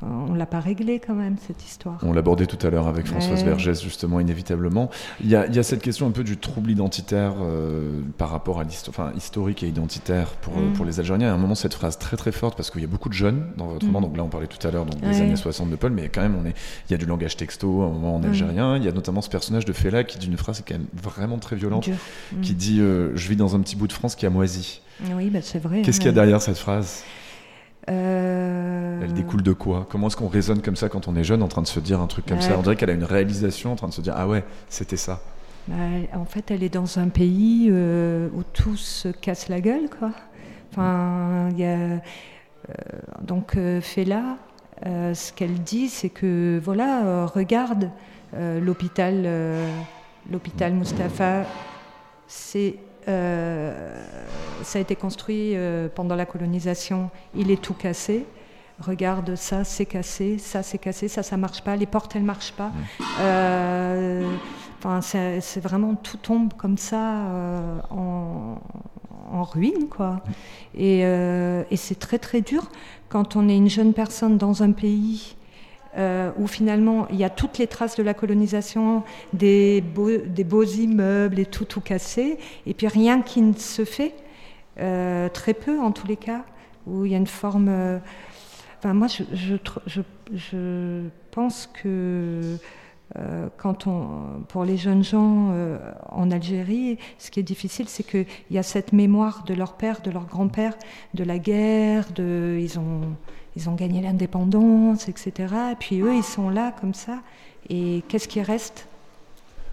on l'a pas réglé quand même, cette histoire. On l'abordait tout à l'heure avec Françoise Ouais. Vergès, justement, inévitablement. Il y, a, il y a cette question un peu du trouble identitaire euh, par rapport à l'histoire, enfin, historique et identitaire pour, euh, Mm. pour les Algériens. À un moment, cette phrase très très forte, parce qu'il y a beaucoup de jeunes dans votre Mm. roman. Donc là, on parlait tout à l'heure donc, des années 60 de Paul, mais quand même, on est, il y a du langage texto à un moment en Mm. algérien. Il y a notamment ce personnage de Fela qui dit une phrase qui est quand même vraiment très violente, Dur. Mm. qui dit euh, Je vis dans un petit bout de France qui a moisi. Oui, bah, c'est vrai. Qu'est-ce qu'il y a derrière cette phrase? Euh, Elle découle de quoi? Comment est-ce qu'on raisonne comme ça quand on est jeune en train de se dire un truc comme ça? On dirait qu'elle a une réalisation en train de se dire Ah ouais, c'était ça. Bah, en fait, elle est dans un pays euh, où tout se casse la gueule, quoi. Enfin, il y a euh, donc Fela. ce qu'elle dit, c'est que voilà, regarde l'hôpital, l'hôpital Mustapha. C'est ça a été construit euh, pendant la colonisation. Il est tout cassé. Regarde ça, c'est cassé, ça c'est cassé, ça ça marche pas, les portes elles marchent pas. Euh, Enfin, c'est c'est vraiment tout tombe comme ça euh, en, en ruine, quoi. Et, euh, et c'est très très dur quand on est une jeune personne dans un pays euh, où finalement il y a toutes les traces de la colonisation, des beaux, immeubles et tout, tout cassé, et puis rien qui ne se fait, euh, très peu en tous les cas, où il y a une forme. euh, Enfin, moi, je, pense que quand on, pour les jeunes gens en Algérie, ce qui est difficile, c'est qu'il y a cette mémoire de leur père, de leur grand-père, de la guerre, de, ils, ont, ils ont gagné l'indépendance, etc. Et puis eux, ils sont là comme ça. Et qu'est-ce qui reste?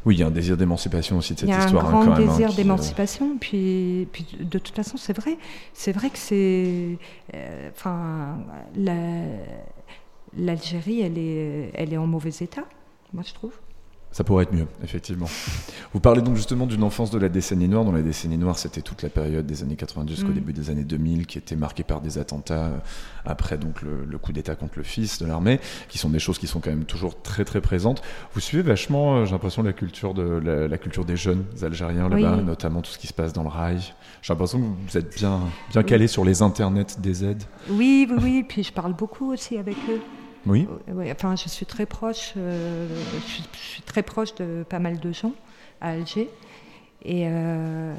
Oui, il y a un désir d'émancipation aussi de cette il y a histoire. un hein, grand quand hein, désir qui, euh, d'émancipation, puis, puis de toute façon, c'est vrai. C'est vrai que c'est. euh, Enfin, la- l'Algérie, elle est, elle est en mauvais état, moi je trouve. Ça pourrait être mieux, effectivement. Vous parlez donc justement d'une enfance de la décennie noire. Dans la décennie noire, c'était toute la période des années 90 jusqu'au Mm. début des années 2000 qui était marquée par des attentats euh, après donc le, le coup d'État contre le fils de l'armée, qui sont des choses qui sont quand même toujours très très présentes. Vous suivez vachement, euh, j'ai l'impression, la culture de la, la culture des jeunes Algériens Oui. là-bas, notamment tout ce qui se passe dans le rail. J'ai l'impression que vous êtes bien bien calé sur les internets des aides. Oui, oui, oui. Puis je parle beaucoup aussi avec eux. Oui. Oui, enfin, je suis très proche. euh, je, suis, très proche de pas mal de gens à Alger. Et, euh,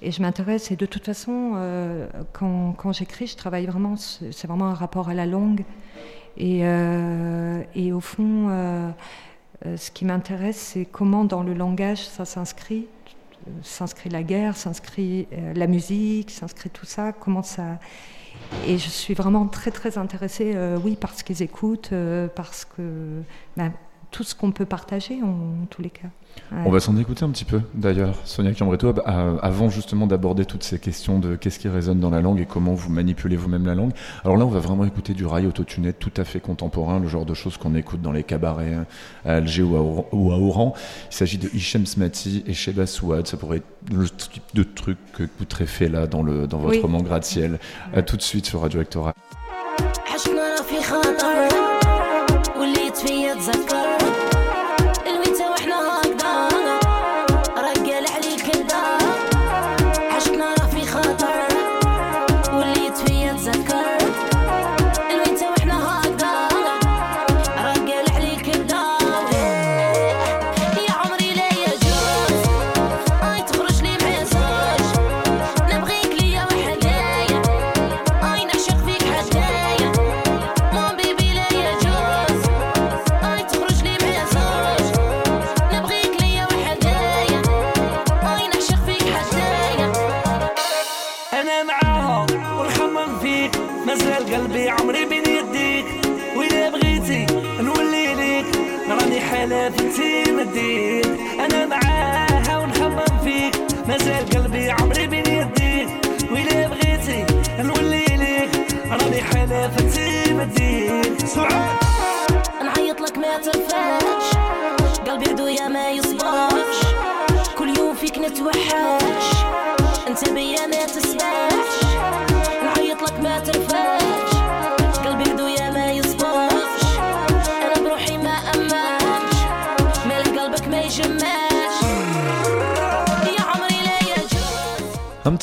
et je m'intéresse. Et de toute façon, euh, quand, quand j'écris, je travaille vraiment. C'est vraiment un rapport à la langue. Et, euh, et au fond, euh, euh, ce qui m'intéresse, c'est comment dans le langage ça s'inscrit. Euh, S'inscrit la guerre, s'inscrit euh, la musique, s'inscrit tout ça. Comment ça. Et je suis vraiment très très intéressée, euh, oui, par ce qu'ils écoutent, euh, parce que ben, tout ce qu'on peut partager en, tous les cas. Ouais. On va s'en écouter un petit peu d'ailleurs, Sonia à- avant justement d'aborder toutes ces questions de qu'est-ce qui résonne dans la langue et comment vous manipulez vous-même la langue. Alors là, on va vraiment écouter du rail autotuné tout à fait contemporain, le genre de choses qu'on écoute dans les cabarets hein, à Alger ou à, Oran- ou à Oran. Il s'agit de Hichem Smati et Sheba Souad. Ça pourrait être le type de truc que écouterait fait là dans, le, dans votre Oui. roman Gratte-Ciel. À tout de suite sur Radio Actora.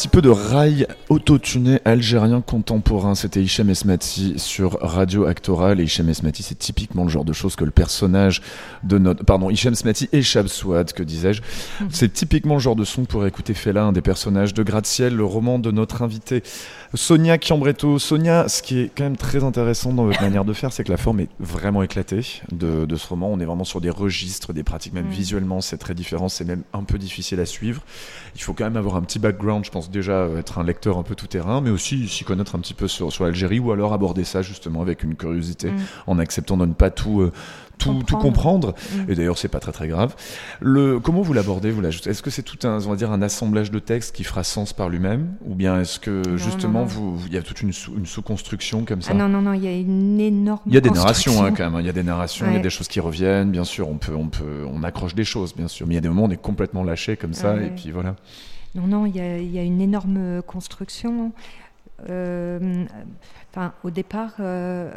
Peu de rail autotuné algérien contemporain, c'était Hichem Esmati sur Radio Actoral. Et Hichem Esmati, c'est typiquement le genre de choses que le personnage de notre. Pardon, Hichem Esmati et Chab Souad, que disais-je. C'est typiquement le genre de son pour écouter Fela, un des personnages de Gratte-Ciel, le roman de notre invité Sonia Chiambretto. Sonia, ce qui est quand même très intéressant dans votre manière de faire, c'est que la forme est vraiment éclatée de, de ce roman. On est vraiment sur des registres, des pratiques, même visuellement, c'est très différent, c'est même un peu difficile à suivre. Il faut quand même avoir un petit background, je pense déjà euh, être un lecteur un peu tout terrain, mais aussi s'y connaître un petit peu sur, sur l'Algérie, ou alors aborder ça justement avec une curiosité, Mm. en acceptant de ne pas tout... euh, tout, tout comprendre, Mm. et d'ailleurs c'est pas très très grave. Le, comment vous l'abordez vous l'ajoutez Est-ce que c'est tout un, on va dire, un assemblage de textes qui fera sens par lui-même, ou bien est-ce que justement non. il y a toute une, une sous-construction comme ça? Ah non, non, non, il y a une énorme. il y a des narrations hein, quand même, hein. il y a des narrations, il y a des choses qui reviennent, bien sûr, on peut, on peut, on accroche des choses, bien sûr, mais il y a des moments où on est complètement lâché comme ça, Ah et ouais. puis voilà. Non, non, il y a, il y a une énorme construction. Euh, enfin, au départ, euh,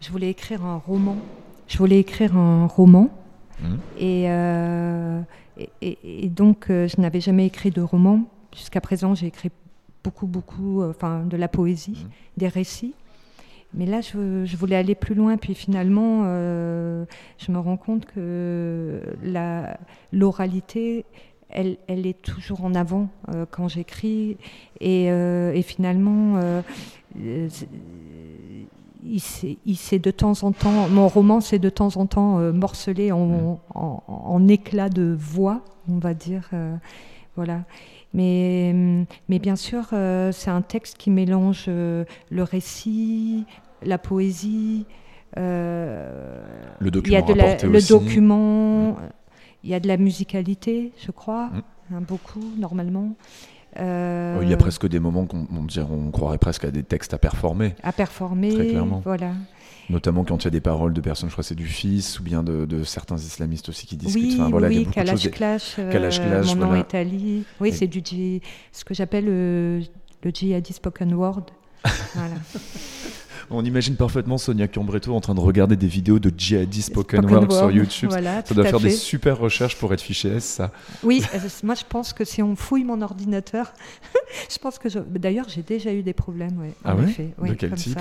je voulais écrire un roman. Je voulais écrire un roman. Et, euh, et, et- et donc, je n'avais jamais écrit de roman. Jusqu'à présent, j'ai écrit beaucoup, beaucoup, enfin, de la poésie, des récits. mais là, je, je, voulais aller plus loin. Puis finalement, je me rends compte que l'oralité, elle, elle, est toujours en avant euh, quand j'écris. Et, euh, et, finalement, euh, il s'est de temps en temps, mon roman s'est de temps en temps morcelé en, en, en, éclats de voix, on va dire. voilà. Mais, mais bien sûr, euh, c'est un texte qui mélange euh, le récit, la poésie. Euh, le document. Il y a de la, le document. Il y a de la musicalité, je crois, mm. hein, beaucoup normalement. Euh, il y a presque des moments qu'on on, croirait presque à des textes à performer. À performer, très clairement. voilà. Notamment quand il y a des paroles de personnes, je crois que c'est du fils, ou bien de, certains islamistes aussi qui discutent. Oui, enfin, voilà, oui, Kalash Clash, euh, Kalash Clash, mon voilà. nom est Ali. Oui, c'est du ce que j'appelle le, le djihadi spoken word. voilà. On imagine parfaitement Sonia Cambretto en train de regarder des vidéos de djihadi spoken, word, sur YouTube. Voilà, ça doit faire fait. des super recherches pour être fiché S, ça. Oui, euh, moi je pense que si on fouille mon ordinateur, je pense que je... D'ailleurs, j'ai déjà eu des problèmes. Ouais, ah en ouais effet. De quel type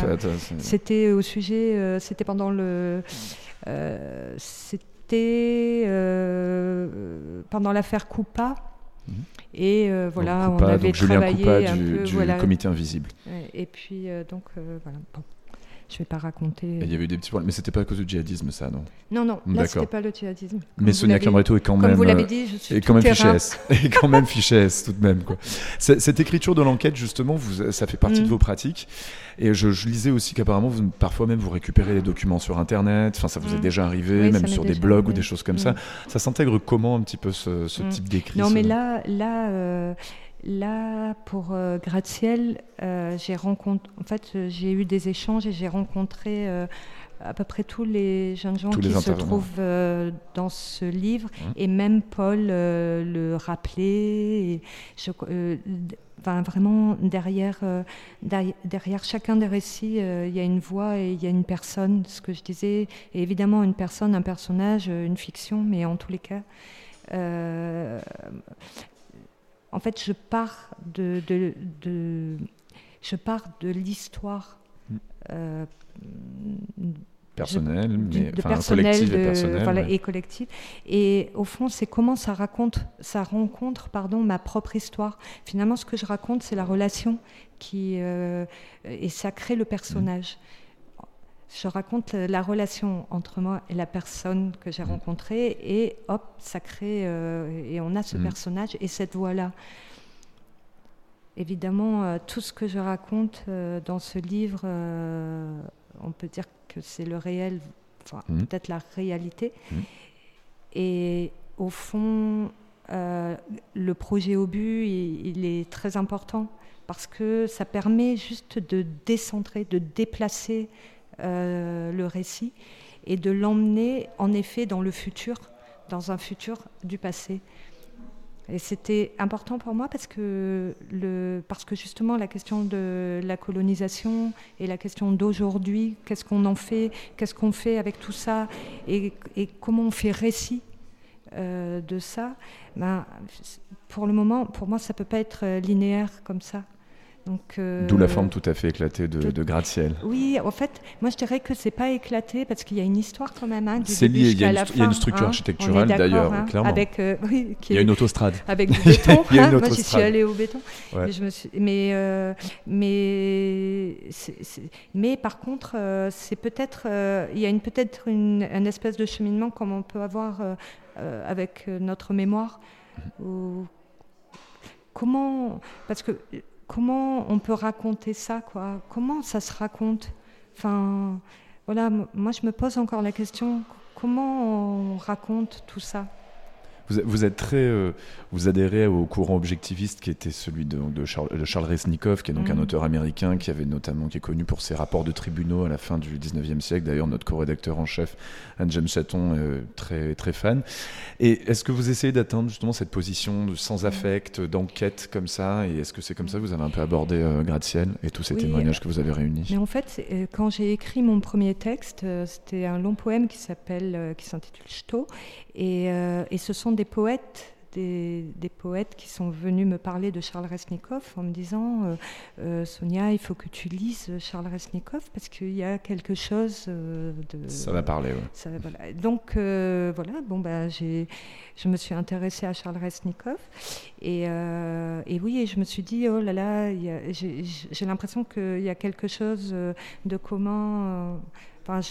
C'était au sujet, euh, c'était pendant le. Euh, c'était euh, pendant l'affaire Coupa. Mhm. Et euh, voilà, donc, Coupa, on avait donc Julien travaillé Coupa un du, peu, du voilà. comité invisible. Et puis euh, donc euh, voilà. Bon. Je vais pas raconter. Et il y avait eu des petits problèmes, mais c'était pas à cause du djihadisme, ça, non? Non, non, là c'était pas le djihadisme. Comme Mais Sonia Cambretto est quand comme même. vous l'avez euh, dit, je suis est quand même tout fiché terrain. S. Et quand même fiché S, tout de même. Quoi. Cette écriture de l'enquête, justement, vous, ça fait partie Mm. de vos pratiques. Et je, je lisais aussi qu'apparemment, parfois même, vous récupérez les documents sur Internet. Enfin, ça vous est Mm. déjà arrivé, Oui, ça même sur des blogs ou des choses comme Mm. ça. Ça s'intègre comment un petit peu ce, ce Mm. type d'écrit Non, mais là, là, euh, là pour euh, Gratte-Ciel, euh, j'ai rencontré. En fait, euh, j'ai eu des échanges et j'ai rencontré euh, à peu près tous les jeunes gens Tous qui se trouvent dans ce livre, Mm. et même Paul le rappelait. Et je- d- Enfin, vraiment, derrière, derrière, derrière chacun des récits, il y a une voix et il y a une personne, ce que je disais. Et évidemment, une personne, un personnage, une fiction, mais en tous les cas, euh, en fait, je pars de, de, de- je pars de l'histoire. euh, Personnelle, mais- de enfin, collective et de- personnelle, voilà, ouais. et collective. Et au fond, c'est comment ça raconte, ça rencontre, pardon, ma propre histoire. Finalement, ce que je raconte, c'est la relation qui euh, et ça crée le personnage. Je raconte la- la relation entre moi et la personne que j'ai rencontrée, et hop, ça crée euh, et on a ce Mm. personnage et cette voix-là. Évidemment, euh, tout ce que je raconte euh, dans ce livre, on peut dire que c'est le réel, enfin Mhm. peut-être la réalité. Et au fond, le projet au but, il, il est très important parce que ça permet juste de décentrer, de déplacer le récit et de l'emmener en effet dans le futur, dans un futur du passé. Et c'était important pour moi parce que, parce que justement la question de la colonisation et la question d'aujourd'hui, qu'est-ce qu'on en fait, qu'est-ce qu'on fait avec tout ça et, comment on fait récit euh, de ça, ben, pour le moment, pour moi, ça peut pas être euh, linéaire comme ça. Donc, euh, D'où la forme tout à fait éclatée de, gratte-ciel. Oui, en fait, moi je dirais que c'est pas éclaté parce qu'il y a une histoire quand même. Hein, du C'est lié, il y a une y a une structure hein. Architecturale, d'ailleurs, hein, clairement. Avec, euh, oui, qui Il y a une autostrade. Avec du béton. Il y a une hein, Moi j'y suis allée au béton. Ouais. Mais, je me suis- mais, euh, mais, par contre, euh, c'est peut-être, il y a une peut-être une, un espèce de cheminement comme on peut avoir avec notre mémoire. Ou comment, parce que comment on peut raconter ça, quoi? Comment ça se raconte? Enfin, voilà, moi je me pose encore la question comment on raconte tout ça? Vous, vous êtes très, euh, vous adhérez au courant objectiviste qui était celui de, de Charles, de Charles Resnikov, qui est donc un Mhm. auteur américain qui avait notamment, qui est connu pour ses rapports de tribunaux à la fin du 19e siècle. D'ailleurs, notre co-rédacteur en chef, Anne James Chaton, est très, très fan. Et est-ce que vous essayez d'atteindre justement cette position de sans affect, d'enquête comme ça? Et est-ce que c'est comme ça? Que vous avez un peu abordé euh, Gratte-Ciel et tous ces Oui, témoignages que vous avez réunis Mais en fait, euh, quand j'ai écrit mon premier texte, euh, c'était un long poème qui s'appelle, euh, qui s'intitule Ch'to, et, euh, et ce sont des poètes, des, des poètes qui sont venus me parler de Charles Resnikov en me disant euh, euh, Sonia, il faut que tu lises Charles Resnikov parce qu'il y a quelque chose de. Ça va parler. Ça, voilà. Donc voilà, bon bah j'ai, je me suis intéressée à Charles Resnikov et, et oui, et je me suis dit oh là là, il y a- j'ai, j'ai l'impression qu'il y a quelque chose de commun. euh, Enfin,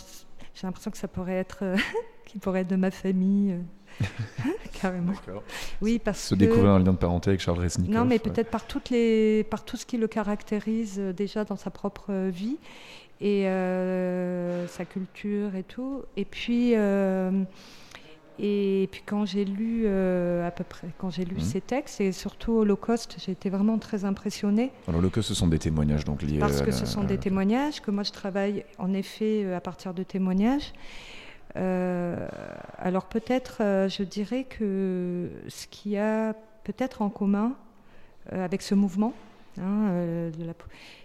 j'ai l'impression que ça pourrait être, qui pourrait être de ma famille. euh, Carrément. D'accord. Oui, parce Se que découvrir un lien de parenté avec Charles Resnikov. non, mais ouais. peut-être par toutes les, par tout ce qui le caractérise euh, déjà dans sa propre euh, vie et euh, sa culture et tout. Et puis, euh, et puis quand j'ai lu euh, à peu près, quand j'ai lu Mhm. ses textes et surtout Holocauste, j'ai été vraiment très impressionnée. Alors, que ce sont des témoignages donc liés Parce que la- ce sont des témoignages, que moi je travaille en effet à partir de témoignages. Euh, alors peut-être, euh, je dirais que ce qu'il y a peut-être en commun euh, avec ce mouvement, hein,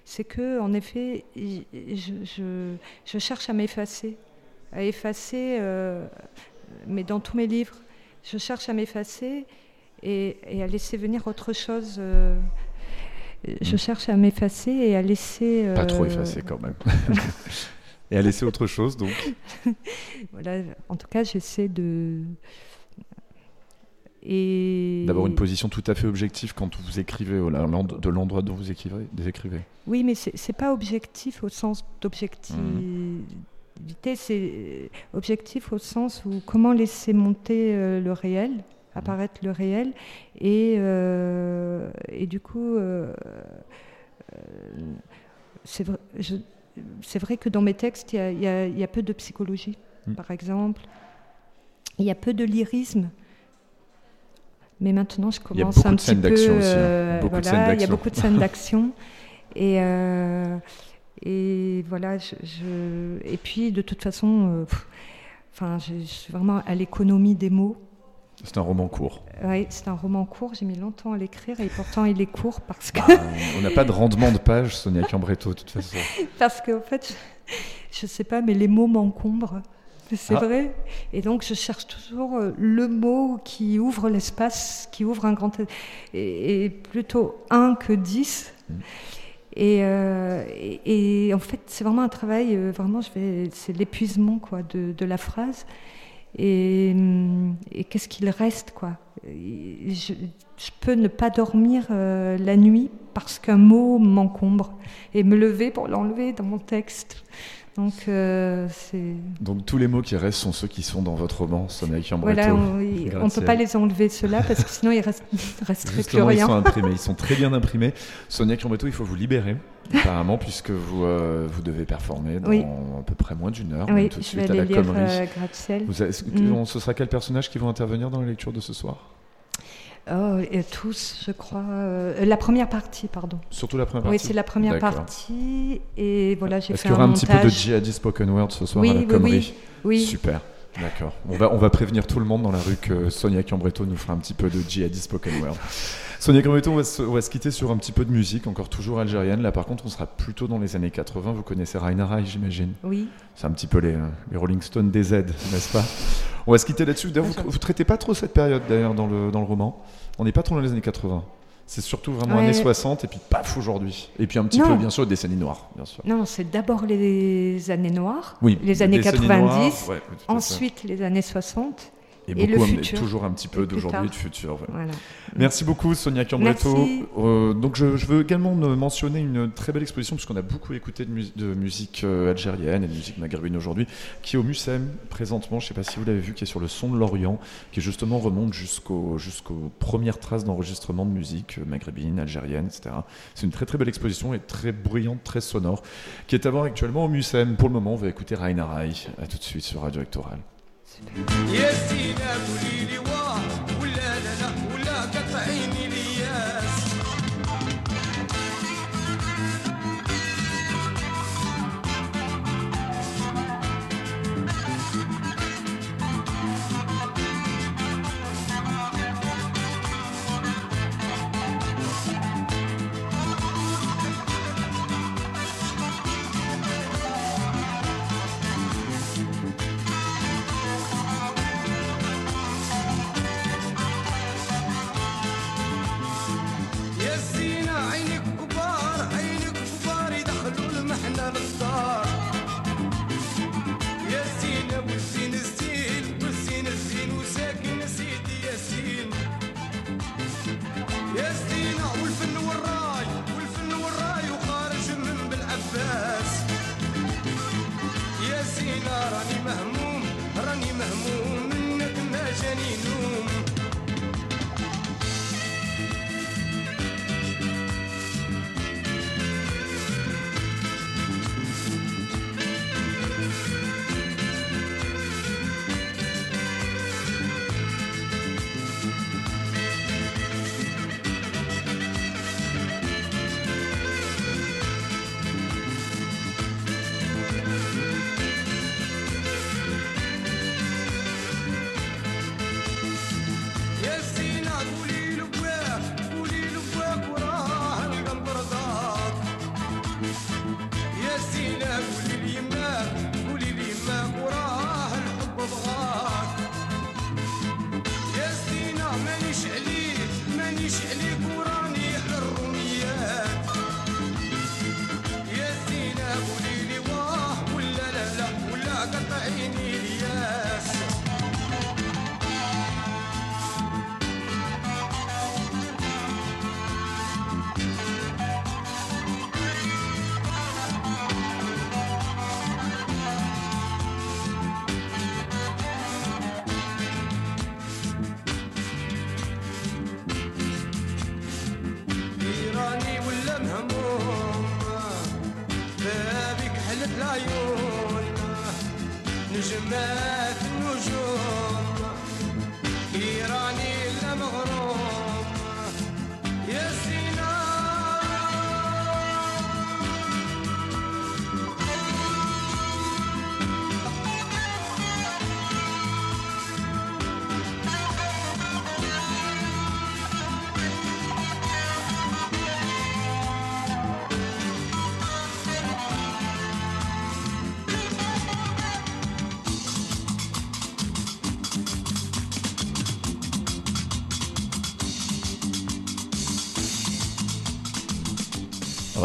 c'est que en effet, je, je- je cherche à m'effacer, à effacer, mais dans tous mes livres, je cherche à m'effacer et, et à laisser venir autre chose. je Mm. cherche à m'effacer et à laisser. Pas trop effacé quand même. Et à laisser autre chose donc. voilà, en tout cas, j'essaie de. Et. D'avoir une position tout à fait objective quand vous écrivez, de l'endroit dont vous écrivez. Des écrivez. Oui, mais c'est pas objectif au sens d'objectivité, Mhm. c'est objectif au sens où comment laisser monter euh, le réel, apparaître le réel, et, euh, et du coup, euh, euh, c'est vrai, je- c'est vrai que dans mes textes, il y a, il y a- il y a peu de psychologie, Mm. par exemple. Il y a peu de lyrisme. Mais maintenant, je Il commence un petit peu. hein. euh, de voilà, il y a beaucoup de scènes d'action. et, euh, et voilà, je, je- et puis de toute façon, euh, pff, enfin, je, je suis vraiment à l'économie des mots. C'est un roman court. Oui, c'est un roman court. J'ai mis longtemps à l'écrire et pourtant il est court parce que Bah, on n'a pas de rendement de page, Sonia Cambretto, de toute façon. parce qu'en fait, je, je sais pas, mais les mots m'encombrent. C'est Ah. vrai. Et donc, je cherche toujours euh, le mot qui ouvre l'espace, qui ouvre un grand. Et, et plutôt un que dix. Mm. Et, euh, et, et en fait, c'est vraiment un travail, euh, vraiment, je vais, c'est l'épuisement quoi, de, de la phrase. Et, hum, et qu'est-ce qu'il reste quoi? Je, je peux ne pas dormir euh, la nuit parce qu'un mot m'encombre et me lever pour l'enlever dans mon texte. Donc euh, c'est Donc tous les mots qui restent sont ceux qui sont dans votre roman, Sonia Cambretto. voilà, on, on peut pas les enlever ceux-là parce que sinon il reste, il resterait plus ils sont imprimés, ils sont très bien imprimés. Sonia Cambretto, il faut vous libérer, apparemment, puisque vous, euh, vous devez performer dans Oui. à peu près moins d'une heure, Oui, tout de je suite vais à la lire, euh, Gratte-Ciel. Vous avez- Mm. on- Ce sera quel personnage qui vont intervenir dans la lecture de ce soir? Oh, et tous, je crois. euh, la première partie, pardon. Surtout la première Oui, partie c'est la première partie. Et voilà, j'ai Est-ce fait qu'il y aura un, petit peu de djihadi spoken word ce soir Oui, à la oui, Comrie oui, oui. Super. D'accord. On va, on va prévenir tout le monde dans la rue que Sonia Cambretto nous fera un petit peu de djihadi spoken word. Sonia Cambretto, on va, se, on va se quitter sur un petit peu de musique, encore toujours algérienne. Là, par contre, on sera plutôt dans les années 80. Vous connaissez Raina Rai, j'imagine Oui. C'est un petit peu les, les Rolling Stones des Z, n'est-ce pas? On va se quitter là-dessus. D'ailleurs, vous, vous traitez pas trop cette période, d'ailleurs, dans le, dans le roman? On n'est pas trop dans les années 80. C'est surtout vraiment Ouais. années 60 et puis paf aujourd'hui. Et puis un petit Non. peu, bien sûr, décennies noires, bien sûr. Non, c'est d'abord les années noires, Oui, les années décennies 90, noires, ouais, oui, tout à fait. ensuite les années 60 Et, et, beaucoup, futur. toujours un petit peu d'aujourd'hui et de futur. ouais. Voilà. Merci beaucoup Sonia Cambretto. Euh, donc je, je veux également me- mentionner une très belle exposition puisqu'on a beaucoup écouté de, mus- de musique euh, algérienne et de musique maghrébine aujourd'hui, qui est au Mucem présentement. Je ne sais pas si vous l'avez vu, qui est sur le son de l'Orient, qui justement remonte jusqu'au- jusqu'aux premières traces d'enregistrement de musique euh, maghrébine, algérienne, etc. C'est une très très belle exposition et très bruyante, très sonore, qui est à voir actuellement au Mucem. Pour le moment, on va écouter Raina Rai. À tout de suite sur Radio Actoral. тебя. Я тебя.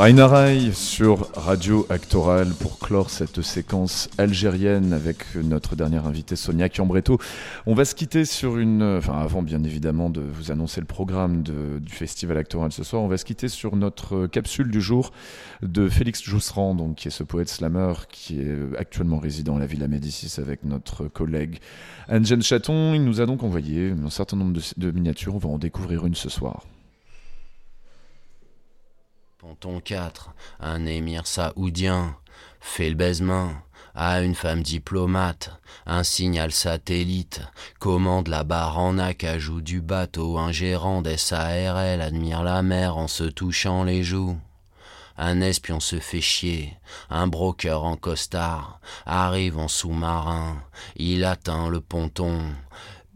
Rainarai sur Radio Actoral pour clore cette séquence algérienne avec notre dernière invitée Sonia Chiambretto. On va se quitter sur une... Enfin avant bien évidemment de vous annoncer le programme du Festival Actoral ce soir, on va se quitter sur notre capsule du jour de Félix Joussran, donc, qui est ce poète slammer qui est actuellement résident à la Villa Médicis avec notre collègue Anne-Jeanne Chaton. Il nous a donc envoyé un certain nombre de miniatures, on va en découvrir une ce soir. Ponton 4, un émir saoudien, fait le baisement à une femme diplomate, un signal satellite, commande la barre en acajou du bateau, un gérant des SARL admire la mer en se touchant les joues. Un espion se fait chier, un broker en costard arrive en sous-marin, il atteint le ponton.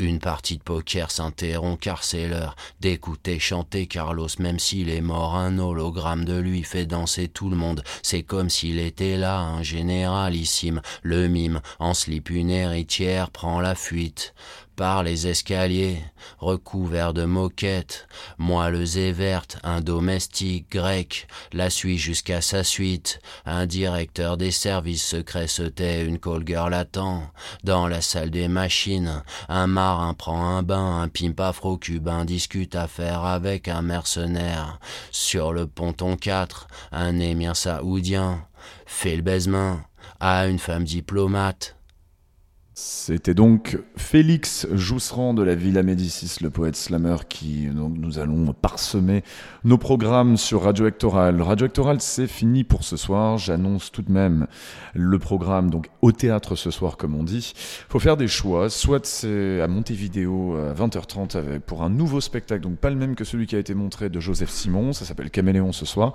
Une partie de poker s'interrompt car c'est l'heure d'écouter chanter Carlos même s'il est mort. Un hologramme de lui fait danser tout le monde. C'est comme s'il était là, un généralissime. Le mime en slip une héritière prend la fuite par les escaliers, recouverts de moquettes, moelleux et vertes, un domestique grec la suit jusqu'à sa suite, un directeur des services secrets se tait, une call girl attend, dans la salle des machines, un marin prend un bain, un pimp afro-cubain discute affaire avec un mercenaire, sur le ponton 4, un émir saoudien, fait le baisement à une femme diplomate, C'était donc Félix Joussran de la Villa Médicis, le poète slammer, qui donc nous allons parsemer nos programmes sur Radio Actoral. Radio Actoral, c'est fini pour ce soir. J'annonce tout de même le programme donc au théâtre ce soir, comme on dit. Faut faire des choix. Soit c'est à Montevideo à 20h30 avec, pour un nouveau spectacle, donc pas le même que celui qui a été montré de Joseph Simon. Ça s'appelle Caméléon ce soir.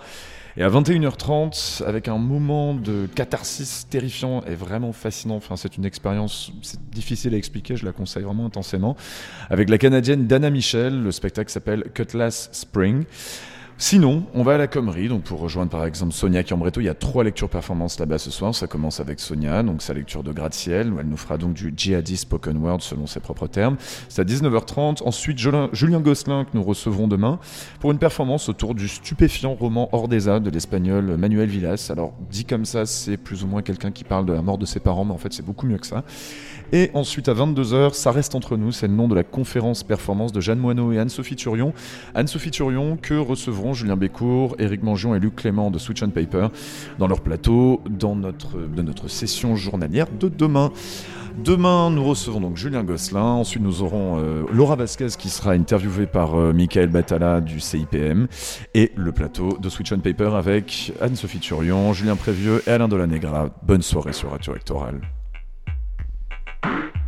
Et à 21h30, avec un moment de catharsis terrifiant et vraiment fascinant. Enfin, c'est une expérience, difficile à expliquer, je la conseille vraiment intensément. Avec la canadienne Dana Michel, le spectacle s'appelle Cutlass Spring. Sinon, on va à la Commerie, donc pour rejoindre par exemple Sonia Chiambretto, il y a trois lectures performances là-bas ce soir. Ça commence avec Sonia, donc sa lecture de Gratte-Ciel, où elle nous fera donc du djihadi spoken word selon ses propres termes. C'est à 19h30. Ensuite, Julien Gosselin, que nous recevrons demain, pour une performance autour du stupéfiant roman Ordeza de l'espagnol Manuel Villas. Alors, dit comme ça, c'est plus ou moins quelqu'un qui parle de la mort de ses parents, mais en fait, c'est beaucoup mieux que ça. Et ensuite, à 22h, ça reste entre nous, c'est le nom de la conférence performance de Jeanne Moineau et Anne-Sophie Turion. Anne-Sophie Turion que recevront Julien Bécourt, Éric Mangion et Luc Clément de Switch and Paper dans leur plateau, dans notre, de notre session journalière de demain. Demain, nous recevons donc Julien Gosselin. Ensuite, nous aurons euh, Laura Vasquez qui sera interviewée par euh, Michael Batala du CIPM. Et le plateau de Switch on Paper avec Anne-Sophie Turion, Julien Prévieux et Alain Delanegra. Bonne soirée sur Radio Rectoral. you